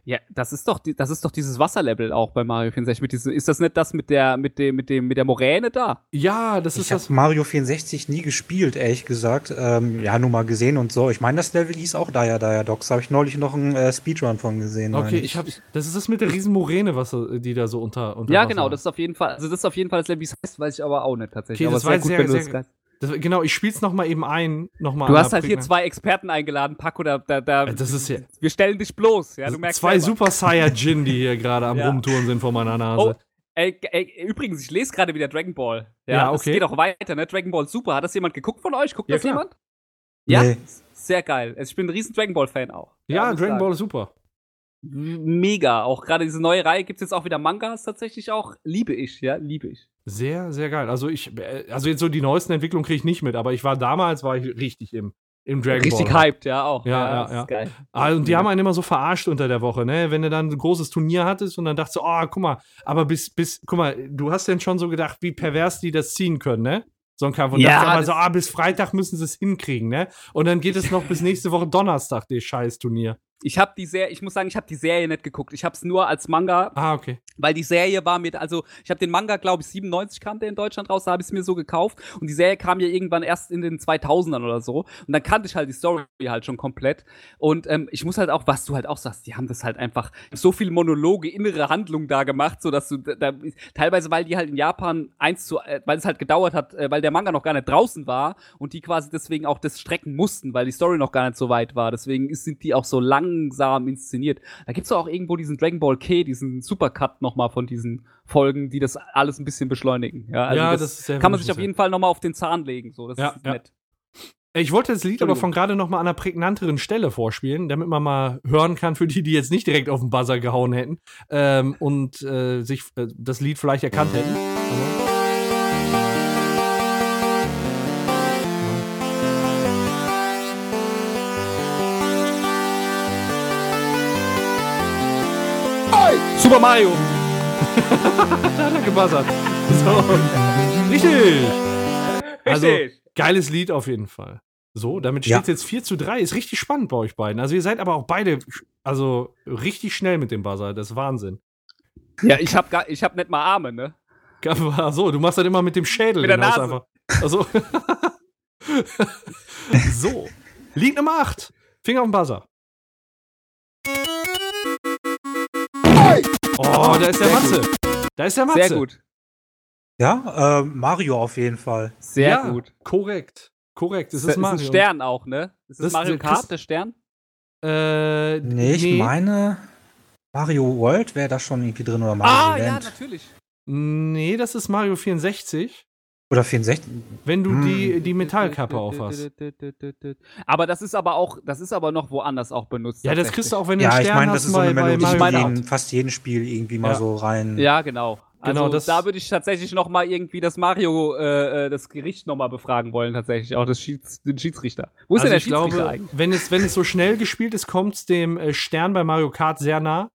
Ja, das ist doch, das ist doch dieses Wasserlevel auch bei Mario 64. Mit diesem, ist das nicht das mit der, mit dem, mit dem, mit der Moräne da? Ja, das ist Ich habe das. Mario 64 nie gespielt, ehrlich gesagt. Ähm, ja, nur mal gesehen und so. Ich meine, das Level hieß auch Daya Daya Docs. Habe ich neulich noch einen äh, Speedrun von gesehen. Okay, ich hab, das ist das mit der riesen Moräne, was die da so unter, unter Ja, Wasser genau, das ist auf jeden Fall, also das ist auf jeden Fall das Level, wie es heißt, weiß ich aber auch nicht tatsächlich. Okay, aber das war sehr gut, sehr, wenn du sehr- das genau, ich spiel's noch mal eben ein. Noch mal Du hast halt hier Prägna- zwei Experten eingeladen, Paco, da, da, da Das ist ja wir stellen dich bloß, ja, du merkst zwei selber. Super Saiyajin, die hier gerade am Ja. Rumtouren sind vor meiner Nase. Oh, ey, ey, übrigens, ich lese gerade wieder Dragon Ball. Ja, Ja, okay. geht auch weiter, ne? Dragon Ball Super. Hat das jemand geguckt von euch? Guckt Ja, das klar. jemand? Ja? Nee. Sehr geil. Also Ich bin ein riesen Dragon Ball Fan auch. ja, Dragon sagen. Ball ist super. Mega. Auch gerade diese neue Reihe gibt es jetzt auch wieder Mangas tatsächlich auch. Liebe ich, ja, liebe ich. Sehr, sehr geil. Also ich, äh, also jetzt so die neuesten Entwicklungen kriege ich nicht mit, aber ich war damals, war ich richtig im, im Dragon Richtig Ball. hyped, ja, auch. Ja, ja, ja. Geil. Und die haben einen immer so verarscht unter der Woche, ne? Wenn du dann ein großes Turnier hattest und dann dachtest du, oh, guck mal, aber bis, bis, guck mal, du hast denn schon so gedacht, wie pervers die das ziehen können, ne? So ein Kampf. Und Ja, dachtest aber so, ah, bis Freitag müssen sie es hinkriegen, ne? Und dann geht es noch bis nächste Woche Donnerstag, das scheiß Turnier. Ich habe die Serie, ich muss sagen, ich habe die Serie nicht geguckt. Ich habe es nur als Manga, Ah, okay. weil die Serie war mir, also ich habe den Manga, glaube ich, 97 kam der in Deutschland raus, da habe ich es mir so gekauft und die Serie kam ja irgendwann erst in den 2000ern oder so und dann kannte ich halt die Story halt schon komplett und ähm, ich muss halt auch, was du halt auch sagst, die haben das halt einfach so viel Monologe, innere Handlung da gemacht, so dass du da, teilweise, weil die halt in Japan eins zu, äh, weil es halt gedauert hat, äh, weil der Manga noch gar nicht draußen war und die quasi deswegen auch das strecken mussten, weil die Story noch gar nicht so weit war, deswegen ist, sind die auch so langsam inszeniert. Da gibt's doch auch irgendwo diesen Dragon Ball K, diesen Supercut nochmal von diesen Folgen, die das alles ein bisschen beschleunigen. Ja, also Ja, das, das sehr kann man sich auf jeden Fall nochmal auf den Zahn legen. So, das Ja, ist ja. nett. Ich wollte das Lied aber von gerade noch mal an einer prägnanteren Stelle vorspielen, damit man mal hören kann, für die, die jetzt nicht direkt auf den Buzzer gehauen hätten ähm, und äh, sich äh, das Lied vielleicht erkannt hätten. Aber Super Mario! da hat er gebuzzert. So. Richtig. Also, geiles Lied auf jeden Fall. So, damit Ja. steht es jetzt 4 zu 3. Ist richtig spannend bei euch beiden. Also, ihr seid aber auch beide also richtig schnell mit dem Buzzer. Das ist Wahnsinn. Ja, ich hab, gar, ich hab nicht mal Arme, ne? So, du machst das immer mit dem Schädel. Mit der Nase. Einfach. Also. so. Lied Nummer 8. Finger auf den Buzzer. Oh, da ist der Sehr Matze. Da ist der Matze. Sehr gut. Ja, äh, Mario auf jeden Fall. Sehr ja, gut. Korrekt. Korrekt. Es Das ist ist Mario. ein Stern auch, ne? Ist Das- das Mario Kart, der Stern? Äh, Nee, ich meine, Mario World wäre da schon irgendwie drin oder Mario Ah, ja, Land. natürlich. Nee, das ist Mario 64. Oder 64. Wenn du Hm. die, die Metallkappe aufhast. Aber das ist aber auch, das ist aber noch woanders auch benutzt. Ja, das kriegst du auch, wenn du Ja, ich meine, das ist so eine Melodie, Ich Mario meine die in fast jedem Spiel irgendwie mal Ja. so rein. Ja, genau. Also Genau, das- da würde ich tatsächlich noch mal irgendwie das Mario, äh, äh, das Gericht noch mal befragen wollen, tatsächlich auch das Schieds, den Schiedsrichter. Wo ist Also denn der ich Schiedsrichter glaube, eigentlich? wenn es, wenn es so schnell gespielt ist, kommt es dem äh, Stern bei Mario Kart sehr nah.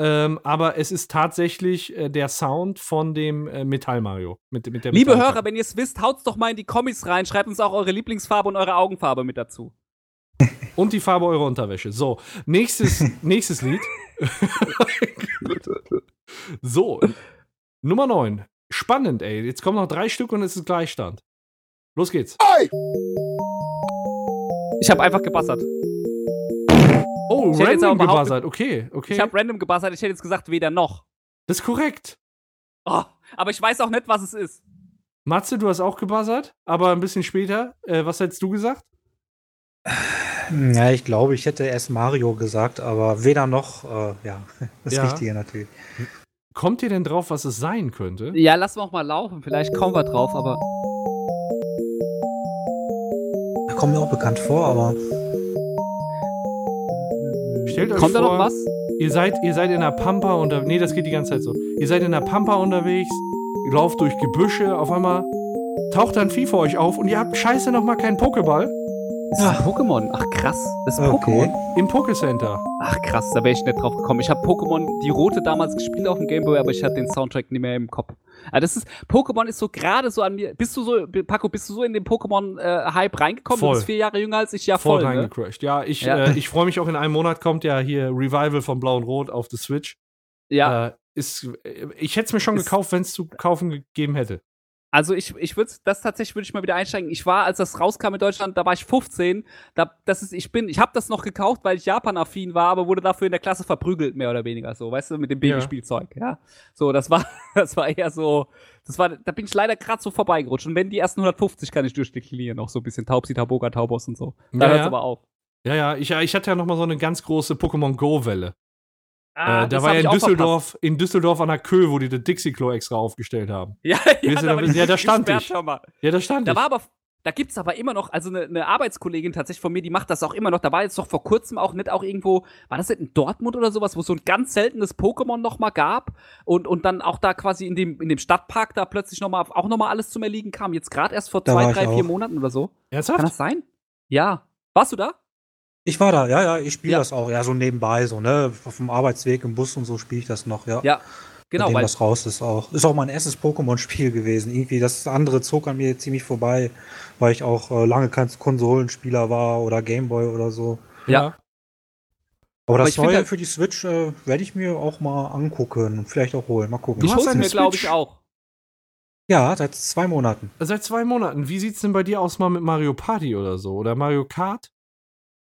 Ähm, aber es ist tatsächlich äh, der Sound von dem äh, Metall Mario. Mit, mit der Liebe. Hörer, wenn ihr es wisst, haut's doch mal in die Comics rein, schreibt uns auch eure Lieblingsfarbe und eure Augenfarbe mit dazu. Und die Farbe eurer Unterwäsche. So, nächstes, nächstes Lied. so, Nummer 9. Spannend, ey. Jetzt kommen noch drei Stück und es ist Gleichstand. Los geht's. Ich habe einfach gebassert. Oh, Ich random gebuzzert. Okay, okay. Ich habe random gebassert, ich hätte jetzt gesagt, weder noch. das ist korrekt. Oh, aber ich weiß auch nicht, was es ist. Matze, du hast auch gebuzzert, aber ein bisschen später. Äh, was hättest du gesagt? Ja, ich glaube, ich hätte erst Mario gesagt, aber weder noch, äh, ja, das Ja. Richtige natürlich. Kommt ihr denn drauf, was es sein könnte? Ja, lassen wir auch mal laufen, vielleicht kommen wir drauf, aber. Kommt mir auch bekannt vor, aber Stellt euch Kommt da vor, noch was? Ihr seid, ihr seid in der Pampa unterwegs. Nee, das geht die ganze Zeit so. Ihr seid in der Pampa unterwegs, ihr lauft durch Gebüsche, auf einmal taucht da ein Vieh vor euch auf und ihr habt scheiße nochmal keinen Pokéball Das ist ein Pokémon. Ach krass, das ist Okay. Pokémon. im Pokécenter. Ach krass, da wäre ich nicht drauf gekommen. Ich habe Pokémon die rote damals gespielt auf dem Gameboy, aber ich hatte den Soundtrack nicht mehr im Kopf. Ah, das ist Pokémon ist so gerade so an mir. Bist du so, Paco, bist du so in den Pokémon-Hype reingekommen? Voll. Du bist vier Jahre jünger als ich, ja Voll, voll. ne? reingecrashed. Ja, ich, Ja. Äh, ich freue mich auch in einem Monat kommt ja hier Revival von Blau und Rot auf der Switch. Ja, Äh, ist, äh, ich hätte es mir schon Ist- gekauft, wenn es zu kaufen gegeben hätte. Also ich, ich würde das tatsächlich würde ich mal wieder einsteigen. Ich war, als das rauskam in Deutschland, da war ich 15. Da, das ist, ich bin, ich habe das noch gekauft, weil ich Japan-affin war, aber wurde dafür in der Klasse verprügelt, mehr oder weniger so, weißt du, mit dem Ja. Babyspielzeug, ja. So, das war, das war eher so, das war, da bin ich leider gerade so vorbeigerutscht. Und wenn die ersten 150 kann ich durchdeklinieren, noch so ein bisschen Taubsi, Taboga, Taubos und so. Da Ja, hört's ja. aber auf. Ja, ja, ich, ich hatte ja noch mal so eine ganz große Pokémon Go-Welle. Ah, äh, da war ja in Düsseldorf, in Düsseldorf an der Köh, wo die das Dixie-Klo extra aufgestellt haben. Ja, ja, da, da- ja, da stand ich. mal. Ja, da stand Da ich. war aber, da gibt's aber immer noch, also eine ne Arbeitskollegin tatsächlich von mir, die macht das auch immer noch. Da war jetzt doch vor kurzem auch nicht auch irgendwo, war das nicht in Dortmund oder sowas, wo es so ein ganz seltenes Pokémon noch mal gab und, und dann auch da quasi in dem, in dem Stadtpark da plötzlich noch mal, auch noch mal alles zum Erliegen kam. Jetzt gerade erst vor Da zwei, drei, vier. Monaten oder so. Kann Ernsthaft? das sein? Ja. Warst du da? Ich war da, ja, ja, ich spiele Ja. das auch, ja, so nebenbei, so, ne, auf dem Arbeitsweg im Bus und so spiele ich das noch, ja. Ja. Genau, Seitdem weil das raus ist auch. Ist auch mein erstes Pokémon-Spiel gewesen. Irgendwie das andere zog an mir ziemlich vorbei, weil ich auch äh, lange kein Konsolenspieler war oder Gameboy oder so. Ja. Aber, Aber das neue für die Switch äh, werde ich mir auch mal angucken und vielleicht auch holen. Mal gucken. Du ich hast eine mir, glaube ich, auch. ja, seit zwei Monaten. Seit zwei Monaten. Wie sieht's denn bei dir aus mal mit Mario Party oder so? Oder Mario Kart?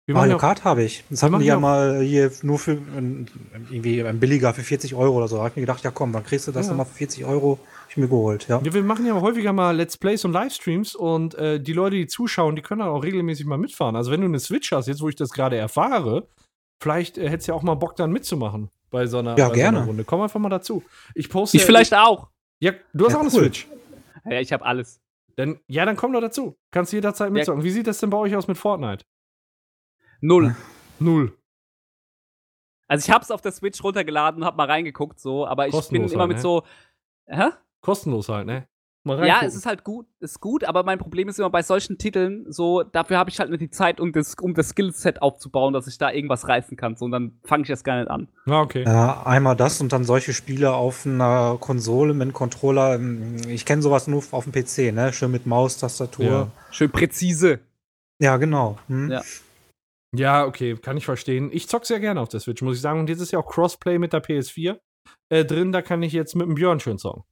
Wir Mario ja Kart habe ich. Das Wir hatten die ja mal hier nur für äh, irgendwie ein billiger für 40 Euro oder so. Da hab ich mir gedacht, ja komm, dann kriegst du das Ja. nochmal für 40 Euro. Hab ich mir geholt, ja. Ja, wir machen ja häufiger mal Let's Plays und Livestreams und äh, die Leute, die zuschauen, die können dann auch regelmäßig mal mitfahren. Also wenn du eine Switch hast, jetzt wo ich das gerade erfahre, vielleicht äh, hättest du ja auch mal Bock dann mitzumachen bei so einer, Ja, bei gerne. So einer Runde. Komm einfach mal dazu. Ich poste. Ich vielleicht auch. Ja, du hast Ja, auch eine cool. Switch. Ja, ich habe alles. Dann, ja, dann komm doch dazu. Kannst du jederzeit mitzocken. Wie sieht das denn bei euch aus mit Fortnite? Null. Null. Also ich hab's auf der Switch runtergeladen und hab mal reingeguckt, so, aber ich Kostenlos bin immer halt, mit ne? so. Hä? Kostenlos halt, ne? Mal Ja, es ist halt gut, ist gut, aber mein Problem ist immer bei solchen Titeln, so, dafür habe ich halt nicht die Zeit, um das, um das Skillset aufzubauen, dass ich da irgendwas reißen kann. So, und dann fange ich das gar nicht an. Ja, okay. Ja, einmal das und dann solche Spiele auf einer Konsole mit einem Controller. ähm, Ich kenne sowas nur auf dem PC, ne? Schön mit Maus, Tastatur. Ja. Ja, Schön präzise. genau. Hm? Ja. Ja, okay, kann ich verstehen. Ich zock sehr gerne auf der Switch, muss ich sagen. Und jetzt ist ja auch Crossplay mit der PS4. äh, drin, da kann ich jetzt mit dem Björn schön song.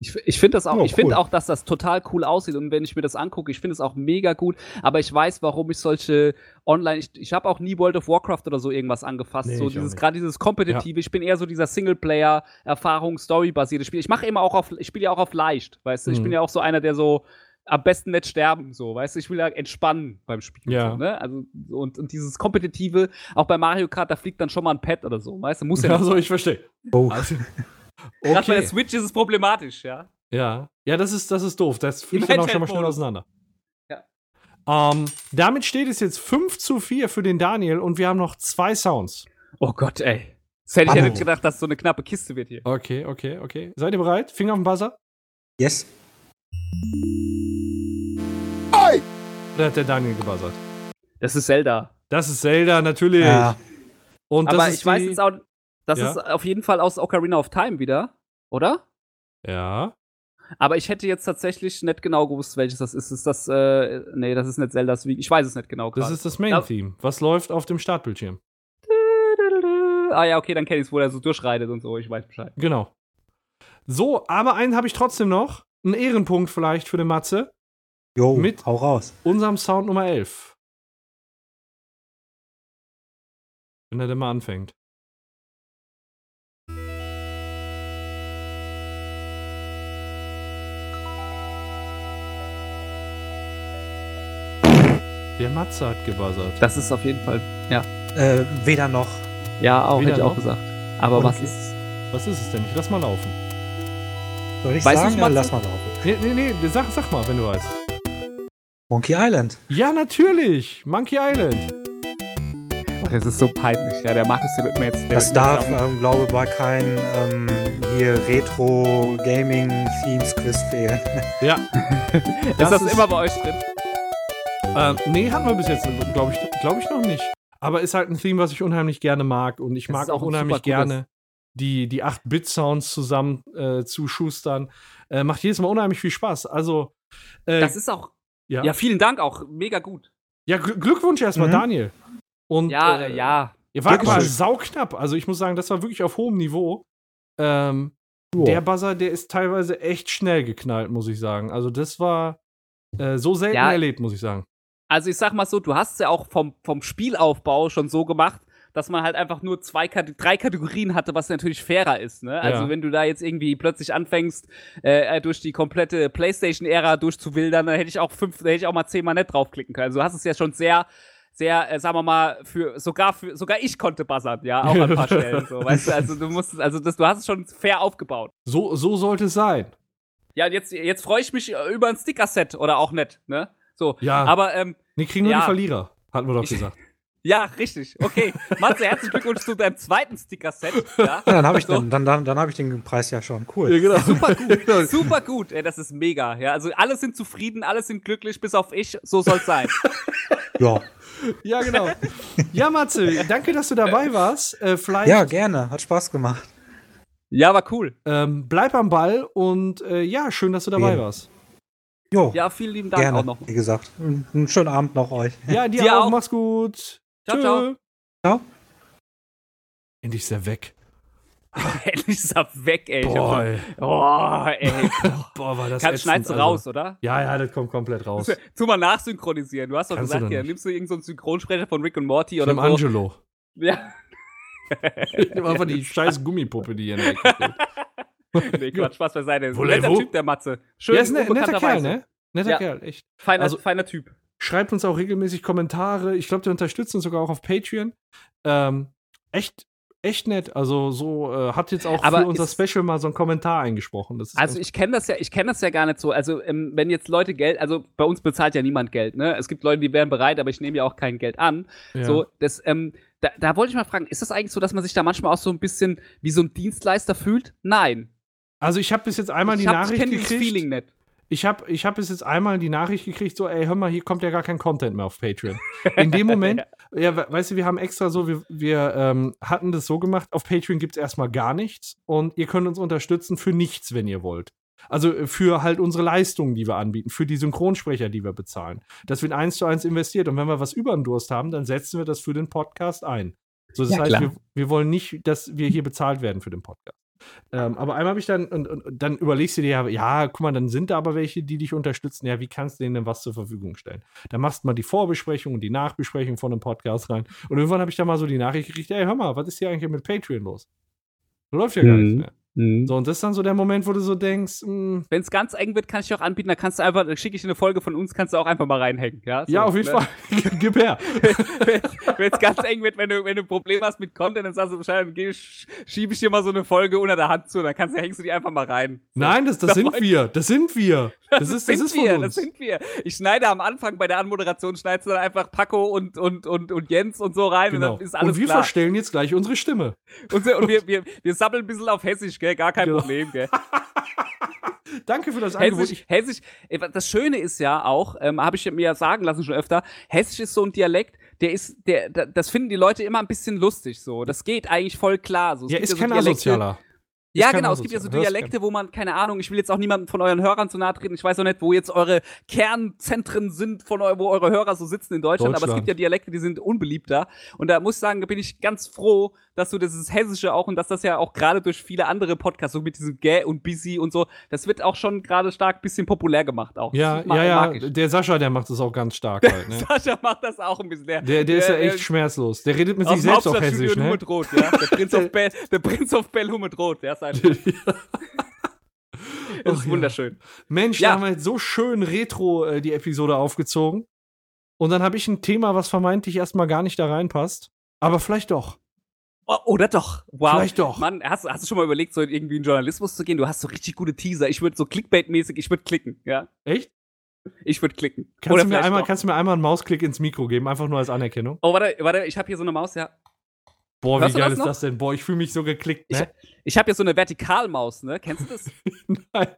Ich, ich finde das auch, Oh, ich finde cool. auch, dass das total cool aussieht und wenn ich mir das angucke, ich finde es auch mega gut, aber ich weiß, warum ich solche online, ich, ich habe auch nie World of Warcraft oder so irgendwas angefasst, Nee, so ich dieses, gerade dieses kompetitive, ich bin eher so dieser Singleplayer, Erfahrung, Story-basierte Spiel. Ich mache immer auch auf, ich spiele ja auch auf leicht, weißt du, ich Mhm. bin ja auch so einer, der so am besten nicht sterben, so, weißt du, ich will ja entspannen beim Spielen. Ja. So, ne? Also, und, und dieses Kompetitive, auch bei Mario Kart, da fliegt dann schon mal ein Pad oder so, weißt du, muss ja. Also, ich verstehe. Oh. Also, Gerade bei der okay. Switch ist es problematisch, ja. Ja, ja, das ist, das ist doof. Das fliegt dann auch schon mal schnell auseinander. Ja. Ähm, damit steht es jetzt 5 zu 4 für den Daniel und wir haben noch zwei Sounds. Oh Gott, ey. Das hätte ich ja nicht gedacht, dass so eine knappe Kiste wird hier. Okay, okay, okay. Seid ihr bereit? Finger auf den Buzzer? Yes. Oder hat der Daniel gebuzzert? Das ist Zelda. Das ist Zelda, natürlich. Ja. Und das Aber ist ich weiß jetzt auch, das Ja. ist auf jeden Fall aus Ocarina of Time wieder, oder? Ja. Aber ich hätte jetzt tatsächlich nicht genau gewusst, welches das ist. Ist das, äh, nee, das ist nicht Zeldas Wie. Ich weiß es nicht genau Das gerade. ist das Main-Theme. Was läuft auf dem Startbildschirm? Ah ja, okay, dann kenne ich es, wo er so durchreitet und so. Ich weiß Bescheid. Genau. So, aber einen habe ich trotzdem noch. Ein Ehrenpunkt vielleicht für den Matze. Jo, Mit- hau raus. Unserem Sound Nummer 11. Wenn er denn mal anfängt. Der Matze hat gebuzzert. Das ist auf jeden Fall, ja. Äh, weder noch. Ja, auch, Wieder hätte ich auch noch? gesagt. Aber was Okay. ist es? Was ist es denn? Ich lass mal laufen. Soll ich Weißt sagen? Ja, Matze? lass mal laufen. Nee, nee, nee, sag, sag mal, wenn du weißt. Monkey Island. Ja, natürlich. Monkey Island. Oh, das ist so peinlich. Ja, der Markus, der wird mir jetzt. Das darf, ähm, glaube ich, bei keinem ähm, hier Retro-Gaming-Themes-Quiz fehlen. Ja. Ist das das ist- immer bei euch drin? Ähm, nee, hatten wir bis jetzt, glaube ich, glaub ich noch nicht. Aber ist halt ein Theme, was ich unheimlich gerne mag. Und ich Das mag auch auch unheimlich gerne die, die 8-Bit-Sounds zusammen äh, zu schustern. Äh, macht jedes Mal unheimlich viel Spaß. Also, äh, Das ist auch. Ja. Ja, vielen Dank auch. Mega gut. ja, Gl Glückwunsch erstmal, Mhm. Daniel. Und, Ja, äh, ja. Ihr wart aber sauknapp. Also, ich muss sagen, das war wirklich auf hohem Niveau. Ähm, Joa. Der Buzzer, der ist teilweise echt schnell geknallt, muss ich sagen. Also, das war äh, so selten Ja. erlebt, muss ich sagen. Also ich sag mal so, du hast es ja auch vom, vom Spielaufbau schon so gemacht, dass man halt einfach nur zwei, drei Kategorien hatte, was natürlich fairer ist. Ne? Also Ja. wenn du da jetzt irgendwie plötzlich anfängst, äh, durch die komplette PlayStation-Ära durchzuwildern, dann hätte ich auch fünf, hätte ich auch mal zehnmal nicht draufklicken können. Also du hast es ja schon sehr, sehr, äh, sagen wir mal, für sogar für sogar ich konnte buzzern, ja, auch an ein paar Stellen. So, weißt du, also du musst, also das, du hast es schon fair aufgebaut. So, so sollte es sein. Ja, und jetzt, jetzt freue ich mich äh, über ein Sticker-Set oder auch nicht, ne? So. Ja. Aber ähm, Nee, kriegen nur Ja. die Verlierer, hatten wir doch Ich- gesagt. Ja, richtig. Okay. Matze, herzlichen Glückwunsch zu deinem zweiten Sticker-Set. Ja. Ja, dann habe ich, So. den, dann, dann, dann hab ich den Preis ja schon. Cool. genau. Super gut. Super gut. Ey, das ist mega. Ja, also alle sind zufrieden, alle sind glücklich, bis auf ich. So soll's sein. Ja. Ja, genau. Ja, Matze, danke, dass du dabei warst. Äh, vielleicht ja, gerne. Hat Spaß gemacht. Ja, war cool. ähm, bleib am Ball und äh, ja, schön, dass du dabei Ja. warst. Jo, Ja, vielen lieben Dank gerne. auch noch. Wie gesagt, einen schönen Abend noch euch. Ja, dir, Dir auch. auch. Mach's gut. Ciao, ciao. Ciao. Endlich ist er weg. Endlich ist er weg, ey. Boah, ey. Oh, ey. Boah, war das Kann, ätzend, schneidest du also. raus, oder? Ja, ja, das kommt komplett raus. Tu mal nachsynchronisieren. Du hast doch Kannst gesagt, nicht. nimmst du irgendeinen so einen Synchronsprecher von Rick und Morty Oder oder so. Angelo. Ja. Ich nehm einfach die scheiß Gummipuppe, die hier in der Ecke steht. Nee, Quatsch, Spaß beiseite. Netter Typ, der Matze. Schön, Ja, ist ein netter Kerl, ne? Netter Ja. Kerl, echt. Feiner, Also- feiner Typ. Schreibt uns auch regelmäßig Kommentare. Ich glaube, der unterstützt uns sogar auch auf Patreon. Ähm, echt, echt nett. Also so äh, hat jetzt auch Aber für unser Special mal so einen Kommentar eingesprochen. Also ich kenne das ja, ich kenne das ja gar nicht so. Also ähm, wenn jetzt Leute Geld, also bei uns bezahlt ja niemand Geld, ne? Es gibt Leute, die wären bereit, aber ich nehme ja auch kein Geld an. ja. So, das, ähm, da, da wollte ich mal fragen, ist das eigentlich so, dass man sich da manchmal auch so ein bisschen wie so ein Dienstleister fühlt? Nein. Also ich habe bis jetzt einmal ich die hab- ich Nachricht kenn dieses gekriegt. Feeling nicht. Ich habe ich hab bis jetzt einmal die Nachricht gekriegt, so, ey, hör mal, hier kommt ja gar kein Content mehr auf Patreon. In dem Moment, ja, we- weißt du, wir haben extra so, wir, wir ähm, hatten das so gemacht, auf Patreon gibt es erstmal gar nichts und ihr könnt uns unterstützen für nichts, wenn ihr wollt. Also äh, für halt unsere Leistungen, die wir anbieten, für die Synchronsprecher, die wir bezahlen. Das wird eins zu eins investiert und wenn wir was über den Durst haben, dann setzen wir das für den Podcast ein. So, das Ja, heißt, wir, wir wollen nicht, dass wir hier bezahlt werden für den Podcast. Ähm, aber einmal habe ich dann, und, und, und dann überlegst du dir ja, ja, guck mal, dann sind da aber welche, die dich unterstützen. Ja, wie kannst du denen denn was zur Verfügung stellen? Dann machst du mal die Vorbesprechung und die Nachbesprechung von einem Podcast rein. Und irgendwann habe ich dann mal so die Nachricht gekriegt, ey, hör mal, was ist hier eigentlich mit Patreon los? Läuft ja gar nichts Mhm. mehr. Mhm. So, und das ist dann so der Moment, wo du so denkst, mh, Wenn es ganz eng wird, kann ich dir auch anbieten, da kannst du einfach, schicke ich eine Folge von uns, kannst du auch einfach mal reinhängen. Ja, so, ja, auf jeden ne? Fall, gib her. wenn es ganz eng wird, wenn du, wenn du ein Problem hast mit Content, dann sagst du Bescheid, dann sch- schiebe ich dir mal so eine Folge unter der Hand zu, dann kannst du, hängst du die einfach mal rein. So. Nein, das, das Da sind wir. Das sind wir. Das, ist, das sind ist von wir, uns. das sind wir. Ich schneide am Anfang bei der Anmoderation, schneidest du dann einfach Paco und, und, und, und Jens und so rein genau. und dann ist alles und wir klar. verstellen jetzt gleich unsere Stimme. Und, und wir, wir, wir sabbeln ein bisschen auf Hessisch, gell? Gar kein Genau. Problem, gell? Danke für das Angebot. Hessisch, Hessisch, das Schöne ist ja auch, ähm, habe ich mir ja sagen lassen schon öfter, Hessisch ist so ein Dialekt, der ist, der, da- das finden die Leute immer ein bisschen lustig so. Das geht eigentlich voll klar. So. Es ja, ist so kein Dialekte- Asozialer. Ja, genau. Es gibt ja so Dialekte, wo man, keine Ahnung, ich will jetzt auch niemandem von euren Hörern zu nahe treten. Ich weiß auch nicht, wo jetzt eure Kernzentren sind, von eu wo eure Hörer so sitzen in Deutschland, aber es Deutschland. gibt ja Dialekte, die sind unbeliebter. Und da muss ich sagen, da bin ich ganz froh, dass du dieses Hessische auch und dass das ja auch gerade durch viele andere Podcasts, so mit diesem Gä und Busy und so, das wird auch schon gerade stark bisschen populär gemacht auch. Ja, mag- ja, ja. Der Sascha, der macht das auch ganz stark halt, ne? Sascha macht das auch ein bisschen. Der, Der, der ist ja echt schmerzlos. Der redet mit sich selbst auch hessisch, ne? Rot, ja. Der Prinz of Bell, der Prinz of Bell nur mit Rot, ist einfach. Das ist ja. wunderschön. Mensch, Ja. da haben wir jetzt so schön retro äh, die Episode aufgezogen. Und dann habe ich ein Thema, was vermeintlich erstmal gar nicht da reinpasst. Aber vielleicht doch. Oh, oder doch. Wow. Vielleicht doch. Mann, hast, hast du schon mal überlegt, so irgendwie in Journalismus zu gehen? Du hast so richtig gute Teaser. Ich würde so Clickbait-mäßig, ich würde klicken, ja. Echt? Ich würde klicken. Kannst du, mir einmal, doch. kannst du mir einmal einen Mausklick ins Mikro geben, einfach nur als Anerkennung? Oh, warte, warte, ich habe hier so eine Maus, ja. Boah, Hörst wie geil ist noch? das denn? Boah, ich fühle mich so geklickt, ne? Ich habe hier so eine Vertikalmaus, ne? Kennst du das? Nein.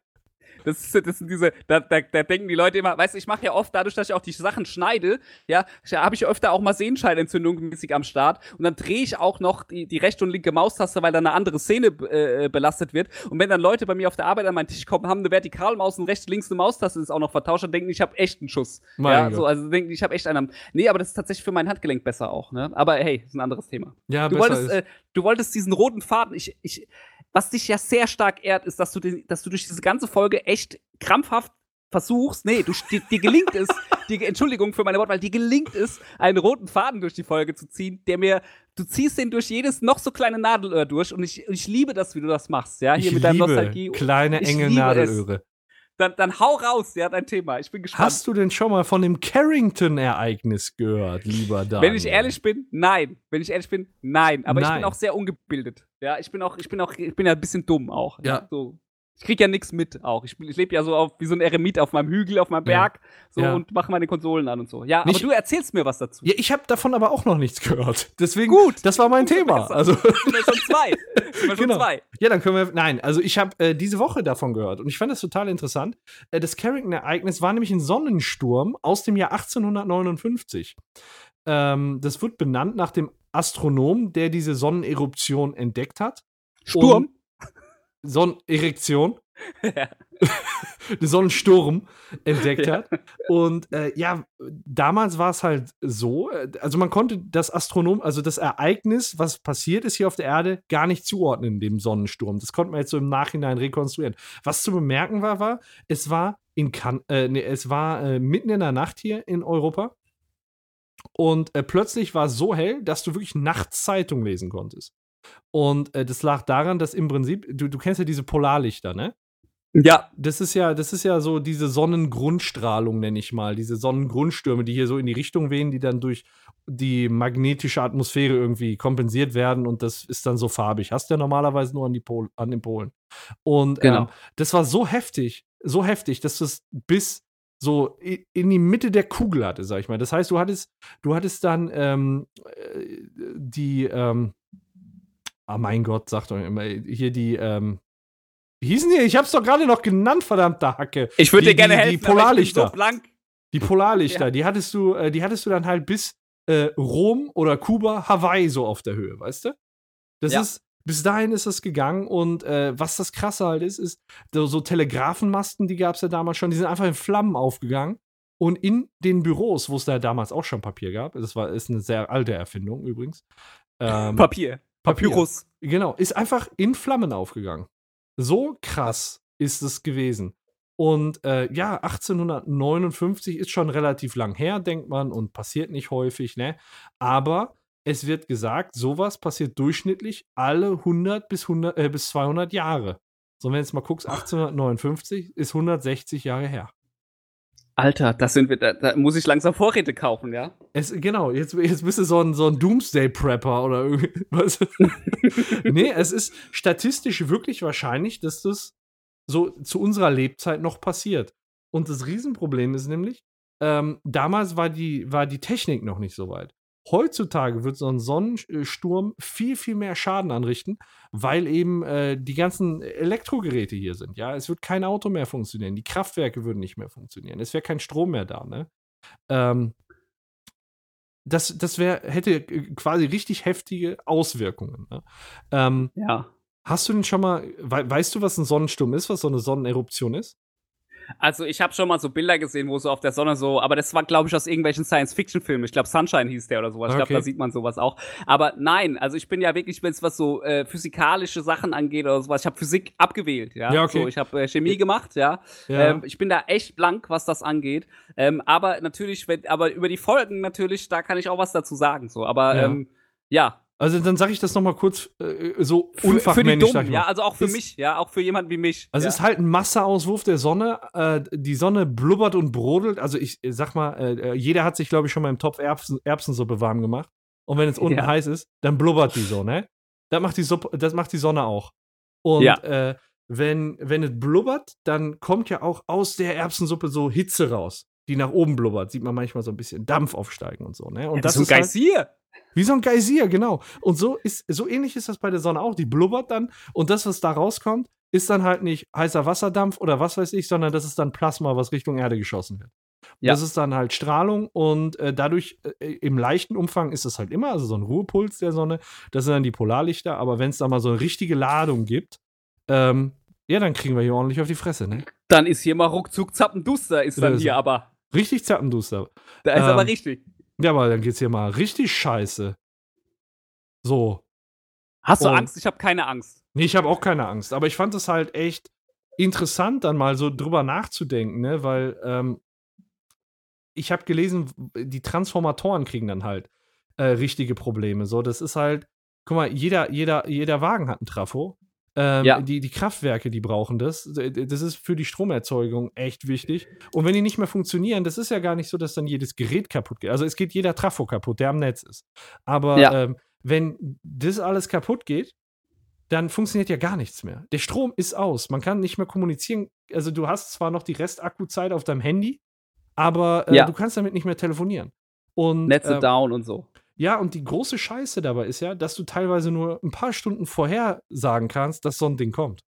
Das, ist, das sind diese, da, da, da denken die Leute immer, weißt du, ich mache ja oft, dadurch, dass ich auch die Sachen schneide, ja, habe ich öfter auch mal Sehenscheidenentzündung mäßig am Start und dann drehe ich auch noch die, die rechte und linke Maustaste, weil dann eine andere Szene äh, belastet wird. Und wenn dann Leute bei mir auf der Arbeit an meinen Tisch kommen, haben eine Vertikalmaus und rechts, links eine Maustaste ist auch noch vertauscht, dann denken ich habe echt einen Schuss. Mein ja, Gott. so, also denken ich habe echt einen. Nee, aber das ist tatsächlich für mein Handgelenk besser auch, ne? Aber hey, ist ein anderes Thema. Ja, Du besser wolltest, ist. äh, du wolltest diesen roten Faden. Ich, ich, was dich ja sehr stark ehrt, ist, dass du, den, dass du durch diese ganze Folge echt krampfhaft versuchst, nee, du, dir, dir gelingt es, die, Entschuldigung für meine Wortwahl, dir gelingt es, einen roten Faden durch die Folge zu ziehen, der mir, du ziehst den durch jedes noch so kleine Nadelöhr durch und ich, ich liebe das, wie du das machst, ja, hier ich mit deinem Nostalgie. kleine, Ich enge Nadelöhre. Dann, dann hau raus, ja, dein Thema. Ich bin gespannt. Hast du denn schon mal von dem Carrington-Ereignis gehört, lieber Daniel? Wenn ich ehrlich bin, nein. Wenn ich ehrlich bin, nein. Aber ich Nein. bin auch sehr ungebildet. Ja, ich bin auch, ich bin auch, ich bin ja ein bisschen dumm auch. Ja. So. Ich krieg ja nichts mit auch. Ich, ich lebe ja so auf, wie so ein Eremit auf meinem Hügel, auf meinem. Berg. So Ja. und mache meine Konsolen an und so. Ja, Nicht- aber du erzählst mir was dazu. Ja, ich habe davon aber auch noch nichts gehört. Deswegen, Gut. das war mein Thema. besser. Also, schon zwei. Schon Genau. zwei. ja, dann können wir. Nein, also ich habe äh, diese Woche davon gehört und ich fand das total interessant. Äh, das Carrington-Ereignis war nämlich ein Sonnensturm aus dem Jahr 1859. Ähm, das wird benannt nach dem Astronom, der diese Sonneneruption entdeckt hat. Sturm. Sonnenerektion. Ja. den Sonnensturm entdeckt Ja. hat. Und äh, ja, damals war es halt so, äh, also man konnte das Astronom, also das Ereignis, was passiert ist hier auf der Erde, gar nicht zuordnen, dem Sonnensturm. Das konnte man jetzt so im Nachhinein rekonstruieren. Was zu bemerken war, war, es war in kan äh, nee, es war äh, mitten in der Nacht hier in Europa. Und äh, plötzlich war es so hell, dass du wirklich nachts Zeitung lesen konntest. Und äh, das lag daran, dass im Prinzip, du, du kennst ja diese Polarlichter, ne? Ja. Das ist ja, das ist ja so diese Sonnengrundstrahlung, nenne ich mal. Diese Sonnengrundstürme, die hier so in die Richtung wehen, die dann durch die magnetische Atmosphäre irgendwie kompensiert werden und das ist dann so farbig. Hast du ja normalerweise nur an, die Pol an den Polen. Und Genau. ähm, das war so heftig, so heftig, dass das bis so in die Mitte der Kugel hatte, sag ich mal. Das heißt, du hattest, du hattest dann ähm, äh, die, ähm, ah mein Gott, sag doch immer, hier die, ähm, wie hießen die? Ich hab's doch gerade noch genannt, verdammte Hacke. Ich würde Die- dir gerne die- die helfen. bin Polarlichter. So blank. Die Polarlichter, Ja. die hattest du, äh, die hattest du dann halt bis äh, Rom oder Kuba, Hawaii so auf der Höhe, weißt du? Das Ja. ist, bis dahin ist das gegangen und äh, was das krasse halt ist, ist, so, so Telegrafenmasten, die gab es ja damals schon, die sind einfach in Flammen aufgegangen. Und in den Büros, wo es da damals auch schon Papier gab, das war, ist eine sehr alte Erfindung übrigens. Ähm, Papier. Papier. Papyrus. Genau, ist einfach in Flammen aufgegangen. So krass ist es gewesen. Und äh, ja, 1859 ist schon relativ lang her, denkt man, und passiert nicht häufig, ne? Aber es wird gesagt, sowas passiert durchschnittlich alle 100 bis, 100, äh, bis 200 Jahre. So, wenn du jetzt mal guckst, 1859 ist 160 Jahre her. Alter, das sind wir, da, da muss ich langsam Vorräte kaufen, ja? Es, genau, jetzt, jetzt bist du so ein, so ein Doomsday-Prepper oder irgendwas. nee, es ist statistisch wirklich wahrscheinlich, dass das so zu unserer Lebzeit noch passiert. Und das Riesenproblem ist nämlich, ähm, damals war die, war die Technik noch nicht so weit. Heutzutage wird so ein Sonnensturm viel, viel mehr Schaden anrichten, weil eben äh, die ganzen Elektrogeräte hier sind. Ja, es wird kein Auto mehr funktionieren, die Kraftwerke würden nicht mehr funktionieren, es wäre kein Strom mehr da. Ne? Ähm, das das wär, hätte quasi richtig heftige Auswirkungen. Ne? Ähm, Ja. Hast du denn schon mal, wei weißt du, was ein Sonnensturm ist, was so eine Sonneneruption ist? Also ich habe schon mal so Bilder gesehen, wo so auf der Sonne so, aber das war glaube ich aus irgendwelchen Science-Fiction-Filmen. Ich glaube Sunshine hieß der oder sowas. Ich glaube, Okay. da sieht man sowas auch. Aber nein, also ich bin ja wirklich, wenn es was so äh, physikalische Sachen angeht oder sowas, ich habe Physik abgewählt, ja. Ja, okay. So, ich habe äh, Chemie gemacht, ja. Ja. Ähm, ich bin da echt blank, was das angeht. Ähm, aber natürlich, wenn, aber über die Folgen natürlich, da kann ich auch was dazu sagen. So, aber Ja. ähm, ja, Also dann sage ich das noch mal kurz äh, so für, für unfachmännisch. Dummen, ich ja, also auch für Ist- mich, ja, auch für jemanden wie mich. Also ja. es ist halt ein Masseauswurf der Sonne. Äh, die Sonne blubbert und brodelt. Also ich äh, sag mal, äh, äh, jeder hat sich, glaube ich, schon mal im Topf Erbsen, Erbsensuppe warm gemacht. Und wenn es unten Ja. heiß ist, dann blubbert die so, ne? Das macht die, Suppe, das macht die Sonne auch. Und Ja. äh, wenn, wenn es blubbert, dann kommt ja auch aus der Erbsensuppe so Hitze raus, die nach oben blubbert. Sieht man manchmal so ein bisschen Dampf aufsteigen und so, ne? Und Ja, das so ein ist halt, Geysir. wie so ein Geysir, genau. Und so ist so ähnlich ist das bei der Sonne auch. Die blubbert dann und das, was da rauskommt, ist dann halt nicht heißer Wasserdampf oder was weiß ich, sondern das ist dann Plasma, was Richtung Erde geschossen wird. Ja. Das ist dann halt Strahlung und äh, dadurch äh, im leichten Umfang ist es halt immer, also so ein Ruhepuls der Sonne, das sind dann die Polarlichter, aber wenn es da mal so eine richtige Ladung gibt, ähm, ja, dann kriegen wir hier ordentlich auf die Fresse, ne? Dann ist hier mal ruckzuck zappenduster, ist dann Das- hier aber. Richtig zappenduster. Da ist Ähm, aber richtig. Ja, aber dann geht's hier mal richtig scheiße. So. Hast du und- Angst? Ich habe keine Angst. Nee, ich habe auch keine Angst. Aber ich fand es halt echt interessant, dann mal so drüber nachzudenken, ne? Weil ähm, ich habe gelesen, die Transformatoren kriegen dann halt äh, richtige Probleme. So, das ist halt, guck mal, jeder, jeder, jeder Wagen hat einen Trafo. Ähm, Ja. die, die Kraftwerke, die brauchen das. Das ist für die Stromerzeugung echt wichtig. Und wenn die nicht mehr funktionieren, das ist ja gar nicht so, dass dann jedes Gerät kaputt geht. Also es geht jeder Trafo kaputt, der am Netz ist. Aber Ja. ähm, wenn das alles kaputt geht, dann funktioniert ja gar nichts mehr. Der Strom ist aus. Man kann nicht mehr kommunizieren. Also du hast zwar noch die Restakku-Zeit auf deinem Handy, aber äh, Ja. du kannst damit nicht mehr telefonieren. Und, Netze ähm, down und so. Ja, und die große Scheiße dabei ist ja, dass du teilweise nur ein paar Stunden vorher sagen kannst, dass so ein Ding kommt.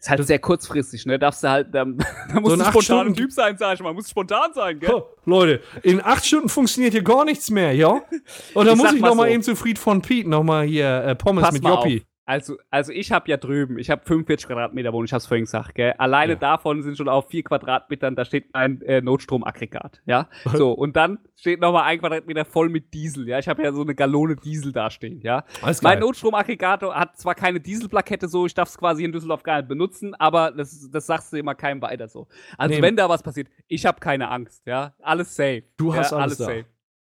Ist halt das- sehr kurzfristig, ne? Darfst du halt, da, da musst in du spontan ein Stunden- Typ sein, sag ich mal. Muss spontan sein, gell? Huh, Leute, in acht Stunden funktioniert hier gar nichts mehr, ja? Und dann muss ich mal noch mal so. eben zu Fried von Piet noch mal hier äh, Pommes Pass mit Joppi. auf. Also, also ich habe ja drüben, ich habe 45 Quadratmeter Wohnung, ich hab's vorhin gesagt, gell? Alleine Ja. davon sind schon auf 4 Quadratmetern, da steht ein äh, Notstromaggregat, ja? So, und dann steht noch mal ein Quadratmeter voll mit Diesel, ja? Ich habe ja so eine Gallone Diesel da stehen, ja? Alles Mein geil. Notstromaggregator hat zwar keine Dieselplakette so, ich darf es quasi in Düsseldorf gar nicht benutzen, aber das, das sagst du immer keinem weiter so. Also Nee. wenn da was passiert, ich habe keine Angst, ja? Alles safe. Du hast ja, alles da. safe.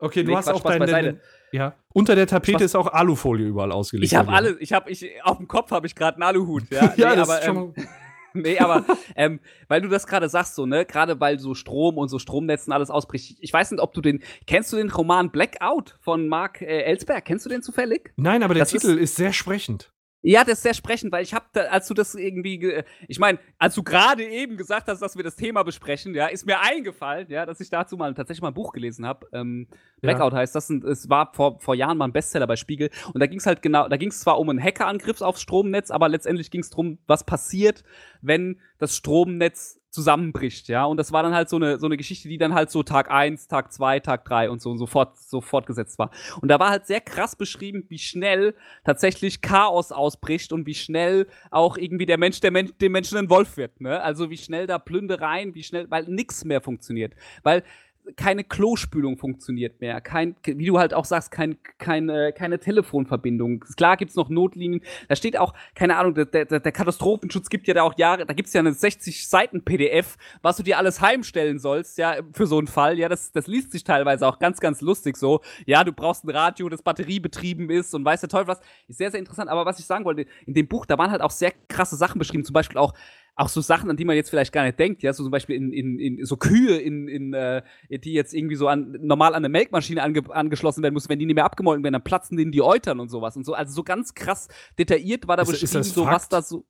Okay, du Nee, hast Quatsch, auch Spaß deine, beiseite. ja, unter der Tapete Spaß- ist auch Alufolie überall ausgelegt. Ich habe alles, ich habe ich auf dem Kopf habe ich gerade einen Aluhut, ja? Ja, Nee, das aber, ist schon ähm, Nee, aber ähm, weil du das gerade sagst, so, ne, gerade weil so Strom und so Stromnetzen alles ausbricht. Ich weiß nicht, ob du den, kennst du den Roman Blackout von Mark äh, Ellsberg? Kennst du den zufällig? Nein, aber der Das Titel ist, sehr sprechend. Ja, das ist sehr sprechend, weil ich habe, da, als du das irgendwie, ge- ich meine, als du gerade eben gesagt hast, dass wir das Thema besprechen, ja, ist mir eingefallen, ja, dass ich dazu mal tatsächlich mal ein Buch gelesen habe. Ähm, Blackout heißt das, und es war vor, vor Jahren mal ein Bestseller bei Spiegel. Und da ging es halt genau, da ging es zwar um einen Hackerangriff aufs Stromnetz, aber letztendlich ging es darum, was passiert, wenn das Stromnetz zusammenbricht, ja. Und das war dann halt so eine, so eine Geschichte, die dann halt so Tag 1, Tag 2, Tag 3 und so und so, fort, so fortgesetzt war. Und da war halt sehr krass beschrieben, wie schnell tatsächlich Chaos ausbricht und wie schnell auch irgendwie der Mensch, der Men dem Menschen ein Wolf wird, ne? Also wie schnell da Plündereien, wie schnell, weil nichts mehr funktioniert. Weil keine Klospülung funktioniert mehr, kein, wie du halt auch sagst, kein, keine, keine Telefonverbindung. Klar gibt's noch Notlinien, da steht auch, keine Ahnung, der, der, der Katastrophenschutz gibt ja da auch Jahre, da gibt's ja eine 60 Seiten PDF, was du dir alles heimstellen sollst, ja, für so einen Fall, ja, das, das liest sich teilweise auch ganz, ganz lustig so, ja, du brauchst ein Radio, das batteriebetrieben ist und weiß der Teufel was, ist sehr, sehr interessant, aber was ich sagen wollte, in dem Buch, da waren halt auch sehr krasse Sachen beschrieben, zum Beispiel auch, auch so Sachen, an die man jetzt vielleicht gar nicht denkt, ja, so zum Beispiel in, in, in so Kühe, in, in, äh, die jetzt irgendwie so an, normal an eine Melkmaschine ange, angeschlossen werden müssen, wenn die nicht mehr abgemolken werden, dann platzen denen die Eutern und sowas und so. Also so ganz krass detailliert war da Ist- ist beschrieben, das so Fakt? was da so.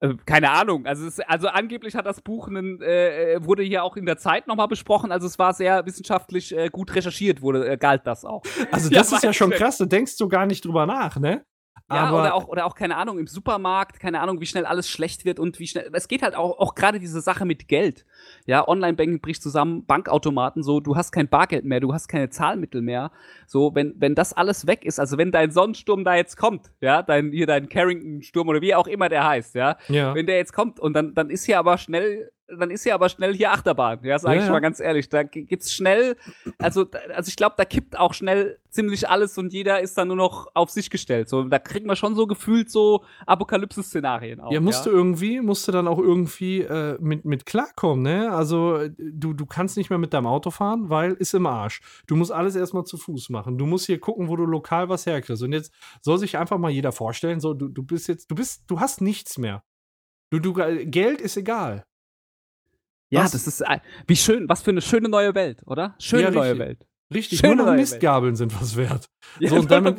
Äh, keine Ahnung. Also, es, also angeblich hat das Buch einen, äh, äh, wurde hier auch in der Zeit nochmal besprochen. Also es war sehr wissenschaftlich äh, gut recherchiert, wurde, äh, galt das auch. Also Ja, das ist ja schon krass, da denkst du gar nicht drüber nach, ne? Ja, Aber oder auch, oder auch, keine Ahnung, im Supermarkt, keine Ahnung, wie schnell alles schlecht wird und wie schnell. Es geht halt auch, auch gerade diese Sache mit Geld. Ja, Online-Banking bricht zusammen, Bankautomaten, so, du hast kein Bargeld mehr, du hast keine Zahlmittel mehr. So, wenn, wenn das alles weg ist, also wenn dein Sonnensturm da jetzt kommt, ja, dein, hier dein Carrington-Sturm oder wie auch immer der heißt, ja, ja. wenn der jetzt kommt und dann, dann ist hier aber schnell, dann ist hier aber schnell hier Achterbahn, ja, sag Ja, ich ja. mal ganz ehrlich. Da g- gibt's schnell, also, also ich glaube, da kippt auch schnell ziemlich alles und jeder ist dann nur noch auf sich gestellt. So, da kriegt man schon so gefühlt so Apokalypse-Szenarien auch. Ja, musste irgendwie, musste dann auch irgendwie äh, mit, mit klarkommen, ne? Also äh, du, du kannst nicht mehr mit deinem Auto fahren, weil ist im Arsch. Du musst alles erstmal zu Fuß machen. Du musst hier gucken, wo du lokal was herkriegst. Und jetzt soll sich einfach mal jeder vorstellen, so, du, du bist jetzt, du bist, du hast nichts mehr. Du, du, Geld ist egal. Ja, Was? das ist, äh, wie schön, was für eine schöne neue Welt, oder? Schöne Ja, neue. Welt. Richtig, Schöne nur noch Mistgabeln sind was wert. Ja, So, und damit-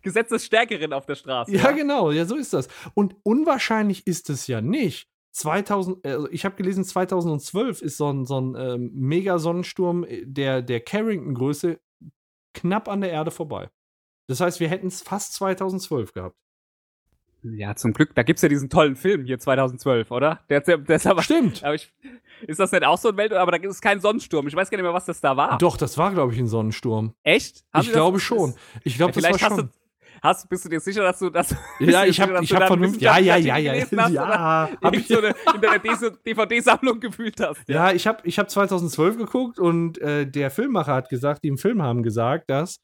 Gesetz des Stärkeren auf der Straße. Ja, genau, ja, so ist das. Und unwahrscheinlich ist es ja nicht. 2000, also ich habe gelesen, 2012 ist so ein, so ein ähm, Mega-Sonnensturm äh, der, der Carrington-Größe knapp an der Erde vorbei. Das heißt, wir hätten es fast 2012 gehabt. Ja, zum Glück. Da gibt's ja diesen tollen Film hier 2012, oder? Der, der, der ist aber, Stimmt. aber ich, ist das nicht auch so ein Welt, aber da ist es kein Sonnensturm. Ich weiß gar nicht mehr, was das da war. Doch, das war, glaube ich, ein Sonnensturm. Echt? Haben ich glaube schon. Ich glaube, das war vielleicht hast schon. Hast, bist du dir sicher, dass du das. ja, ich habe ich sicher, hab dass du vernünftig. Ja, ja, ja, ja. Ja, hab Irgend ich, so eine, in deiner DVD-Sammlung gefühlt hast. Ja, ich habe ich hab 2012 geguckt und äh, der Filmmacher hat gesagt, die im Film haben gesagt, dass.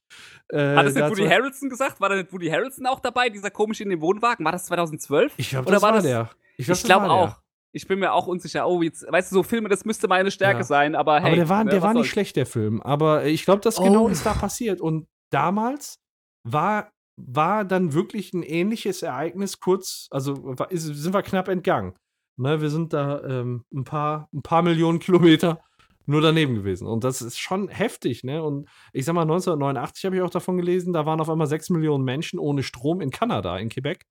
Äh, Hat das nicht Woody Harrelson gesagt? War da nicht Woody Harrelson auch dabei, dieser komisch in dem Wohnwagen? War das 2012? Ich glaube, das war der. Ich, glaube auch. Ich bin mir auch unsicher. Oh, jetzt, weißt du, so Filme, das müsste meine Stärke Ja. sein, aber hey. aber der war, ne, der war nicht schlecht, der Film. Aber ich glaube, das Oh. genau ist da passiert. Und damals war, war dann wirklich ein ähnliches Ereignis kurz, also war, ist, sind wir knapp entgangen. Ne, wir sind da ähm, ein, paar, ein paar Millionen Kilometer nur daneben gewesen. Und das ist schon heftig, ne? Und ich sag mal, 1989 habe ich auch davon gelesen, da waren auf einmal sechs Millionen Menschen ohne Strom in Kanada, in Quebec.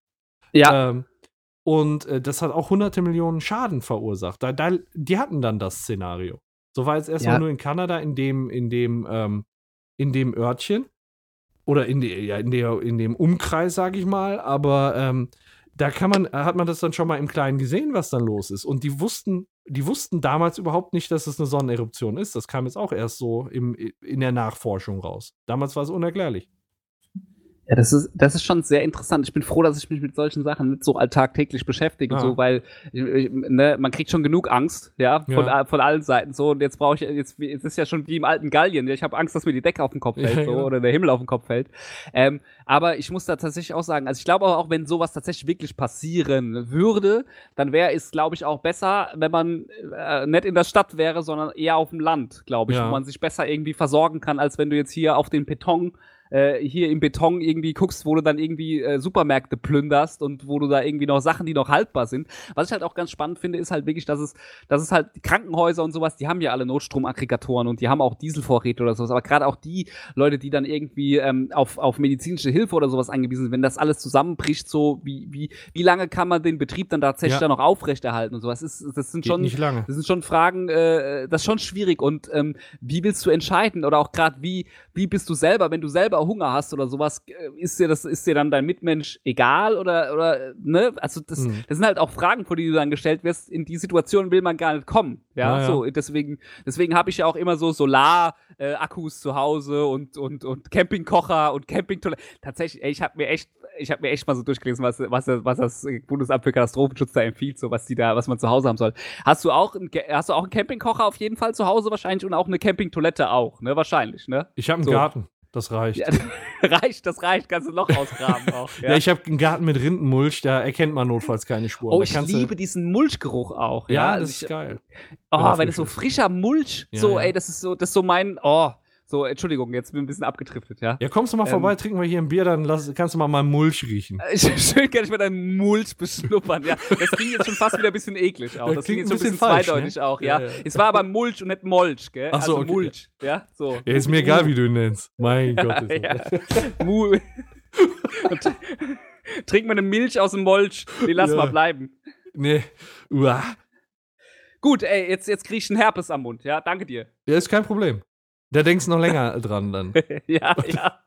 Ja, Ähm, und äh, das hat auch hunderte Millionen Schaden verursacht. Da, da, die hatten dann das Szenario. So war jetzt erstmal Ja. nur in Kanada, in dem, in dem, ähm, in dem Örtchen. Oder in, die, ja, in, der, in dem Umkreis, sag ich mal. Aber ähm, da kann man, hat man das dann schon mal im Kleinen gesehen, was dann los ist. Und die wussten, die wussten damals überhaupt nicht, dass es eine Sonneneruption ist. Das kam jetzt auch erst so im, in der Nachforschung raus. Damals war es unerklärlich. Ja, das ist, das ist schon sehr interessant. Ich bin froh, dass ich mich mit solchen Sachen nicht so alltagtäglich beschäftige, Ja. so, weil ne, man kriegt schon genug Angst, ja, von, Ja. von allen Seiten so. Und jetzt brauche ich, jetzt, jetzt ist ja schon wie im alten Gallien. Ich habe Angst, dass mir die Decke auf den Kopf Ja, fällt, so, oder der Himmel auf den Kopf fällt. Ähm, aber ich muss da tatsächlich auch sagen, also ich glaube auch, wenn sowas tatsächlich wirklich passieren würde, dann wäre es, glaube ich, auch besser, wenn man äh, nicht in der Stadt wäre, sondern eher auf dem Land, glaube ich, Ja. wo man sich besser irgendwie versorgen kann, als wenn du jetzt hier auf den Beton äh, hier im Beton irgendwie guckst, wo du dann irgendwie äh, Supermärkte plünderst und wo du da irgendwie noch Sachen, die noch haltbar sind. Was ich halt auch ganz spannend finde, ist halt wirklich, dass es, dass es halt Krankenhäuser und sowas, die haben ja alle Notstromaggregatoren und die haben auch Dieselvorräte oder sowas. Aber gerade auch die Leute, die dann irgendwie ähm, auf, auf medizinische Hilfe oder sowas angewiesen sind, wenn das alles zusammenbricht, so wie, wie, wie lange kann man den Betrieb dann tatsächlich Ja. dann noch aufrechterhalten und sowas? Das, ist, das sind Geht schon das sind schon Fragen, äh, das ist schon schwierig. Und ähm, wie willst du entscheiden? Oder auch gerade, wie, wie bist du selber, wenn du selber Hunger hast oder sowas, äh, ist dir das, ist dir dann dein Mitmensch egal? Oder, oder, äh, ne? Also das, Mhm. das sind halt auch Fragen, vor die du dann gestellt wirst. In die Situation will man gar nicht kommen. Ja, Ja, ja. so. Deswegen, deswegen habe ich ja auch immer so Solar-Akkus zu Hause und, und, und Campingkocher und Campingtoilette. Tatsächlich, ey, ich habe mir echt ich habe mir echt mal so durchgelesen, was, was, was das Bundesamt für Katastrophenschutz da empfiehlt, so was die da, was man zu Hause haben soll. Hast du auch, ein, hast du auch einen Campingkocher auf jeden Fall zu Hause wahrscheinlich und auch eine Campingtoilette auch, ne? Wahrscheinlich, ne? Ich habe einen So. Garten. Das reicht. Ja, Ja, reicht, das reicht, kannst du ein Loch ausgraben auch. Ja. ich habe einen Garten mit Rindenmulch, da erkennt man notfalls keine Spuren. oh, ich liebe diesen Mulchgeruch auch. Ja, Ja, Also das ich, ist geil. Oh, Wenn frisch so frischer Mulch, Ja, so, ja. ey, das ist so, das ist so mein, oh, so, Entschuldigung, jetzt bin ich ein bisschen abgetriftet, ja. Ja, kommst du mal Ähm. vorbei, trinken wir hier ein Bier, dann lass, kannst du mal meinen Mulch riechen. Ich, schön kann ich mal deinen Mulch beschnuppern, ja. Das klingt jetzt schon fast wieder ein bisschen eklig auch. Das klingt klingt jetzt schon ein bisschen falsch, zweideutig ne? auch, ja. Ja, ja. Es war aber Mulch und nicht Molch, gell? Ach so, also okay. Mulch, ja, so. Ja, ist mir egal, wie du ihn nennst. Mein Gott. Ist ja. Trink mal eine Milch aus dem Molch, den lass mal bleiben. Nee. Uah. Gut, ey, jetzt, jetzt krieg ich einen Herpes am Mund, ja, danke dir. Ja, ist kein Problem. Da denkst du noch länger dran dann. ja, ja.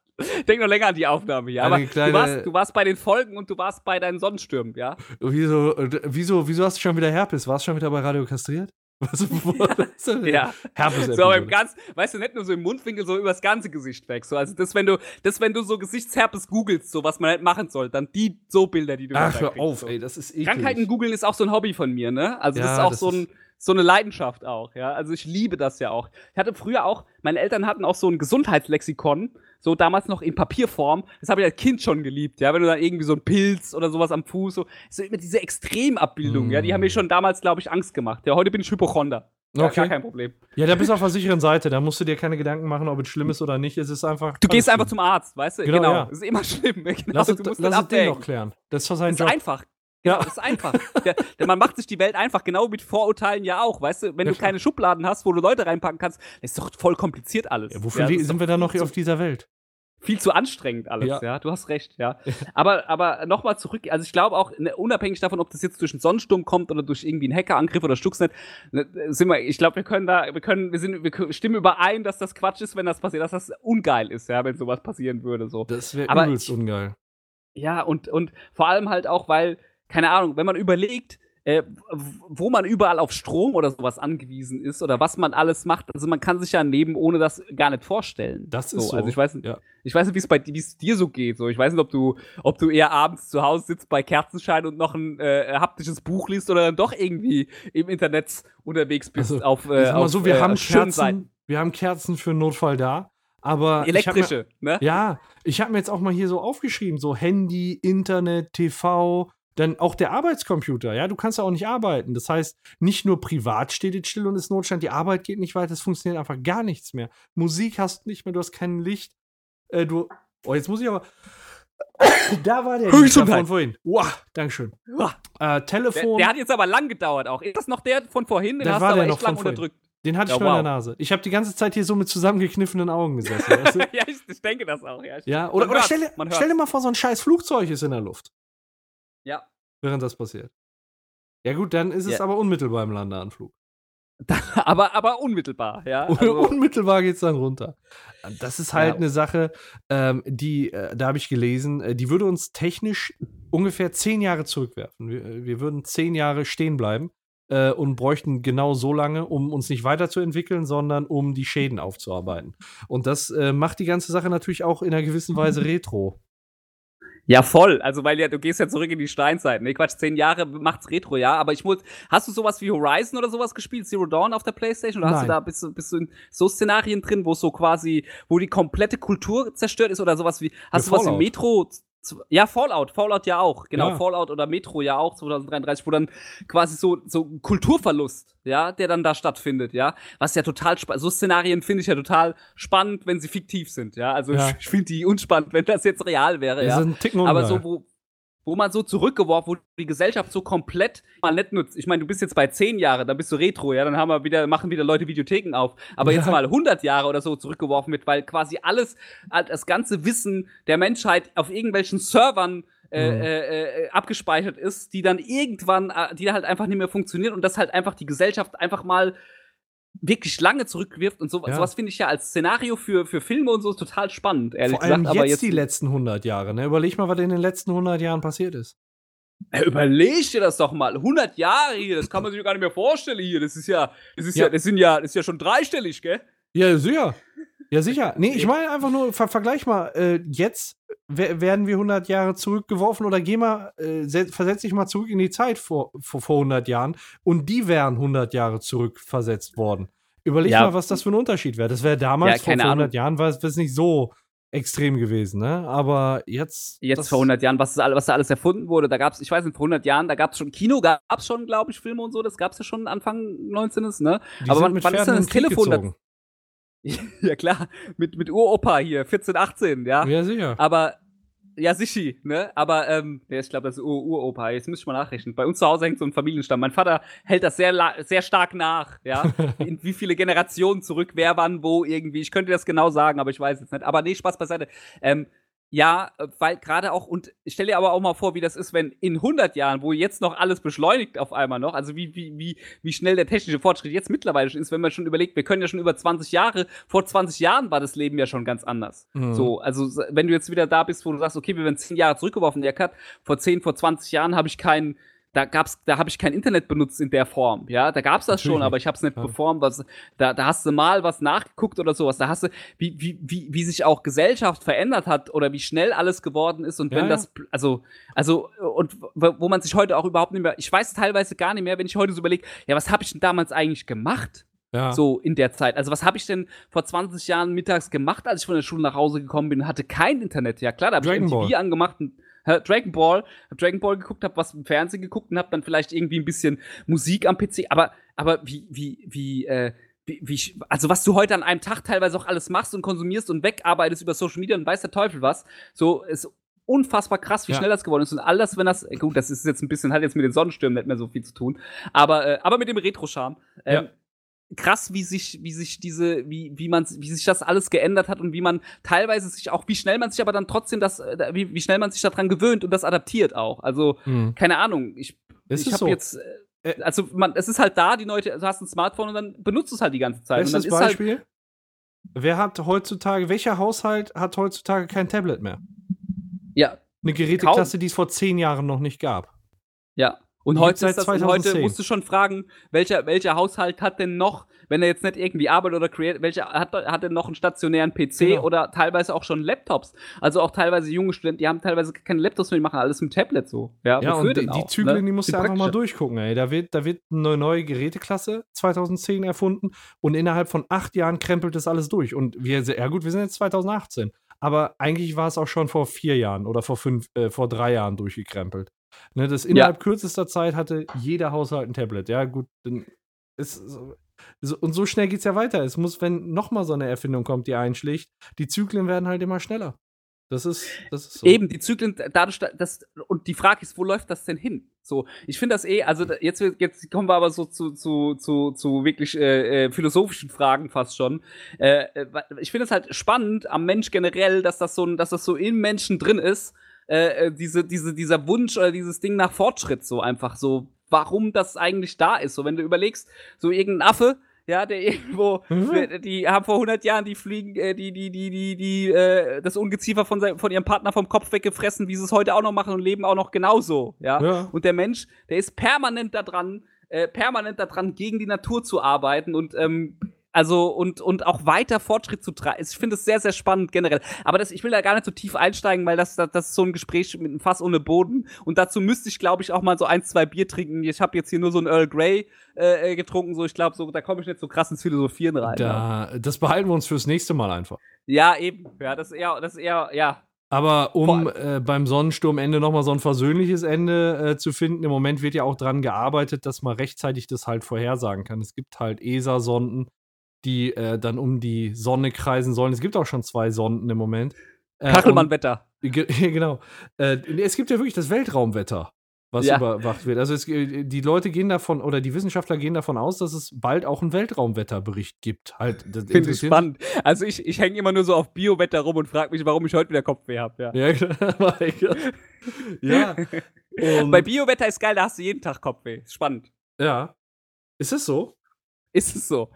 Denk noch länger an die Aufnahme, ja. Eine Aber kleine- du, warst, du warst bei den Folgen und du warst bei deinen Sonnenstürmen, ja. Wieso, wieso, wieso hast du schon wieder Herpes? Warst du schon wieder bei Radio kastriert? Was, was ist? Ja. Herpes. So, im ganz, weißt du, nicht nur so im Mundwinkel, so übers ganze Gesicht weg. So, also das, wenn du, das, wenn du so Gesichtsherpes googelst, so was man nicht machen soll, dann die so Bilder, die du Ach, hör auf, so. ey, das ist eklig. Krankheiten googeln ist auch so ein Hobby von mir, ne? Also das Ja, ist auch das so, ein, so eine Leidenschaft auch, ja. Also ich liebe das ja auch. Ich hatte früher auch, meine Eltern hatten auch so ein Gesundheitslexikon, so damals noch in Papierform. Das habe ich als Kind schon geliebt, ja. Wenn du dann irgendwie so ein Pilz oder sowas am Fuß, so, so immer diese Extremabbildung, Mm. ja, die haben mir schon damals, glaube ich, Angst gemacht. Ja, heute bin ich Hypochonder. Ja, Okay. Gar kein Problem. Ja, da bist du auf der sicheren Seite. Da musst du dir keine Gedanken machen, ob es schlimm ist oder nicht. Es ist einfach. Du gehst einfach zum Arzt, weißt du? Genau, Genau. ja. Das ist immer schlimm. Genau. Lass es, du musst lass das es den doch klären. Das ist Das ist einfach. Ja. Das ist einfach. der, der, man macht sich die Welt einfach, genau mit Vorurteilen ja auch. Weißt du, wenn Ja, du keine Schubladen hast, wo du Leute reinpacken kannst, ist doch voll kompliziert alles. Ja, wofür ja, sind wir dann noch hier auf dieser Welt? viel zu anstrengend alles, ja. Ja. Du hast recht, ja. aber aber nochmal zurück, also ich glaube auch, ne, unabhängig davon, ob das jetzt durch einen Sonnensturm kommt oder durch irgendwie einen Hackerangriff oder Stuxnet, ne, sind wir, ich glaube, wir können da, wir können, wir sind, wir stimmen überein, dass das Quatsch ist, wenn das passiert, dass das ungeil ist, ja, wenn sowas passieren würde, so. Das wäre übelst ich- ungeil. Ja, und, und vor allem halt auch, weil, keine Ahnung, wenn man überlegt, äh, wo man überall auf Strom oder sowas angewiesen ist oder was man alles macht, also man kann sich ja ein Leben ohne das gar nicht vorstellen. Das ist so. Also ich weiß nicht, Ja. ich weiß nicht, wie es bei wie es dir so geht. So, ich weiß nicht, ob du, ob du eher abends zu Hause sitzt bei Kerzenschein und noch ein äh, haptisches Buch liest oder dann doch irgendwie im Internet unterwegs bist Also, auf, äh, auf so, wir äh, haben. Kerzen, wir haben Kerzen für einen Notfall da. Aber hab mir, Elektrische, ne? ja, ich habe mir jetzt auch mal hier so aufgeschrieben, so Handy, Internet, TV, dann auch der Arbeitscomputer, ja, du kannst ja auch nicht arbeiten. Das heißt, nicht nur privat steht jetzt still und ist Notstand, die Arbeit geht nicht weiter, es funktioniert einfach gar nichts mehr. Musik hast du nicht mehr, du hast kein Licht. Äh, du, oh, jetzt muss ich aber. da war der Lichter von vorhin. Wow, Dankeschön. Uah, Äh, Der, Telefon, der hat jetzt aber lang gedauert auch. Ist das noch der von vorhin? Den Das hast war du aber der echt noch lang von vorhin. unterdrückt. den hatte Ja, ich nur in wow. der Nase. Ich habe die ganze Zeit hier so mit zusammengekniffenen Augen gesessen. weißt du? ja, ich, ich denke das auch, ja. Ja, oder, Man oder stell, stell dir mal vor, so ein scheiß Flugzeug ist in der Luft, Ja. während das passiert. Ja, gut, dann ist es Ja. aber unmittelbar im Landeanflug. aber, aber unmittelbar, ja. Also, unmittelbar geht es dann runter. Das ist halt Ja. eine Sache, ähm, die, äh, da habe ich gelesen, äh, die würde uns technisch ungefähr zehn Jahre zurückwerfen. Wir, äh, wir würden zehn Jahre stehen bleiben äh, und bräuchten genau so lange, um uns nicht weiterzuentwickeln, sondern um die Schäden aufzuarbeiten. Und das äh, macht die ganze Sache natürlich auch in einer gewissen Weise retro. Ja, voll. Also, weil ja, du gehst ja zurück in die Steinzeit. Nee, Quatsch, zehn Jahre macht's Retro, ja. Aber ich muss, hast du sowas wie Horizon oder sowas gespielt? Zero Dawn auf der Playstation? Oder hast Nein. du da, bist du, bist du in so Szenarien drin, wo so quasi, wo die komplette Kultur zerstört ist oder sowas wie, hast du was wie. Metro? Ja, Fallout, Fallout ja auch, genau, Ja. Fallout oder Metro ja auch, 2033, wo dann quasi so, so ein Kulturverlust, ja, der dann da stattfindet, ja, was ja total spannend, so Szenarien finde ich ja total spannend, wenn sie fiktiv sind, ja, also Ja. ich, finde die unspannend, wenn das jetzt real wäre, ja, ein Ticken aber so, wo, wo man so zurückgeworfen, wo die Gesellschaft so komplett mal nicht nutzt. Ich meine, du bist jetzt bei zehn Jahren, dann bist du Retro, ja, dann haben wir wieder, machen wieder Leute Videotheken auf. Aber jetzt Ja. mal 100 Jahre oder so zurückgeworfen wird, weil quasi alles, all- das ganze Wissen der Menschheit auf irgendwelchen Servern äh, Mhm. äh, äh, abgespeichert ist, die dann irgendwann, äh, die halt einfach nicht mehr funktionieren und das halt einfach die Gesellschaft einfach mal wirklich lange zurückwirft und so, Ja. sowas finde ich ja als Szenario für, für Filme und so total spannend, ehrlich Vor allem gesagt. Aber jetzt, jetzt die letzten 100 Jahre. Ne? Überleg mal, was in den letzten 100 Jahren passiert ist. Ja, Überleg dir das doch mal. 100 Jahre hier, das kann man sich gar nicht mehr vorstellen hier. Das ist ja, das ist ja, Ja. das sind ja, das ist ja schon dreistellig, gell? Ja, sicher. Ja, sicher. Nee, ich meine einfach nur, ver vergleich mal, äh, jetzt werden wir 100 Jahre zurückgeworfen oder geh mal, äh, versetz dich mal zurück in die Zeit vor, vor, vor 100 Jahren und die wären 100 Jahre zurückversetzt worden. Überleg ja. mal, was das für ein Unterschied wäre. Das wäre damals ja, vor 100 Ahnung. Jahren, war es nicht so extrem gewesen, ne? Aber jetzt. Jetzt vor 100 Jahren, was, was da alles erfunden wurde, da gab es, ich weiß nicht, vor 100 Jahren, da gab es schon Kino, gab es schon, glaube ich, Filme und so, das gab es ja schon Anfang 19. Ne? Die Aber wann, wann ist denn das Telefon? Ja, klar, mit, mit Uropa hier, 14, 18, ja. Ja, sicher. Aber ja, Sichi, ne? Aber ähm, ja, ich glaube, das ist Ur Uropa. Jetzt müsste ich mal nachrechnen. Bei uns zu Hause hängt so ein Familienstamm. Mein Vater hält das sehr, sehr stark nach, ja. In wie viele Generationen zurück, wer wann, wo irgendwie. Ich könnte das genau sagen, aber ich weiß es nicht. Aber nee, Spaß beiseite. Ähm, ja, weil gerade auch, und ich stelle dir aber auch mal vor, wie das ist, wenn in 100 Jahren, wo jetzt noch alles beschleunigt auf einmal noch, also wie, wie, wie, wie schnell der technische Fortschritt jetzt mittlerweile schon ist, wenn man schon überlegt, wir können ja schon über 20 Jahre, vor 20 Jahren war das Leben ja schon ganz anders. Mhm. So, also wenn du jetzt wieder da bist, wo du sagst, okay, wir werden 10 Jahre zurückgeworfen, der Cut, vor 10, vor 20 Jahren habe ich keinen, da gab's, da habe ich kein Internet benutzt in der Form, ja, da gab's das Natürlich. schon, aber ich habe es nicht ja. beformt, was, da, da hast du mal was nachgeguckt oder sowas, da hast du, wie, wie, wie, wie sich auch Gesellschaft verändert hat oder wie schnell alles geworden ist und ja, wenn das, also, also, und wo man sich heute auch überhaupt nicht mehr, ich weiß teilweise gar nicht mehr, wenn ich heute so überlege, ja, was habe ich denn damals eigentlich gemacht? Ja. So in der Zeit. Also, was habe ich denn vor 20 Jahren mittags gemacht, als ich von der Schule nach Hause gekommen bin? Hatte kein Internet. Ja, klar, da habe ich MTV angemacht und Dragon Ball, hab Dragon Ball geguckt, hab was im Fernsehen geguckt und hab dann vielleicht irgendwie ein bisschen Musik am PC, aber, aber wie, wie, wie, äh, wie, wie, also was du heute an einem Tag teilweise auch alles machst und konsumierst und wegarbeitest über Social Media und weiß der Teufel was, so ist unfassbar krass, wie ja. schnell das geworden ist und all das, wenn das, gut, das ist jetzt ein bisschen, hat jetzt mit den Sonnenstürmen nicht mehr so viel zu tun, aber, äh, aber mit dem Retro-Charme. Ähm, ja krass, wie sich, wie sich diese, wie, wie man, wie sich das alles geändert hat und wie man teilweise sich auch, wie schnell man sich aber dann trotzdem das, äh, wie, wie schnell man sich daran gewöhnt und das adaptiert auch. Also, hm. keine Ahnung, ich, ich habe so. jetzt, äh, also man, es ist halt da, die Leute, du hast ein Smartphone und dann benutzt es halt die ganze Zeit. Bestes und dann Beispiel? Halt, Wer hat heutzutage, welcher Haushalt hat heutzutage kein Tablet mehr? Ja. Eine Geräteklasse, die es vor zehn Jahren noch nicht gab. Ja. Und heute, ist das, heute musst du schon fragen, welcher, welcher Haushalt hat denn noch, wenn er jetzt nicht irgendwie arbeitet oder create, welcher hat, hat denn noch einen stationären PC genau. oder teilweise auch schon Laptops? Also auch teilweise junge Studenten, die haben teilweise keine Laptops mehr, die machen alles mit Tablet so. Ja, ja und die, die Zügel, ne? die musst du einfach mal durchgucken, ey. Da wird, da wird eine neue Geräteklasse 2010 erfunden und innerhalb von acht Jahren krempelt das alles durch. Und wir, ja gut, wir sind jetzt 2018. Aber eigentlich war es auch schon vor vier Jahren oder vor fünf, äh, vor drei Jahren durchgekrempelt. Ne, das innerhalb ja. kürzester Zeit hatte jeder Haushalt ein Tablet. Ja, gut, dann ist so, und so schnell geht es ja weiter. Es muss, wenn nochmal so eine Erfindung kommt, die einschlägt, die Zyklen werden halt immer schneller. Das ist, das ist so. Eben, die Zyklen, dadurch, dass, und die Frage ist, wo läuft das denn hin? So, ich finde das eh, also jetzt, jetzt kommen wir aber so zu, zu, zu, zu wirklich äh, äh philosophischen Fragen fast schon. Äh, äh ich finde es halt spannend am Mensch generell, dass das so, dass das so im Menschen drin ist, äh, äh, diese, diese, dieser Wunsch oder dieses Ding nach Fortschritt so einfach so, warum das eigentlich da ist. So, wenn du überlegst, so irgendein Affe, ja, der irgendwo, mhm. die haben vor 100 Jahren die Fliegen, äh, die, die, die, die, die, äh, das Ungeziefer von, sein, von ihrem Partner vom Kopf weggefressen, wie sie es heute auch noch machen und leben auch noch genauso, ja. ja. Und der Mensch, der ist permanent daran, äh, permanent daran, gegen die Natur zu arbeiten und ähm, also und, und auch weiter Fortschritt zu treiben. Ich finde es sehr, sehr spannend generell. Aber das, ich will da gar nicht so tief einsteigen, weil das, das, das ist so ein Gespräch mit einem Fass ohne Boden. Und dazu müsste ich, glaube ich, auch mal so ein, zwei Bier trinken. Ich habe jetzt hier nur so ein Earl Grey äh, äh getrunken. So, ich glaube, so, da komme ich nicht so krass ins Philosophieren rein. Da, ja. Das behalten wir uns fürs nächste Mal einfach. Ja, eben. Ja, das ist eher, das ist eher, ja. Aber um äh, beim Sonnensturmende nochmal so ein versöhnliches Ende äh, zu finden, im Moment wird ja auch dran gearbeitet, dass man rechtzeitig das halt vorhersagen kann. Es gibt halt ESA-Sonden, die äh, dann um die Sonne kreisen sollen. Es gibt auch schon zwei Sonden im Moment. Äh, Kachelmann-Wetter. Genau. Äh, es gibt ja wirklich das Weltraumwetter, was ja. überwacht wird. Also es, äh, die Leute gehen davon, oder die Wissenschaftler gehen davon aus, dass es bald auch einen Weltraumwetterbericht gibt. Halt, Finde ich spannend. Also ich, ich hänge immer nur so auf Biowetter rum und frage mich, warum ich heute wieder Kopfweh habe. Ja, ja, ja. Bei Biowetter ist geil, da hast du jeden Tag Kopfweh. Spannend. Ja. Ist es so? Ist es so?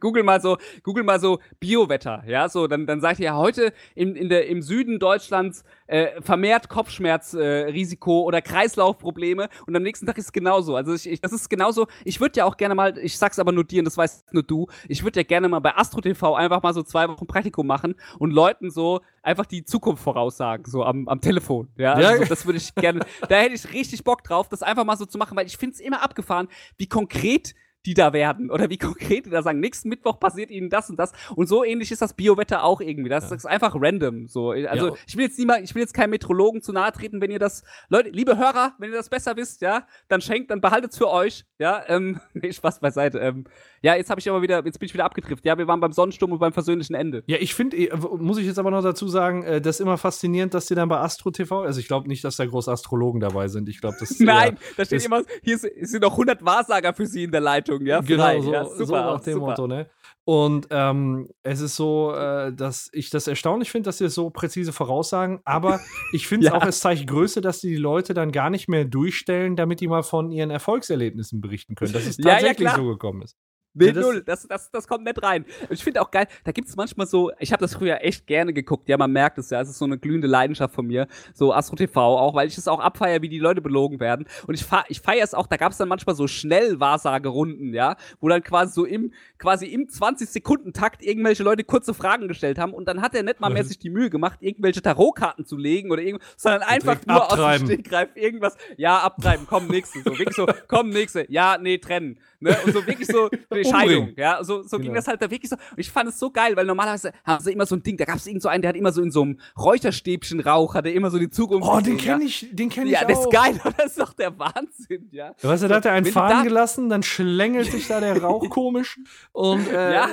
Google mal so, Google mal so Biowetter, ja, so, dann, dann sagt ihr ja heute in, in der, im Süden Deutschlands äh, vermehrt Kopfschmerzrisiko äh, oder Kreislaufprobleme und am nächsten Tag ist es genauso. Also ich, ich, das ist genauso, ich würde ja auch gerne mal, ich sag's aber nur dir und das weißt nur du, ich würde ja gerne mal bei Astro TV einfach mal so zwei Wochen Praktikum machen und Leuten so einfach die Zukunft voraussagen, so am, am Telefon. Ja, also ja. So, das würde ich gerne, da hätte ich richtig Bock drauf, das einfach mal so zu machen, weil ich finde es immer abgefahren, wie konkret die da werden oder wie konkret die da sagen, nächsten Mittwoch passiert ihnen das und das und so ähnlich ist das Biowetter auch irgendwie. Das ja. ist einfach random so. Also, ja. ich will jetzt niemand, ich will jetzt keinem Metrologen zu nahe treten, wenn ihr das Leute, liebe Hörer, wenn ihr das besser wisst, ja, dann schenkt, dann behaltet es für euch, ja, ähm, nee, Spaß beiseite. Ähm, ja, jetzt habe ich aber wieder, jetzt bin ich wieder abgetrifft. Ja, wir waren beim Sonnensturm und beim versöhnlichen Ende. Ja, ich finde, äh, muss ich jetzt aber noch dazu sagen, äh, das ist immer faszinierend, dass die dann bei Astro TV, also ich glaube nicht, dass da groß Astrologen dabei sind. Ich glaube, das Nein, da steht immer, hier sind noch 100 Wahrsager für sie in der Leitung, ja? Genau, so, ja, super, so nach dem super. Motto, ne? Und ähm, es ist so, äh, dass ich das erstaunlich finde, dass sie es so präzise voraussagen. Aber ich finde es ja. auch als Zeichen Größe, dass die Leute dann gar nicht mehr durchstellen, damit die mal von ihren Erfolgserlebnissen berichten können. Dass es tatsächlich ja, ja, so gekommen ist. Nee, ja, null. Das, das, das kommt nicht rein. Ich finde auch geil, da gibt es manchmal so, ich habe das früher echt gerne geguckt, ja, man merkt es ja, es ist so eine glühende Leidenschaft von mir, so Astro TV auch, weil ich es auch abfeiere, wie die Leute belogen werden. Und ich, ich feiere es auch, da gab es dann manchmal so Schnellwahrsagerunden, ja, wo dann quasi so im, quasi im 20-Sekunden-Takt irgendwelche Leute kurze Fragen gestellt haben und dann hat er nicht mal mehr mhm. sich die Mühe gemacht, irgendwelche Tarotkarten zu legen oder irgendwas, sondern einfach nur abtreiben. aus dem Stegreif irgendwas, ja, abtreiben, komm, nächste, so, wirklich so, komm, nächste, ja, nee, trennen. Ne? Und so wirklich so eine Scheidung. Ja, so, so genau. ging das halt da wirklich so. Und ich fand es so geil, weil normalerweise haben sie immer so ein Ding, da gab es irgend so einen, der hat immer so in so einem Räucherstäbchen Rauch, hat er immer so die Zukunft. Oh, den kenne ich, den kenne ich ja, auch. Ja, das ist geil, das ist doch der Wahnsinn, ja. Weißt du, da hat er einen fahren gelassen, dann schlängelt sich da der Rauch komisch und äh, ja.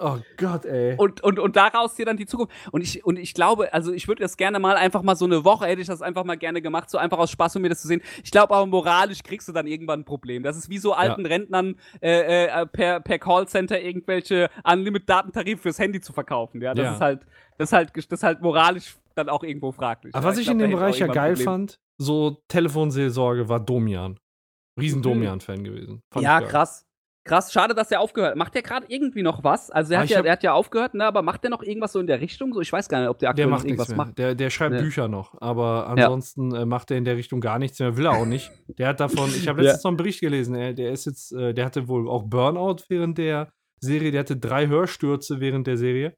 Oh Gott, ey. Und, und, und daraus dir dann die Zukunft. Und ich, und ich glaube, also ich würde das gerne mal einfach mal so eine Woche hätte ich das einfach mal gerne gemacht, so einfach aus Spaß, um mir das zu sehen. Ich glaube aber moralisch kriegst du dann irgendwann ein Problem. Das ist wie so alten ja. Rentnern äh, äh, per, per Callcenter irgendwelche Unlimited-Datentarife fürs Handy zu verkaufen. Ja, das ja. ist halt, das ist halt, das ist halt moralisch dann auch irgendwo fraglich. Aber was ich, ich glaub, in dem Bereich ja geil fand, so Telefonseelsorge war Domian. Riesen mhm. Domian-Fan gewesen. Fand ja, krass. Krass, schade, dass er aufgehört hat. Macht der gerade irgendwie noch was? Also er ah, hat, ja, hab, er hat ja aufgehört, ne, aber macht der noch irgendwas so in der Richtung? So, ich weiß gar nicht, ob der aktuell der macht irgendwas mehr. macht. Der, der schreibt ne. Bücher noch, aber ansonsten ja. äh, macht er in der Richtung gar nichts mehr, will er auch nicht. Der hat davon, ich habe letztens ja. noch einen Bericht gelesen, er, der ist jetzt, äh, der hatte wohl auch Burnout während der Serie, der hatte drei Hörstürze während der Serie.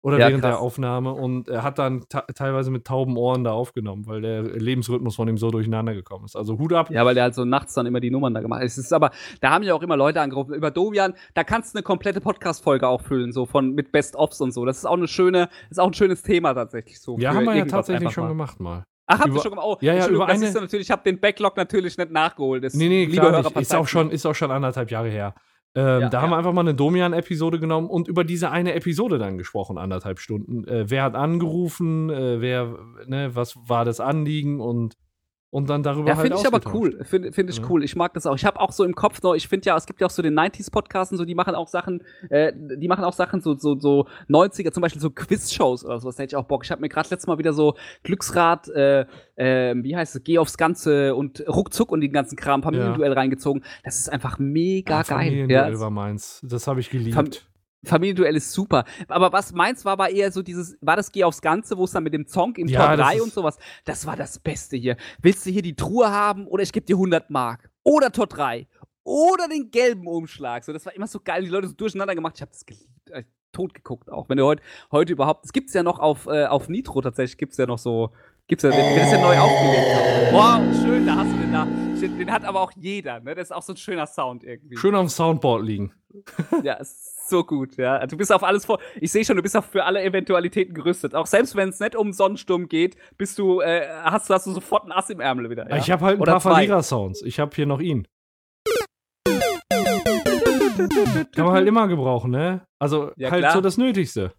Oder ja, während krass. der Aufnahme und er hat dann teilweise mit tauben Ohren da aufgenommen, weil der Lebensrhythmus von ihm so durcheinander gekommen ist. Also Hut ab. Ja, weil der halt so nachts dann immer die Nummern da gemacht hat. Es ist aber, da haben ja auch immer Leute angerufen. Über Dovian, da kannst du eine komplette Podcast-Folge auch füllen, so von mit Best-Offs und so. Das ist auch eine schöne, ist auch ein schönes Thema tatsächlich so. Ja, haben wir ja tatsächlich schon mal. gemacht mal. Ach, habt ihr schon gemacht? Oh, ja, ja, über eine... natürlich, ich habe den Backlog natürlich nicht nachgeholt. Das nee, nee, klar nicht. Ist auch, schon, ist auch schon anderthalb Jahre her. Ähm, ja, da haben wir einfach mal eine Domian-Episode genommen und über diese eine Episode dann gesprochen, anderthalb Stunden. Äh, wer hat angerufen, äh, wer, ne, was war das Anliegen? Und und dann darüber ja, halt finde ich aber cool. Finde find ich ja. cool. Ich mag das auch. Ich habe auch so im Kopf noch, ich finde ja, es gibt ja auch so den 90s-Podcasten, so, die machen auch Sachen, äh, die machen auch Sachen so, so, so 90er, zum Beispiel so Quiz-Shows oder sowas, da hätte ich auch Bock. Ich habe mir gerade letztes Mal wieder so Glücksrad, äh, äh, wie heißt es, Geh aufs Ganze und Ruckzuck und den ganzen Kram, Familienduell ja. reingezogen. Das ist einfach mega ja, geil. Familienduell ja. war meins. Das habe ich geliebt. Fam Familienduell ist super. Aber was meins war, war eher so dieses, war das Geh aufs Ganze, wo es dann mit dem Zonk im ja, Tor 3 und sowas, das war das Beste hier. Willst du hier die Truhe haben oder ich gebe dir 100 Mark? Oder Tor 3. Oder den gelben Umschlag. So, das war immer so geil, die Leute so durcheinander gemacht. Ich habe das geliebt. Äh, tot geguckt auch. Wenn du heute, heute überhaupt, es gibt es ja noch auf, äh, auf Nitro tatsächlich, gibt es ja noch so, gibt's ja, den, ist ja neu aufgelegt. Boah, schön, da hast du den da. Den hat aber auch jeder, ne? Das ist auch so ein schöner Sound irgendwie. Schön auf dem Soundboard liegen. ja, ist so gut, ja. Du bist auf alles vor. Ich sehe schon, du bist auch für alle Eventualitäten gerüstet. Auch selbst wenn es nicht um Sonnensturm geht, bist du, äh, hast, hast du sofort ein Ass im Ärmel wieder. Ja? Ich habe halt ein Oder paar Verlierer-Sounds. Ich habe hier noch ihn. Kann man halt immer gebrauchen, ne? Also ja, halt klar. so das Nötigste.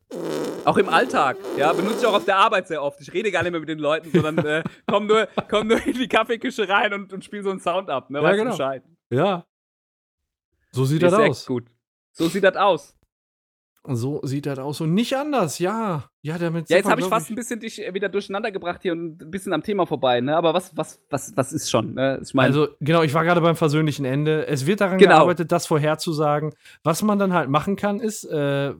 Auch im Alltag, ja, benutze ich auch auf der Arbeit sehr oft. Ich rede gar nicht mehr mit den Leuten, sondern äh, komm, nur, komm nur in die Kaffeeküche rein und, und spiel so einen Sound ab, ne? Weißt ja, genau. Bescheid. Ja. So sieht das aus. Gut. So sieht das aus. So sieht das aus und nicht anders, ja. Ja, damit Ja, jetzt habe ich fast ein bisschen dich äh, wieder durcheinander gebracht hier und ein bisschen am Thema vorbei, ne? Aber was, was, was, was ist schon, ne? Ich meine, Also, genau, ich war gerade beim versöhnlichen Ende. Es wird daran Genau. gearbeitet, das vorherzusagen. Was man dann halt machen kann, ist, äh,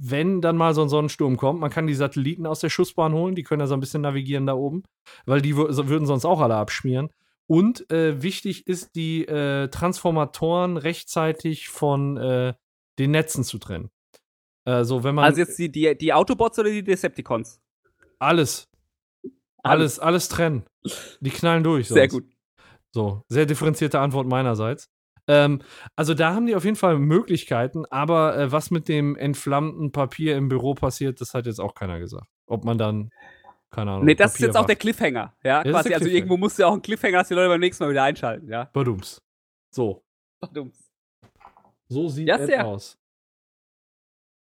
wenn dann mal so ein Sonnensturm kommt, man kann die Satelliten aus der Schussbahn holen, die können ja so ein bisschen navigieren da oben, weil die würden sonst auch alle abschmieren. Und äh, wichtig ist, die äh, Transformatoren rechtzeitig von äh, den Netzen zu trennen. Also, wenn man also jetzt die, die, die Autobots oder die Decepticons? alles, alles, alles trennen. Die knallen durch. Sehr sonst. gut. So, sehr differenzierte Antwort meinerseits. Ähm, also da haben die auf jeden Fall Möglichkeiten, aber äh, was mit dem entflammten Papier im Büro passiert, das hat jetzt auch keiner gesagt. Ob man dann, keine Ahnung. Nee, das ist Papier jetzt auch der. Cliffhanger, ja? ist der Quasi, also irgendwo musst du ja auch einen Cliffhanger, dass die Leute beim nächsten Mal wieder einschalten, ja? Badums. So, Verdummt. so sieht Ja, es sehr. aus.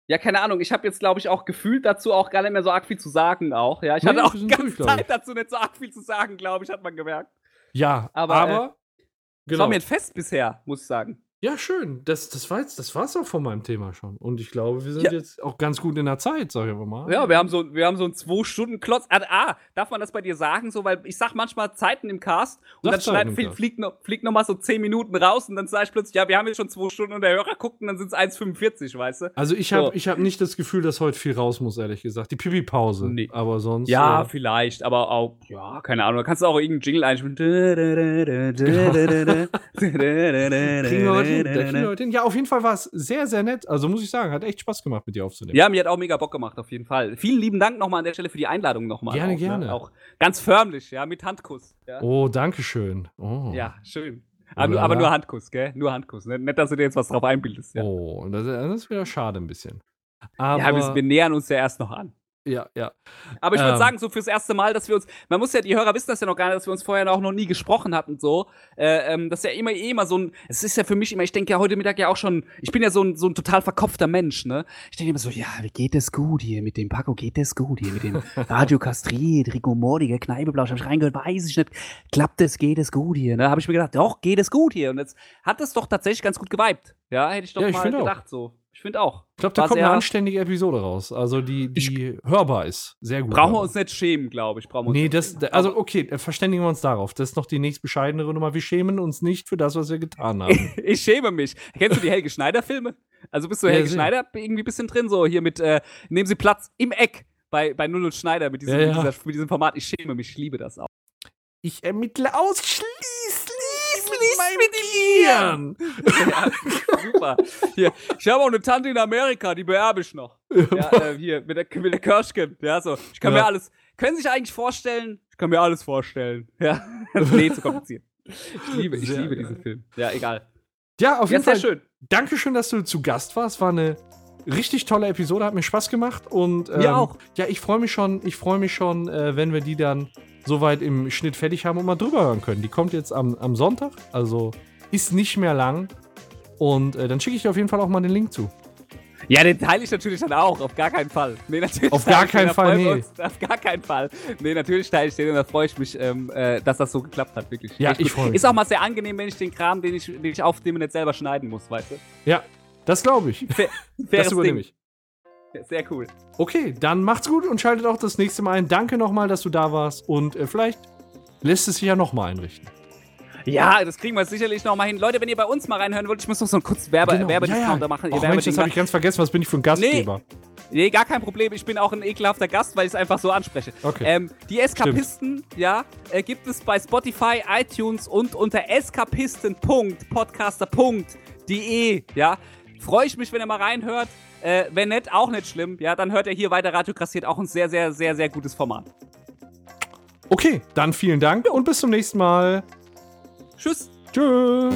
Ja, keine Ahnung. Ich habe jetzt, glaube ich, auch gefühlt dazu auch gar nicht mehr so arg viel zu sagen auch. Ja, ich Nee, hatte auch die ganze durch. Zeit dazu nicht so arg viel zu sagen, glaube ich, hat man gemerkt. Ja, Aber, aber, äh, Das genau. war mir ein Fest bisher, muss ich sagen. Ja, schön. Das, das war jetzt, das war's auch von meinem Thema schon. Und ich glaube, wir sind Ja. jetzt auch ganz gut in der Zeit, sag ich aber mal. Ja, wir haben so, wir haben so einen zwei Stunden Klotz. Ah, darf man das bei dir sagen, so, weil ich sag manchmal Zeiten im Cast und Sag dann schneid, fliegt, fliegt, noch, fliegt noch mal so zehn Minuten raus und dann sag ich plötzlich, ja, wir haben jetzt schon zwei Stunden und der Hörer guckt und dann sind es 1,45, weißt du? Also ich habe So. ich hab nicht das Gefühl, dass heute viel raus muss, ehrlich gesagt. Die Pipi-Pause. Nee. Aber sonst. Ja, äh, vielleicht, aber auch, ja, keine Ahnung. Da kannst du auch irgendeinen Jingle einspielen. Kriegen hin. Ja, auf jeden Fall war es sehr, sehr nett. Also muss ich sagen, hat echt Spaß gemacht, mit dir aufzunehmen. Ja, mir hat auch mega Bock gemacht, auf jeden Fall. Vielen lieben Dank nochmal an der Stelle für die Einladung nochmal. Gerne, auch, gerne. Ne? Auch ganz förmlich, ja, mit Handkuss. Ja, Oh, danke schön. Oh. ja schön. Aber, nur- Wunderbar. aber nur Handkuss, gell? Nur Handkuss. Ne? Nicht, dass du dir jetzt was drauf einbildest. Ja, Oh, das, das ist wieder schade ein bisschen. Aber, ja wir, wir nähern uns ja erst noch an. Ja, ja. Aber ich würde Ähm. sagen, so fürs erste Mal, dass wir uns, man muss ja, die Hörer wissen das ja noch gar nicht, dass wir uns vorher auch noch nie gesprochen hatten, so. Äh, ähm, das ist ja immer, eh immer so ein, es ist ja für mich immer, ich denke ja heute Mittag ja auch schon, ich bin ja so ein, so ein total verkopfter Mensch, ne? Ich denke immer so, ja, wie geht das gut hier mit dem Paco, geht das gut hier mit dem Radio Kastriert, Rico Mordiger, Kneipeblausch, hab ich reingehört, weiß ich nicht, klappt das, geht es gut hier, ne? Habe ich mir gedacht, doch, geht es gut hier. Und jetzt hat es doch tatsächlich ganz gut geweibt. Ja, hätte ich doch Ja, ich mal find auch. gedacht, so. Ich finde auch. Ich glaube, da kommt eine anständige Episode raus. Also die, die hörbar ist. Sehr gut. Brauchen wir uns nicht schämen, glaube ich. Brauchen wir uns Nee, das, schämen. also okay, äh, verständigen wir uns darauf. Das ist noch die nächst bescheidenere Nummer. Wir schämen uns nicht für das, was wir getan haben. Ich schäme mich. Kennst du die Helge Schneider-Filme? Also bist du Ja, Helge sehr. Schneider irgendwie ein bisschen drin, so hier mit, äh, nehmen Sie Platz im Eck bei, bei 00 Schneider mit diesem, Ja, ja. Mit, dieser, mit diesem Format. Ich schäme mich, ich liebe das auch. Ich ermittle ausschließlich mit mit dir. ja, super. Hier, ich habe auch eine Tante in Amerika, die beerbe ich noch. Ja, äh, hier, mit der, mit der Kirschken. Ja, so. Ich kann Ja. mir alles. Können Sie sich eigentlich vorstellen? Ich kann mir alles vorstellen. Ja. nee, zu kompliziert. Ich liebe, ich Sehr liebe geil. diesen Film. Ja, egal. Ja, auf Ja, jeden sehr Fall. schön. Dankeschön, dass du zu Gast warst. War eine richtig tolle Episode, hat mir Spaß gemacht. Und ähm, Mir auch. Ja, ich freue mich schon, ich freue mich schon, äh, wenn wir die dann soweit im Schnitt fertig haben und mal drüber hören können. Die kommt jetzt am, am Sonntag, also ist nicht mehr lang. Und äh, dann schicke ich dir auf jeden Fall auch mal den Link zu. Ja, den teile ich natürlich dann auch, auf gar keinen Fall. Nee, natürlich Auf gar keinen Fall, nee. uns- Auf gar keinen Fall. Nee, natürlich teile ich den und da freue ich mich, ähm, äh, dass das so geklappt hat, wirklich. Ja, Echt ich gut. freu mich. Ist auch mal sehr angenehm, wenn ich den Kram, den ich, den ich aufnehme, nicht selber schneiden muss, weißt du? Ja, das glaube ich. Fair, Das übernehme Ding. ich. Sehr cool. Okay, dann macht's gut und schaltet auch das nächste Mal ein. Danke nochmal, dass du da warst und äh, vielleicht lässt es sich ja nochmal einrichten. Ja, das kriegen wir sicherlich noch mal hin. Leute, wenn ihr bei uns mal reinhören wollt, ich muss noch so einen kurzen Werbe Genau. Werbediscounter machen. Ihr Och, Mensch, das habe ich ganz vergessen. Was bin ich für ein Gastgeber? Nee, gar kein Problem. Ich bin auch ein ekelhafter Gast, weil ich es einfach so anspreche. Okay. Ähm, die Eskapisten, ja, äh, gibt es bei Spotify, iTunes und unter eskapisten.podcaster.de, ja. Freue ich mich, wenn ihr mal reinhört. Äh, wenn nicht, auch nicht schlimm. Ja, dann hört ihr hier weiter Radio Kassiert, auch ein sehr, sehr, sehr, sehr gutes Format. Okay, dann vielen Dank und bis zum nächsten Mal. Tschüss. Tschüss.